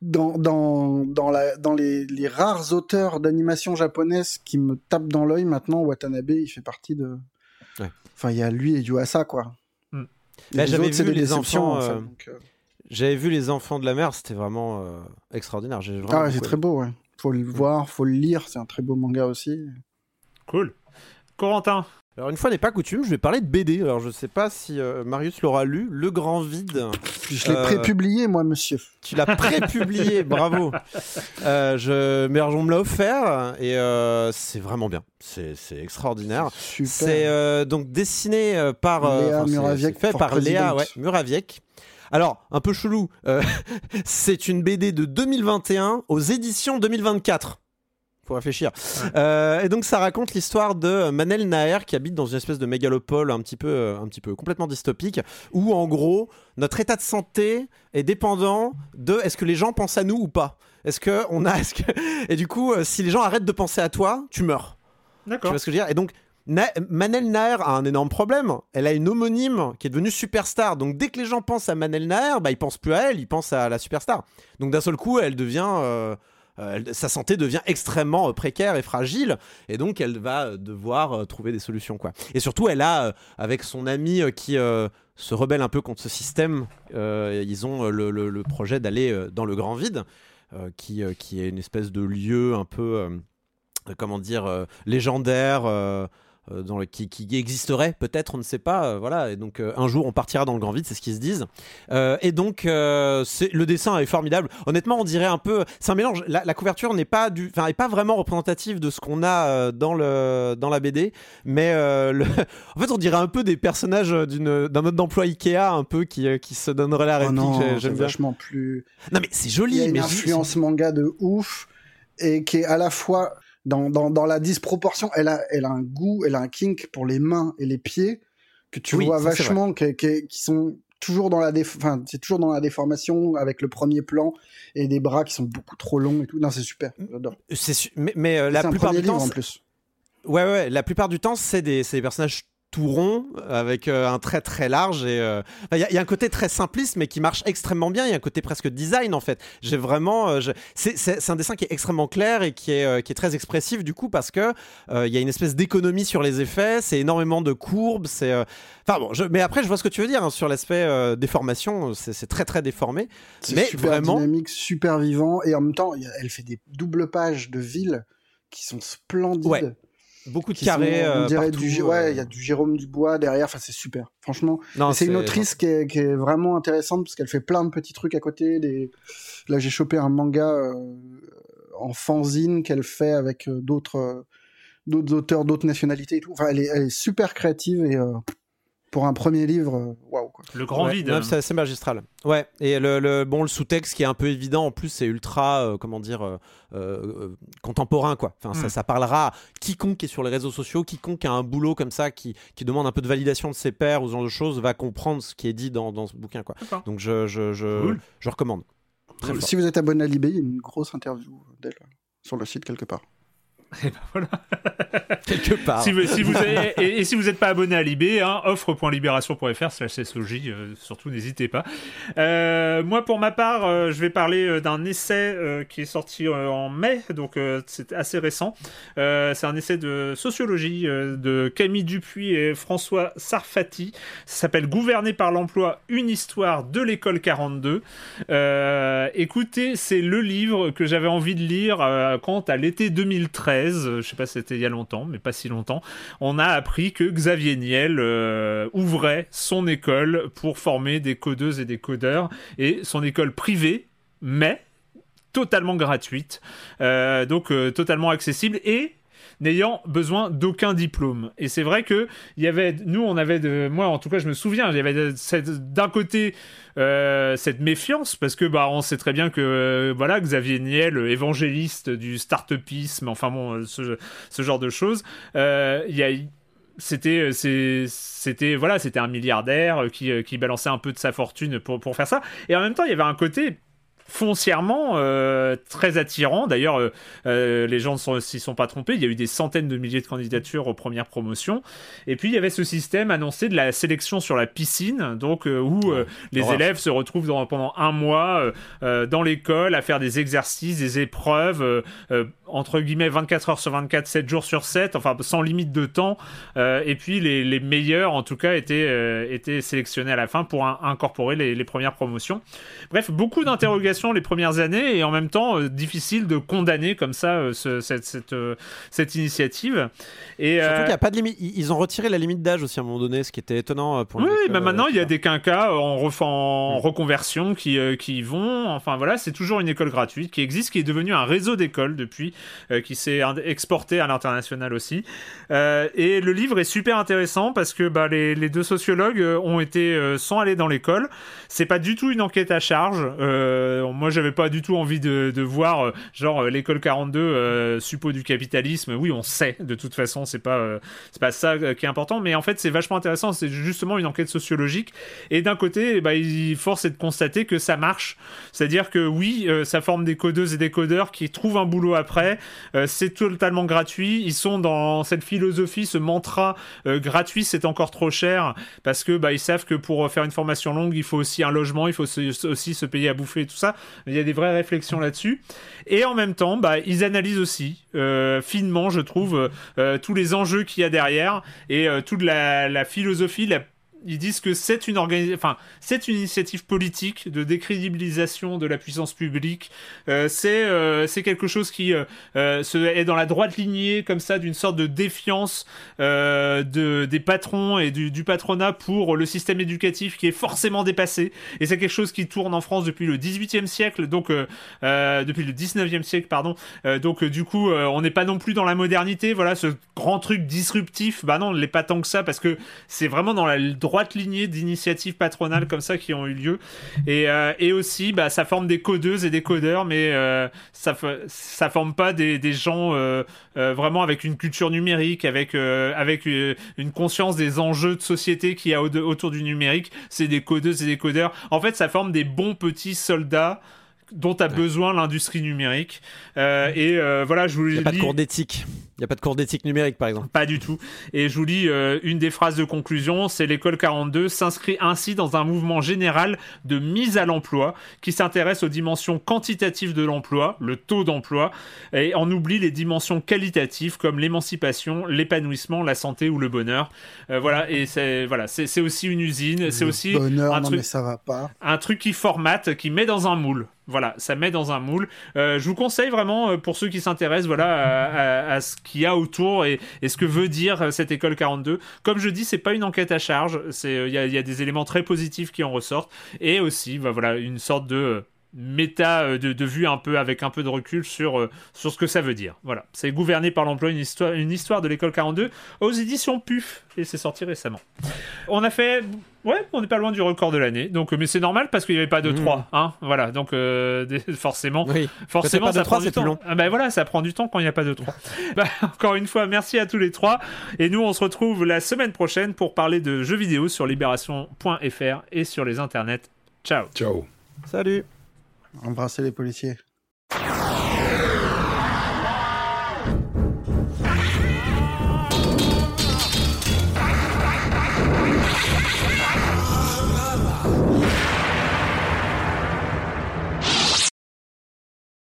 Dans, dans, dans, la, dans les, les rares auteurs d'animation japonaise qui me tapent dans l'œil maintenant, Watanabe, il fait partie de. Ouais. Enfin, il y a lui et Yuasa, quoi. Là, les j'avais vu les enfants, en fait, euh, euh, J'avais vu les enfants de la mer, c'était vraiment euh, extraordinaire. Vraiment Ah ouais, c'est très beau, ouais. Faut le voir, faut le lire, c'est un très beau manga aussi. Cool. Corentin, Alors une fois n'est pas coutume, je vais parler de BD. Alors je sais pas si euh, Marius l'aura lu, Le Grand Vide. Je l'ai Euh, prépublié, moi, monsieur. Tu l'as pré-publié, bravo. Euh, je, mais alors, on me l'a offert et euh, c'est vraiment bien. C'est c'est extraordinaire. Super. C'est euh, donc dessiné par Léa Muraviec fait par Léa ouais, Muraviec. Alors un peu chelou, c'est une BD de 2021 aux éditions 2024. Faut réfléchir. Euh, et donc ça raconte l'histoire de Manel Naer qui habite dans une espèce de mégalopole un petit peu, euh, un petit peu complètement dystopique, où en gros notre état de santé est dépendant de est-ce que les gens pensent à nous ou pas? Est-ce que on a, est-ce que et du coup euh, si les gens arrêtent de penser à toi, tu meurs. Tu d'accord. vois ce que je veux dire? Et donc, Na- Manel Naer a un énorme problème. Elle a une homonyme qui est devenue superstar. Donc, dès que les gens pensent à Manel Naer, bah, ils pensent plus à elle, ils pensent à la superstar. Donc, d'un seul coup, elle devient. euh, euh, sa santé devient extrêmement euh, précaire et fragile, et donc elle va euh, devoir trouver des solutions. Quoi. Et surtout, elle a, avec son ami qui se rebelle un peu contre ce système, ils ont le, le- le projet d'aller dans le grand vide, qui, qui est une espèce de lieu un peu comment dire, légendaire, dans le, qui, qui existerait peut-être, on ne sait pas. euh, voilà, et donc euh, un jour on partira dans le grand vide, c'est ce qu'ils se disent. Euh, et donc euh, le dessin est formidable. Honnêtement, on dirait un peu, c'est un mélange. La, la couverture n'est pas du, enfin, est pas vraiment représentative de ce qu'on a euh, dans le dans la BD, mais euh, le- en fait on dirait un peu des personnages d'une d'un mode d'emploi Ikea, un peu qui euh, qui se donneraient la Oh réplique. J'aime vachement plus. Non mais c'est Il y joli, a une mais influence manga de ouf et qui est à la fois dans, dans, dans la disproportion. Elle a, elle a un goût, elle a un kink pour les mains et les pieds que tu Oui, vois vachement, qui, qui, qui sont toujours dans la enfin, c'est toujours dans la déformation avec le premier plan et des bras qui sont beaucoup trop longs et tout. Non, c'est super. J'adore. c'est su- mais, mais, euh, la plupart du temps, en plus. Ouais, ouais, la plupart du temps, c'est des, c'est des personnages tout ronds, avec euh, un trait très large. et euh, Il y, a- il y a un côté très simpliste, mais qui marche extrêmement bien. Il y a un côté presque design, en fait. J'ai vraiment. euh, c'est, un dessin qui est extrêmement clair et qui est, qui est très expressif, du coup, parce que il y a une espèce d'économie sur les effets. C'est énormément de courbes. C'est. Enfin bon, je- mais après, je vois ce que tu veux dire hein, sur l'aspect déformation. C'est, très, très déformé. C'est Mais super vraiment- dynamique, super vivant et en même temps, elle fait des doubles pages de villes qui sont splendides. Ouais, Beaucoup de carrés. sont- on euh, dirait partout, du, euh. ouais, il y a du Jérôme Dubois derrière. Enfin, c'est super. Franchement, c'est une autrice qui est, qui est vraiment intéressante parce qu'elle fait plein de petits trucs à côté. Des... Là, j'ai chopé un manga euh, en fanzine qu'elle fait avec d'autres d'autres auteurs, d'autres nationalités et tout. Enfin, elle est, elle est super créative et euh, pour un premier livre, euh, waouh quoi. Le grand Ouais, vide. hein. c'est assez magistral. Ouais, et le, le- bon, le sous-texte qui est un peu évident, en plus, c'est ultra, euh, comment dire, euh, contemporain, quoi. Enfin, ça, Mm. ça parlera à quiconque est sur les réseaux sociaux, quiconque a un boulot comme ça, qui, qui demande un peu de validation de ses pairs ou ce genre de choses, va comprendre ce qui est dit dans, dans ce bouquin, quoi. Donc, je, je, je, Cool. je recommande. Très fort. Si vous êtes abonné à Libé, il y a une grosse interview d'elle sur le site quelque part. Et ben voilà. Quelque part. Si vous, si vous avez- et, et si vous n'êtes pas abonné à Libé, hein, offre.libération.fr slash SOJ, euh, surtout n'hésitez pas. Euh, moi, pour ma part, euh, je vais parler d'un essai qui est sorti en mai, donc c'est assez récent. C'est un essai de sociologie de Camille Dupuis et François Sarfati. Ça s'appelle Gouverner par l'emploi, une histoire de l'école 42. Euh, écoutez, c'est le livre que j'avais envie de lire quant à l'été 2013. 2013, euh, je sais pas si c'était il y a longtemps, mais pas si longtemps, on a appris que Xavier Niel euh, ouvrait son école pour former des codeuses et des codeurs, et son école privée, mais totalement gratuite, euh, donc totalement accessible et n'ayant besoin d'aucun diplôme. Et c'est vrai que il y avait, nous, on avait de, moi en tout cas, je me souviens, il y avait d'un côté euh, cette méfiance parce que bah on sait très bien que euh, voilà Xavier Niel, euh, évangéliste du start-upisme, enfin bon, ce, genre de choses, il y a c'était c'était voilà c'était un milliardaire qui, qui balançait un peu de sa fortune pour, pour faire ça et en même temps il y avait un côté foncièrement euh, très attirant. D'ailleurs, euh, euh, les gens ne s'y sont pas trompés. Il y a eu des centaines de milliers de candidatures aux premières promotions. Et puis, il y avait ce système annoncé de la sélection sur la piscine, donc où les horreur. élèves se retrouvent dans- pendant un mois dans l'école à faire des exercices, des épreuves, entre guillemets 24 heures sur 24, 7 jours sur 7, enfin sans limite de temps. Et puis, les, les meilleurs, en tout cas, étaient, étaient sélectionnés à la fin pour in- incorporer les, les premières promotions. Bref, beaucoup d'interrogations les premières années et en même temps euh, difficile de condamner comme ça euh, ce- cette, cette, euh, cette initiative. Et, Surtout qu'il n'y a pas de limite. Ils ont retiré la limite d'âge aussi à un moment donné, ce qui était étonnant pour oui, écoles, bah maintenant il y a des quinquas en, ref- Mm. en reconversion qui, qui y vont. Enfin voilà, c'est toujours une école gratuite qui existe, qui est devenue un réseau d'écoles depuis, qui s'est exporté à l'international aussi. Et le livre est super intéressant parce que bah, les, les deux sociologues ont été sans aller dans l'école. C'est pas du tout une enquête à charge. Euh, moi, j'avais pas du tout envie de, voir euh, genre euh, l'école 42 euh, suppôt du capitalisme. Oui, on sait de toute façon, c'est pas c'est pas ça qui est important, mais en fait, c'est vachement intéressant. C'est justement une enquête sociologique. Et d'un côté, bah, il force est de constater que ça marche. C'est-à-dire que oui, ça forme des codeuses et des codeurs qui trouvent un boulot après. C'est totalement gratuit. Ils sont dans cette philosophie, ce mantra gratuit, c'est encore trop cher parce que bah, ils savent que pour faire une formation longue, il faut aussi un logement, il faut aussi se payer à bouffer et tout ça. Il y a des vraies réflexions là-dessus. Et en même temps, bah, ils analysent aussi euh, finement, je trouve, euh, tous les enjeux qu'il y a derrière et euh, toute la, la philosophie, la ils disent que c'est une enfin c'est une initiative politique de décrédibilisation de la puissance publique. Euh, c'est euh, c'est quelque chose qui euh, est dans la droite lignée comme ça d'une sorte de défiance de des patrons et du, patronat pour le système éducatif qui est forcément dépassé. Et c'est quelque chose qui tourne en France depuis le 18e siècle, donc depuis le 19e siècle, pardon. Donc du coup, on n'est pas non plus dans la modernité. Voilà, ce grand truc disruptif. Bah non, on l'est pas tant que ça parce que c'est vraiment dans la lignée d'initiatives patronales comme ça qui ont eu lieu. Et, euh, et aussi, bah, ça forme des codeuses et des codeurs, mais euh, ça, forme pas des, gens euh, vraiment avec une culture numérique, avec, avec une conscience des enjeux de société qu'il y a au- autour du numérique. C'est des codeuses et des codeurs. En fait, ça forme des bons petits soldats dont a besoin l'industrie numérique. Euh, et euh, voilà, je vous Il n'y a pas de cours d'éthique. Il n'y a pas de cours d'éthique numérique, par exemple. pas du tout. Et je vous lis euh, une des phrases de conclusion, c'est l'école 42 s'inscrit ainsi dans un mouvement général de mise à l'emploi qui s'intéresse aux dimensions quantitatives de l'emploi, le taux d'emploi, et en oublie les dimensions qualitatives comme l'émancipation, l'épanouissement, la santé ou le bonheur. Euh, voilà, et c'est voilà, c'est aussi une usine, c'est aussi bonheur, un non truc mais ça va pas. un truc qui formate, qui met dans un moule. Voilà, ça met dans un moule. Euh, je vous conseille vraiment, euh, pour ceux qui s'intéressent voilà, à, ce qu'il y a autour et, ce que veut dire euh, cette école 42. Comme je dis, c'est pas une enquête à charge. Il y, a, des éléments très positifs qui en ressortent. Et aussi, bah, voilà, une sorte de méta de, de vue un peu avec un peu de recul sur, sur ce que ça veut dire. Voilà, c'est gouverné par l'emploi, une histoire, une histoire de l'école 42 aux éditions PUF et c'est sorti récemment. On a fait, ouais, on n'est pas loin du record de l'année, donc mais c'est normal parce qu'il n'y avait pas de 3, hein, voilà, donc euh, des- forcément, Oui. forcément pas ça prend du temps. long. Ah bah voilà, ça prend du temps quand il n'y a pas de 3. bah, encore une fois, merci à tous les trois et nous on se retrouve la semaine prochaine pour parler de jeux vidéo sur libération.fr et sur les internets. Ciao. Ciao. Salut Embrasser les policiers.